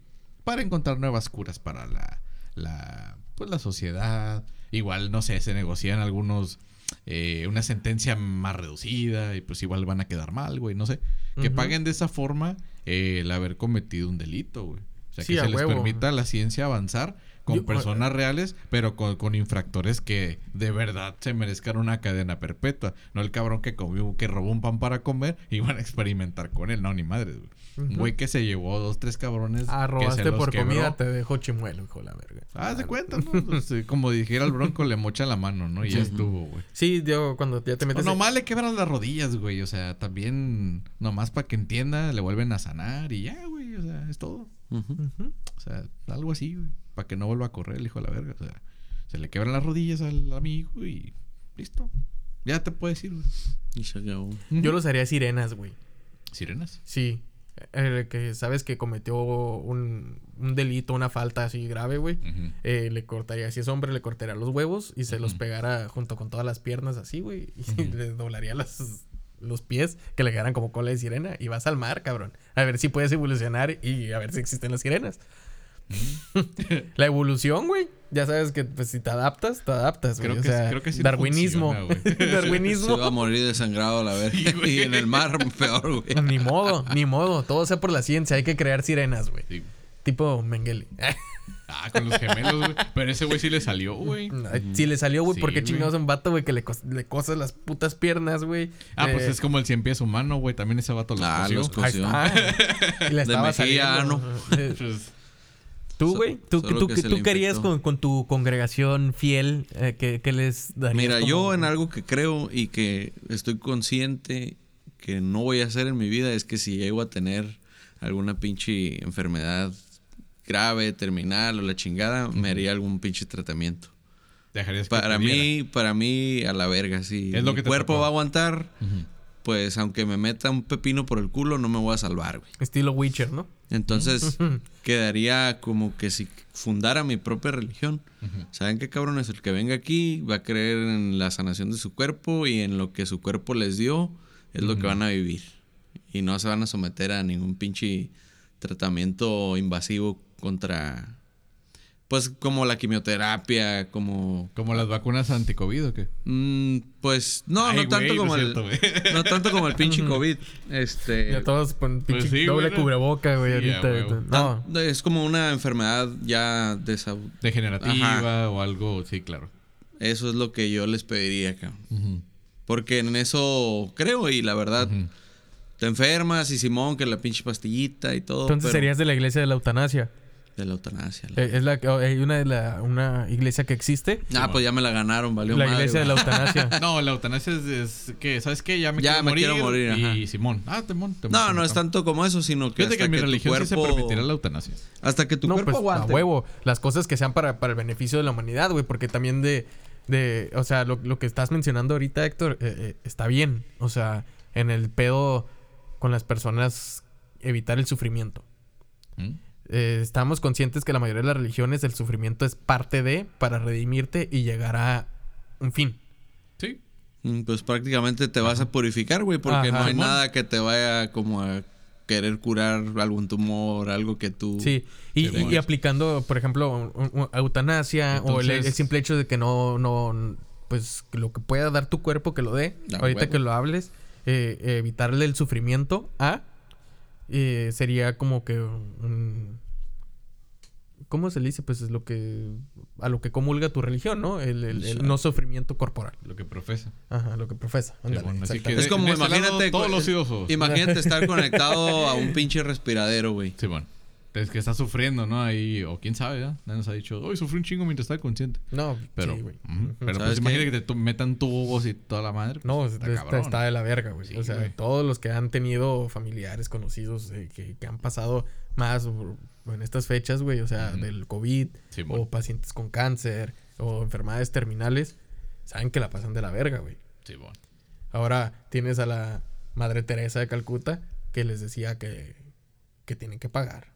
Para encontrar nuevas curas para la, la, pues la sociedad. Igual, no sé, se negocian algunos, eh, una sentencia más reducida y pues igual van a quedar mal, güey, no sé. Que paguen de esa forma eh, el haber cometido un delito, güey. O sea, Sí, que se les huevo. permita a la ciencia avanzar con Yo- personas reales, pero con, con infractores que de verdad se merezcan una cadena perpetua. No el cabrón que comió, que robó un pan para comer y van a experimentar con él. No, ni madre, güey. Ujú. güey que se llevó dos, tres cabrones. Ah, que se robaste por quebró. comida, te dejo chimuelo, hijo de la verga. Ah, de cuenta, ¿no? Pues, eh, como dijera el bronco, le mocha la mano, ¿no? Y ya estuvo, güey. Sí, yo cuando ya te O metes... nomás le quebran las rodillas, güey. O sea, también, nomás para que entienda, le vuelven a sanar y ya, güey. O sea, es todo. O sea, algo así, güey. Para que no vuelva a correr el hijo de la verga. O sea, se le quebran las rodillas al amigo y listo. Ya te puedes ir, güey. Y se acabó. Yo los haría sirenas, güey. Sirenas. Sí. El que sabes que cometió un, un delito, una falta así grave, güey. Eh, le cortaría, si es hombre, le cortaría los huevos y se los pegara junto con todas las piernas así, güey. Y le doblaría las, los pies que le quedaran como cola de sirena. Y vas al mar, cabrón. A ver si puedes evolucionar y a ver si existen las sirenas. La evolución, güey. Ya sabes que pues, si te adaptas, te adaptas, güey. Creo O que- sea, creo que sí no darwinismo. funciona, güey. Se darwinismo. va a morir desangrado a la. Sí, güey. y en el mar, peor, güey. Ni modo, ni modo. Todo sea por la ciencia. Hay que crear sirenas, güey. Sí. Tipo Mengele. Ah, con los gemelos, güey. Pero ese güey sí le salió, güey. Si le salió, güey, Sí, ¿por qué güey. chingados un vato, güey, que le, le cosas las putas piernas, güey? Ah, pues Eh, es como el cien pies humano, güey. También ese vato los Ah, cosió. los cosió. está. Y le De estaba saliendo. Pues, Tú, güey, tú, tú, que tú, querías con, con tu congregación fiel, eh, que, que les darías Mira, como- yo en algo que creo y que estoy consciente que no voy a hacer en mi vida es que si llego a tener alguna pinche enfermedad grave, terminal o la chingada, me haría algún pinche tratamiento. dejarías Para mí, para mí, a la verga, sí. Es lo Mi que cuerpo tocó. va a aguantar. Pues aunque me meta un pepino por el culo, no me voy a salvar, güey. Estilo Witcher, ¿no? Entonces quedaría como que si fundara mi propia religión. ¿Saben qué cabrón es el que venga aquí? Va a creer en la sanación de su cuerpo y en lo que su cuerpo les dio es lo que van a vivir. Y no se van a someter a ningún pinche tratamiento invasivo contra... Pues como la quimioterapia, como... Como las vacunas anti-COVID o qué? Mm, pues no, Ay, no tanto como el... no tanto como el pinche COVID. Este... Ya todos con pinche Pues sí, doble cubreboca, güey, Sí, a ahorita. no. Ah, Es como una enfermedad ya desa... Degenerativa o algo, sí, claro. Eso es lo que yo les pediría, cabrón. Porque en eso creo y la verdad, te enfermas y Simón, que la pinche pastillita y todo. Entonces pero- serías de la iglesia de la eutanasia. De la eutanasia. la- Eh, Es la, hay una, de la, una iglesia que existe. Ah, pues ya me la ganaron, valió La madre, iglesia de la eutanasia. No, la eutanasia es, es que, ¿sabes qué? Ya me Ya quiero me morir. quiero morir, Y ajá. Simón. Ah, te No, mon- no es tanto como eso, sino que Fíjate hasta que mi que tu religión sí se cuerpo... permitirá la eutanasia. Hasta que tu no, cuerpo pues aguante. a huevo. Las cosas que sean para, para el beneficio de la humanidad, güey. Porque también de... de o sea, lo, lo que estás mencionando ahorita, Héctor, eh, eh, está bien. O sea, en el pedo con las personas, evitar el sufrimiento. ¿Mm? Eh, estamos conscientes que la mayoría de las religiones el sufrimiento es parte de para redimirte y llegar a un fin. Sí. Mm, Pues prácticamente te vas a purificar, güey, porque Ajá. no hay nada que te vaya como a querer curar algún tumor, algo que tú... Sí, y, aplicando, por ejemplo, un- un- eutanasia o el, simple hecho de que no, no, pues lo que pueda dar tu cuerpo que lo dé, Ah, ahorita huevo. que lo hables, eh, evitarle el sufrimiento a, eh, sería como que un... ¿Cómo se le dice? Pues es lo que... A lo que comulga tu religión, ¿no? El, el- el no sufrimiento corporal. Lo que profesa. Ajá, lo que profesa. Ándale, así Es como, lado, imagínate... todos los idiosos. Imagínate estar conectado a un pinche respiradero, güey. Simón. Es que está sufriendo, ¿no? Ahí, o quién sabe, ¿verdad? Nadie nos ha dicho, hoy sufrí un chingo mientras estaba consciente. No, Pero, sí, güey. pero ¿Sabes pues imagínate que te tu- metan tubos y toda la madre. pues, No, está está, cabrón. está de la verga, güey. Sí, o sea, güey. todos los que han tenido familiares conocidos eh, que, que han pasado más o- en estas fechas, güey, o sea, del COVID Sí, bueno. o pacientes con cáncer o enfermedades terminales, saben que la pasan de la verga, güey. Simón. Ahora tienes a la Madre Teresa de Calcuta que les decía que, que tienen que pagar.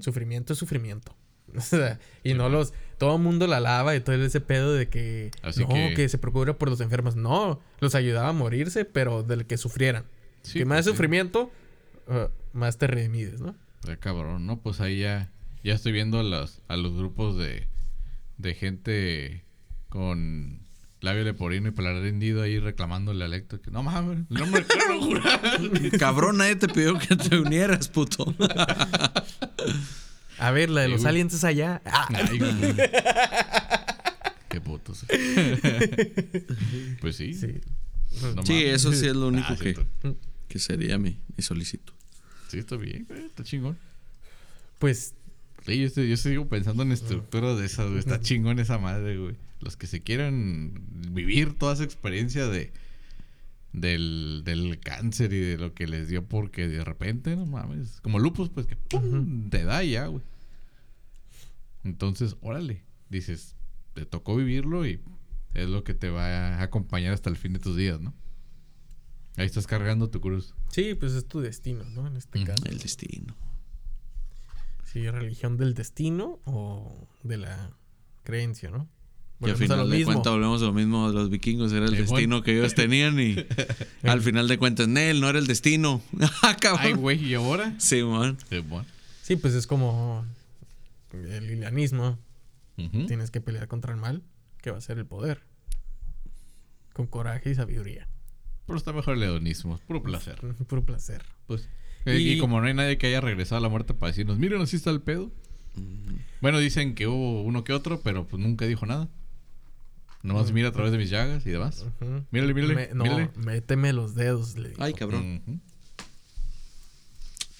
Sufrimiento es sufrimiento. Y no los... Todo el mundo la alaba y todo ese pedo de que... Así no, que- que... se preocupa por los enfermos. No, los ayudaba a morirse, pero del que sufrieran. Sí, que más pues sí. sufrimiento, uh, más te redimides, ¿no? Cabrón, ¿no? Pues ahí ya, ya estoy viendo a los, a los grupos de, de gente con labio leporino y paladar hendido ahí reclamándole al Héctor que no mames, no me quiero jurar. Cabrón, nadie te pidió que te unieras, puto. A ver, la de los aliens es allá. Ah, Ay, güey. Qué putos. pues sí. sí. no Sí, mames. eso sí es lo único Ah, que, cierto. que sería mi, mi solicitud. Sí, está bien, güey, está chingón. Pues, Sí, yo, estoy- yo sigo pensando en estructuras de esas, güey. Está chingón esa madre, güey. Los que se quieran vivir toda esa experiencia de del, del cáncer y de lo que les dio porque de repente, no mames, como lupus, pues que pum, te da y ya, güey. Entonces, órale, dices, te tocó vivirlo y es lo que te va a acompañar hasta el fin de tus días, ¿no? Ahí estás cargando tu cruz. sí, pues es tu destino, ¿no? En este caso. El destino. Sí, religión del destino o de la creencia, ¿no? Y al final de cuentas volvemos a lo mismo. Los vikingos era el Eh, destino que ellos tenían y al final de cuentas, Nel, no era el destino. Ah. Ay, güey, ¿y ahora? Sí, man. Sí, bueno. Sí, pues es como el lilianismo. Tienes que pelear contra el mal, que va a ser el poder. Con coraje y sabiduría. Pero está mejor el hedonismo, puro placer. Puro placer. Pues. Y- Y, como no hay nadie que haya regresado a la muerte para decirnos, miren, así está el pedo. Bueno, dicen que hubo uno que otro, pero pues nunca dijo nada. Nomás mira a través de mis llagas y demás. Ujú. Mírale, mírale, Me- no, mírale. méteme los dedos, le digo. Ay, cabrón.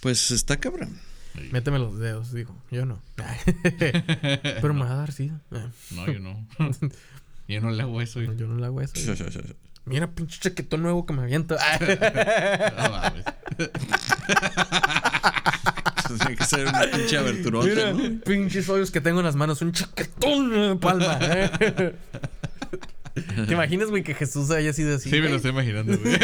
Pues está cabrón. Méteme los dedos, digo. Yo no. Pero me va a dar sí. No, yo no. yo no le hago eso. Yo hijo. no le hago eso. Mira, pinche chaquetón nuevo que me aviento. No mames. Tiene que ser una pinche aberturota, Mira, ¿no? pinches hoyos que tengo en las manos. Un chaquetón en la palma. ¿Te imaginas, güey, que Jesús haya sido así? Sí, me lo estoy imaginando, güey.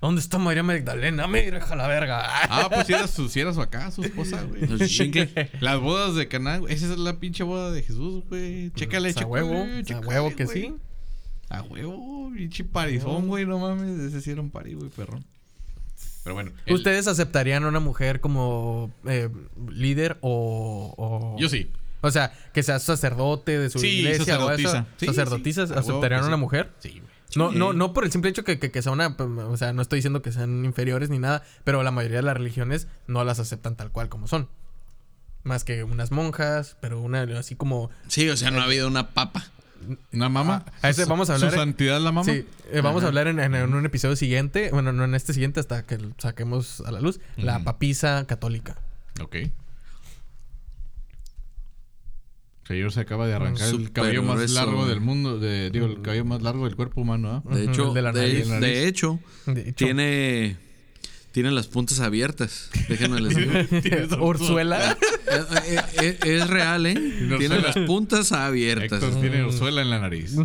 ¿Dónde está María Magdalena? Mira, hija la verga. Ah, pues si era su, si era su acá, su esposa, güey. Las bodas de Caná, güey. Esa es la pinche boda de Jesús, güey. Chécale, Pues a chécale, huevo, a chécale, huevo que sí. A huevo, pinche parizón, güey. No mames, ese sí era un pari, güey, perrón. Pero bueno. el- ¿Ustedes aceptarían a una mujer como eh, líder o, o- Yo sí. O sea, que sea sacerdote de su Sí, iglesia o eso. sacerdotisa. Sí, ¿Sacerdotisas sí, a aceptarían a una mujer? Sí, güey. No, no, no por el simple hecho que, que, que sea una, o sea, no estoy diciendo que sean inferiores ni nada, pero la mayoría de las religiones no las aceptan tal cual como son. Más que unas monjas, pero una así como... Sí, o sea, no ha habido una papa. ¿Una mama? A ese vamos a hablar ¿Su santidad la mama? Sí, eh, vamos a hablar en, en- en un episodio siguiente, bueno, no en este siguiente hasta que saquemos a la luz, la papisa católica. Ok. Señor se acaba de arrancar el cabello más grueso, largo güey. del mundo. De, digo, el cabello más largo del cuerpo humano, ¿ah? De hecho, de la de, nariz. de hecho, De hecho, tiene, tiene las puntas abiertas. Déjenme les digo. Eh, eh, eh, es real, ¿eh? Tiene las puntas abiertas. Héctor tiene suela en la nariz.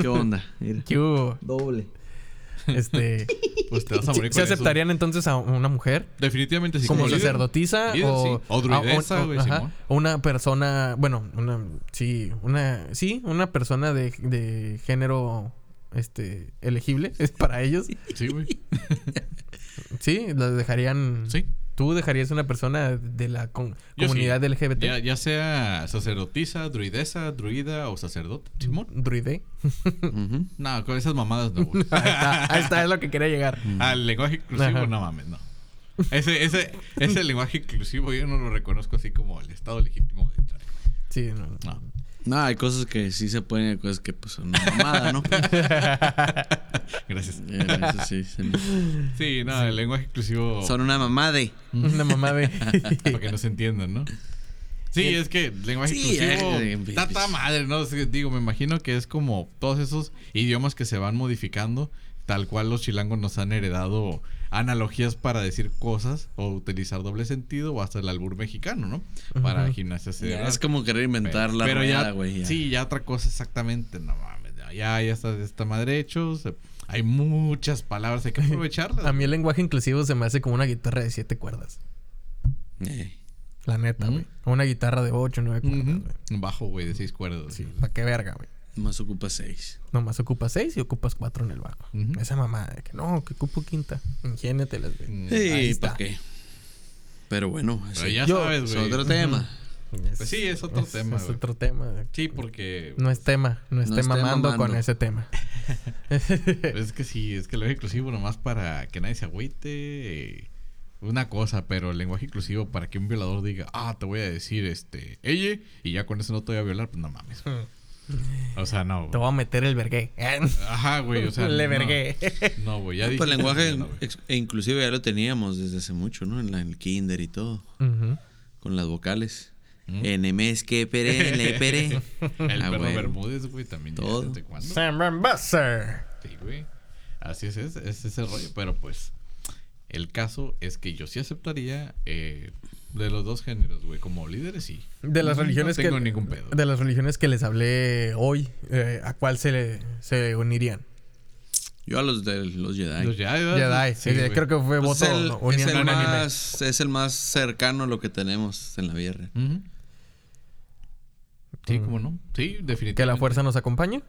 ¿Qué onda? Mira. ¿Qué hubo? Doble. Este, Pues te vas a morir ¿Se con eso. aceptarían entonces a una mujer? Definitivamente sí. como líder. sacerdotisa Líder, o, sí. O druidesa, a- o- güey, ajá, Simón. o una persona, bueno, una sí, una sí, una persona de, de género este elegible es para ellos. Sí, güey. Sí, las dejarían Sí. ¿Tú dejarías una persona de la con- Yo comunidad sí. LGBT? Ya, ya sea sacerdotisa, druidesa, druida o sacerdote. Simón. Druide. No, con esas mamadas no. Ahí está, ahí está, es lo que quería llegar. Al lenguaje inclusivo, Ajá. no mames, no. Ese, ese, ese lenguaje inclusivo yo no lo reconozco así como el estado legítimo de Israel. Sí, no. No. No, hay cosas que sí se pueden, hay cosas que pues son una mamada, ¿no? Gracias. Eh, eso sí, sí. Sí, no, el lenguaje inclusivo Son una mamade. Una mamá de para que no se entiendan, ¿no? Sí, es que el lenguaje Sí, inclusivo eh, eh, está ta madre, ¿no? Es que, digo, me imagino que es como todos esos idiomas que se van modificando, tal cual los chilangos nos han heredado analogías para decir cosas o utilizar doble sentido o hasta el albur mexicano, ¿no? Para gimnasia Ya es como querer inventar la Pero rueda, ya, güey. ya. sí, ya otra cosa exactamente, no mames, ya, ya, ya está de esta madre hecho, se- hay muchas palabras, hay que aprovecharlas. A mí el lenguaje inclusivo se me hace como una guitarra de siete cuerdas. Eh, La neta, güey. Una guitarra de ocho, nueve cuerdas, güey. Un bajo, güey, de seis cuerdas. Sí, ¿para qué verga, güey? Más ocupa seis. Nomás ocupas seis y ocupas cuatro en el. Ujú. Esa mamada de que no, que ocupo quinta. Mm, Ahí Sí. ¿para qué? Pero bueno, Pero ya Yo- sabes, es güey. otro tema. Pues sí, es otro tema, Es güey. otro tema. Sí, porque No es tema. No esté esté mamando, con ese tema. es que sí, es que el lenguaje inclusivo nomás para que nadie se agüite. Una cosa, pero el lenguaje inclusivo para que un violador diga, ah, te voy a decir este, ella, y ya con eso no te voy a violar, pues no mames. O sea, no. Te voy a meter el vergué. Ajá, güey, o sea. Le no. vergué. No, güey, ya Pues dije. el lenguaje no, güey. e inclusive ya lo teníamos desde hace mucho, ¿no? En la- en el kinder y todo, Ujú. con las vocales. ¿Mm? Enemes que pere, le pere. El Ah, perro güey. Bermúdez, güey, también. Todo. ¿Desde cuándo? Sam Buzzer. Sí, güey. Así es, es, es ese rollo. Pero pues, el caso es que yo sí aceptaría eh, de los dos géneros, güey. Como líderes, sí. De las No religiones tengo que ningún pedo. de las religiones que les hablé hoy, eh, ¿a cuál se le, se unirían? Yo a los de los Jedi. Los Jedi, ¿verdad? Jedi. Sí, creo que fue Pues voto es, el, es, el más, es el más cercano a lo que tenemos en la. Ujú. Sí, Mm. cómo no. Sí, definitivamente. Que la fuerza nos acompañe.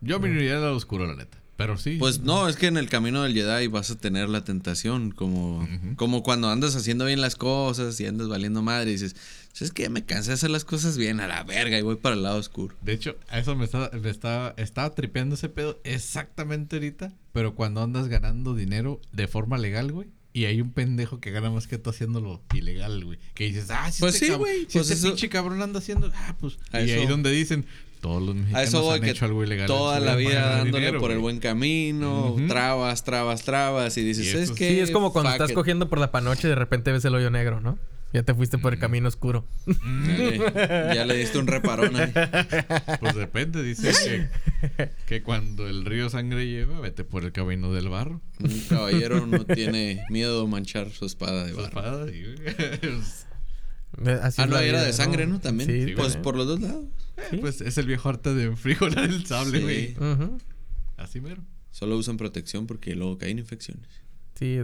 Yo me uniría al lado oscuro, la neta. Pero sí. Pues no, es que en el camino del Jedi vas a tener la tentación, como, Ujú. como cuando andas haciendo bien las cosas y andas valiendo madre y dices, "Pues es que me cansé de hacer las cosas bien a la verga y voy para el lado oscuro. De hecho, a eso me estaba, me estaba, estaba tripeando ese pedo exactamente ahorita. Pero cuando andas ganando dinero de forma legal, güey. Y hay un pendejo que gana más que tú haciéndolo ilegal, güey. Que dices, ah, si Pues este, sí, güey, si pues este eso- pinche cabrón anda haciendo, ah, pues. A y ahí eso- donde dicen, todos los A mexicanos eso voy han que hecho algo ilegal. toda su la vida dándole dinero, por el güey". buen camino, trabas, trabas, trabas y dices, Y es que... Sí, es como cuando estás it". cogiendo por la panoche y de repente ves el hoyo negro, ¿no? Ya te fuiste por el camino oscuro. Dale, ya le diste un reparón ahí. Pues depende, dice que, que cuando el río sangre lleva, vete por el camino del barro. Un caballero no tiene miedo de manchar su espada de Su barro. espada. Eh, Así Ah, no, era de sangre, ¿no? También. Sí, Sí, pues también. por los dos lados. Eh, Pues es el viejo arte de frijolar el sable, Sí. güey. Así mero. Solo usan protección porque luego caen infecciones. Sí,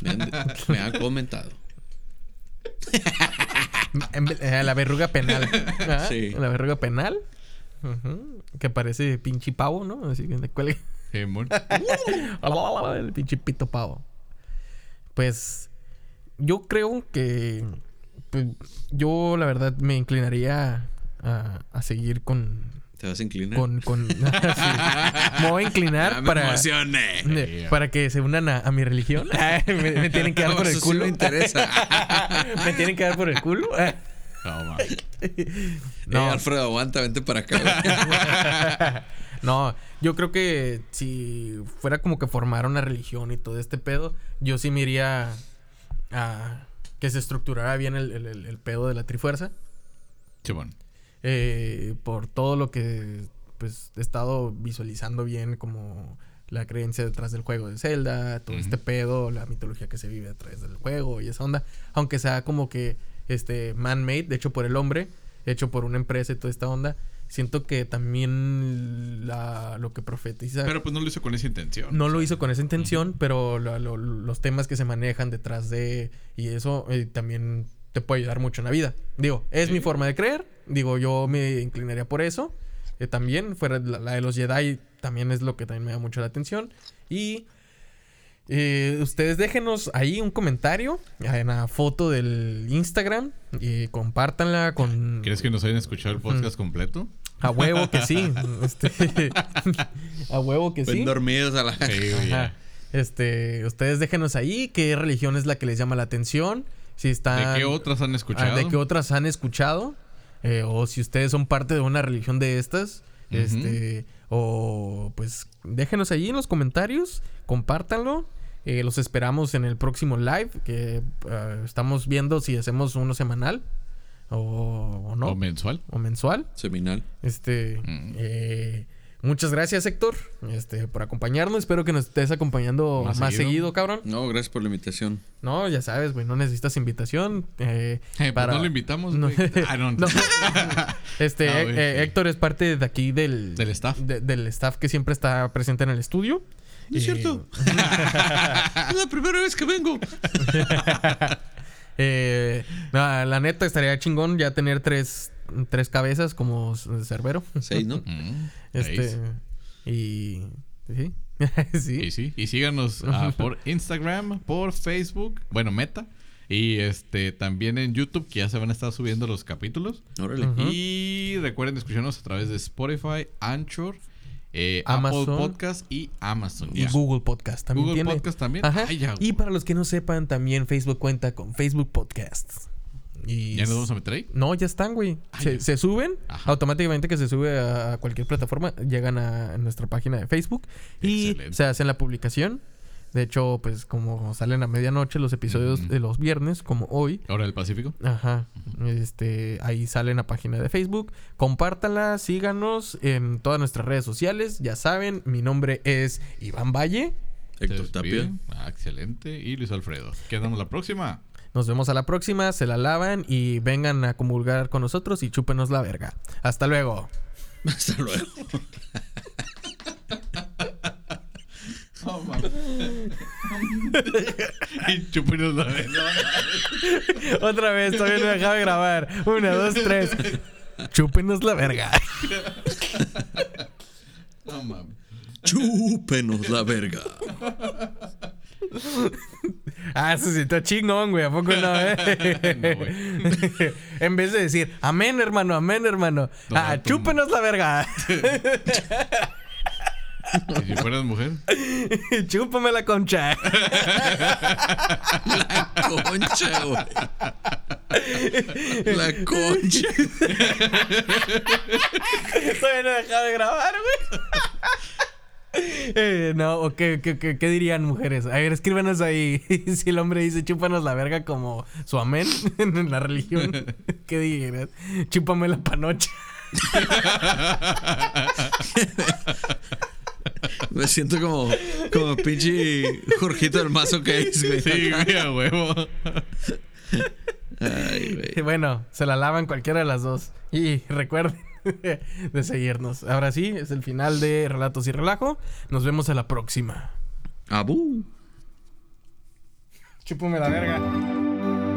Me han, me han comentado. Eh, la verruga penal. Ah, Sí. La verruga penal. Que parece pinche pavo, ¿no? Así que le cuelga. El pinche pito pavo. Pues yo creo que pues, yo la verdad me inclinaría a, a seguir con ¿Te vas a inclinar? con, con sí. me voy a inclinar Ah, me para emocioné. para que se unan a, a mi religión. me, me tienen que dar por el Eso sí culo. me interesa. me tienen que dar por el culo. No. No. Eh, Alfredo, aguanta, vente para acá. no, yo creo que si fuera como que formara una religión y todo este pedo, yo sí me iría a que se estructurara bien el, el- el- el pedo de la trifuerza. Chimón. Eh, por todo lo que pues he estado visualizando bien como la creencia detrás del juego de Zelda, todo este pedo, la mitología que se vive a través del juego y esa onda, aunque sea como que este man-made, hecho por el hombre, hecho por una empresa y toda esta onda, siento que también la, lo que profetiza Pero pues no lo hizo con esa intención. no lo hizo con esa intención, pero lo- lo- los temas que se manejan detrás de y eso eh, también te puede ayudar mucho en la vida. Digo, es Sí. mi forma de creer. Digo, yo me inclinaría por eso. Eh, también, fuera la, la de los Jedi, también es lo que también me da mucho la atención. Y eh, ustedes déjenos ahí un comentario en la foto del Instagram y compártanla con... ¿Quieres que nos hayan escuchado el podcast completo? A huevo que sí. Este, a huevo que sí. Ven dormidos a la... Sí, Ajá. Este, ustedes déjenos ahí qué religión es la que les llama la atención. Si están, ¿De qué otras han ah, escuchado? ¿De qué otras han escuchado? Eh, o si ustedes son parte de una religión de estas. Este, o pues déjenos ahí en los comentarios, compártanlo. Eh, los esperamos en el próximo live que ah, estamos viendo si hacemos uno semanal o, o no, ¿O mensual? o mensual. Seminal. Este, Mm. eh, muchas gracias, Héctor, este, por acompañarnos. Espero que nos estés acompañando más, Más seguido. seguido. cabrón. No, gracias por la invitación. No, ya sabes, güey, no necesitas invitación. eh, Eh, pues para- no lo invitamos, No. güey. Ah, no. No. Este, Ah, eh, eh. Héctor es parte de aquí del... Del staff. de- del staff que siempre está presente en el estudio. No es Eh, cierto. es la primera vez que vengo. eh, no, la neta estaría chingón ya tener tres, tres cabezas como Cerbero. Seis, ¿no? Mm, Este, seis. y... Sí. sí. Y sí, y síganos ah, por Instagram, por Facebook, bueno, Meta. Y este también en YouTube, que ya se van a estar subiendo los capítulos. Órale. Ujú. Y recuerden escucharnos a través de Spotify, Anchor, eh, Amazon. Apple Podcast y Amazon. Y ya. Google Podcast también Google tiene. Podcast también. Ajá. Ay, ya, y para los que no sepan, también Facebook cuenta con Facebook Podcasts. Y ¿Ya nos vamos a meter ahí? No, ya están, güey. Ay, Se, suben Ajá. automáticamente que se sube a, a cualquier plataforma, llegan a nuestra página de Facebook y Excelente. se hacen la publicación. De hecho, pues como salen a medianoche los episodios de los viernes, como hoy, Ahora del Pacífico. Ajá. Este, ahí sale en la página de Facebook. Compártanla, síganos en todas nuestras redes sociales. Ya saben, mi nombre es Iván Valle. Héctor Tapia. Ah, excelente. Y Luis Alfredo. Quedamos la próxima. Nos vemos a la próxima, se la lavan y vengan a comulgar con nosotros y chúpenos la verga. Hasta luego. Hasta luego. y chúpenos la verga. Otra vez, todavía no dejaba de grabar. Una, dos, tres. Chúpenos la verga. No mames. Chúpenos la verga. Ah, se sintió chingón, güey. ¿A poco no, eh? No, güey. en vez de decir, amén, hermano, amén, hermano. No, ah, tú- chúpenos la verga. ¿Y si fueras mujer? Chúpame la concha. La concha, güey. La concha. Todavía no he dejado de grabar, güey. Eh, no, o qué, qué- qué- qué dirían mujeres? A ver, escríbanos ahí. si el hombre dice chúpanos la verga como su amén en la religión, ¿qué dirías? Chúpame la panocha. Me siento como, como pinche Jorgito del Mazo que es, güey. Sí, güey, a huevo. Ay, Y güey. bueno, se la lavan cualquiera de las dos. Y recuerden de seguirnos. Ahora sí, es el final de Relatos y Relajo. Nos vemos a la próxima. Abú. Chúpame la verga.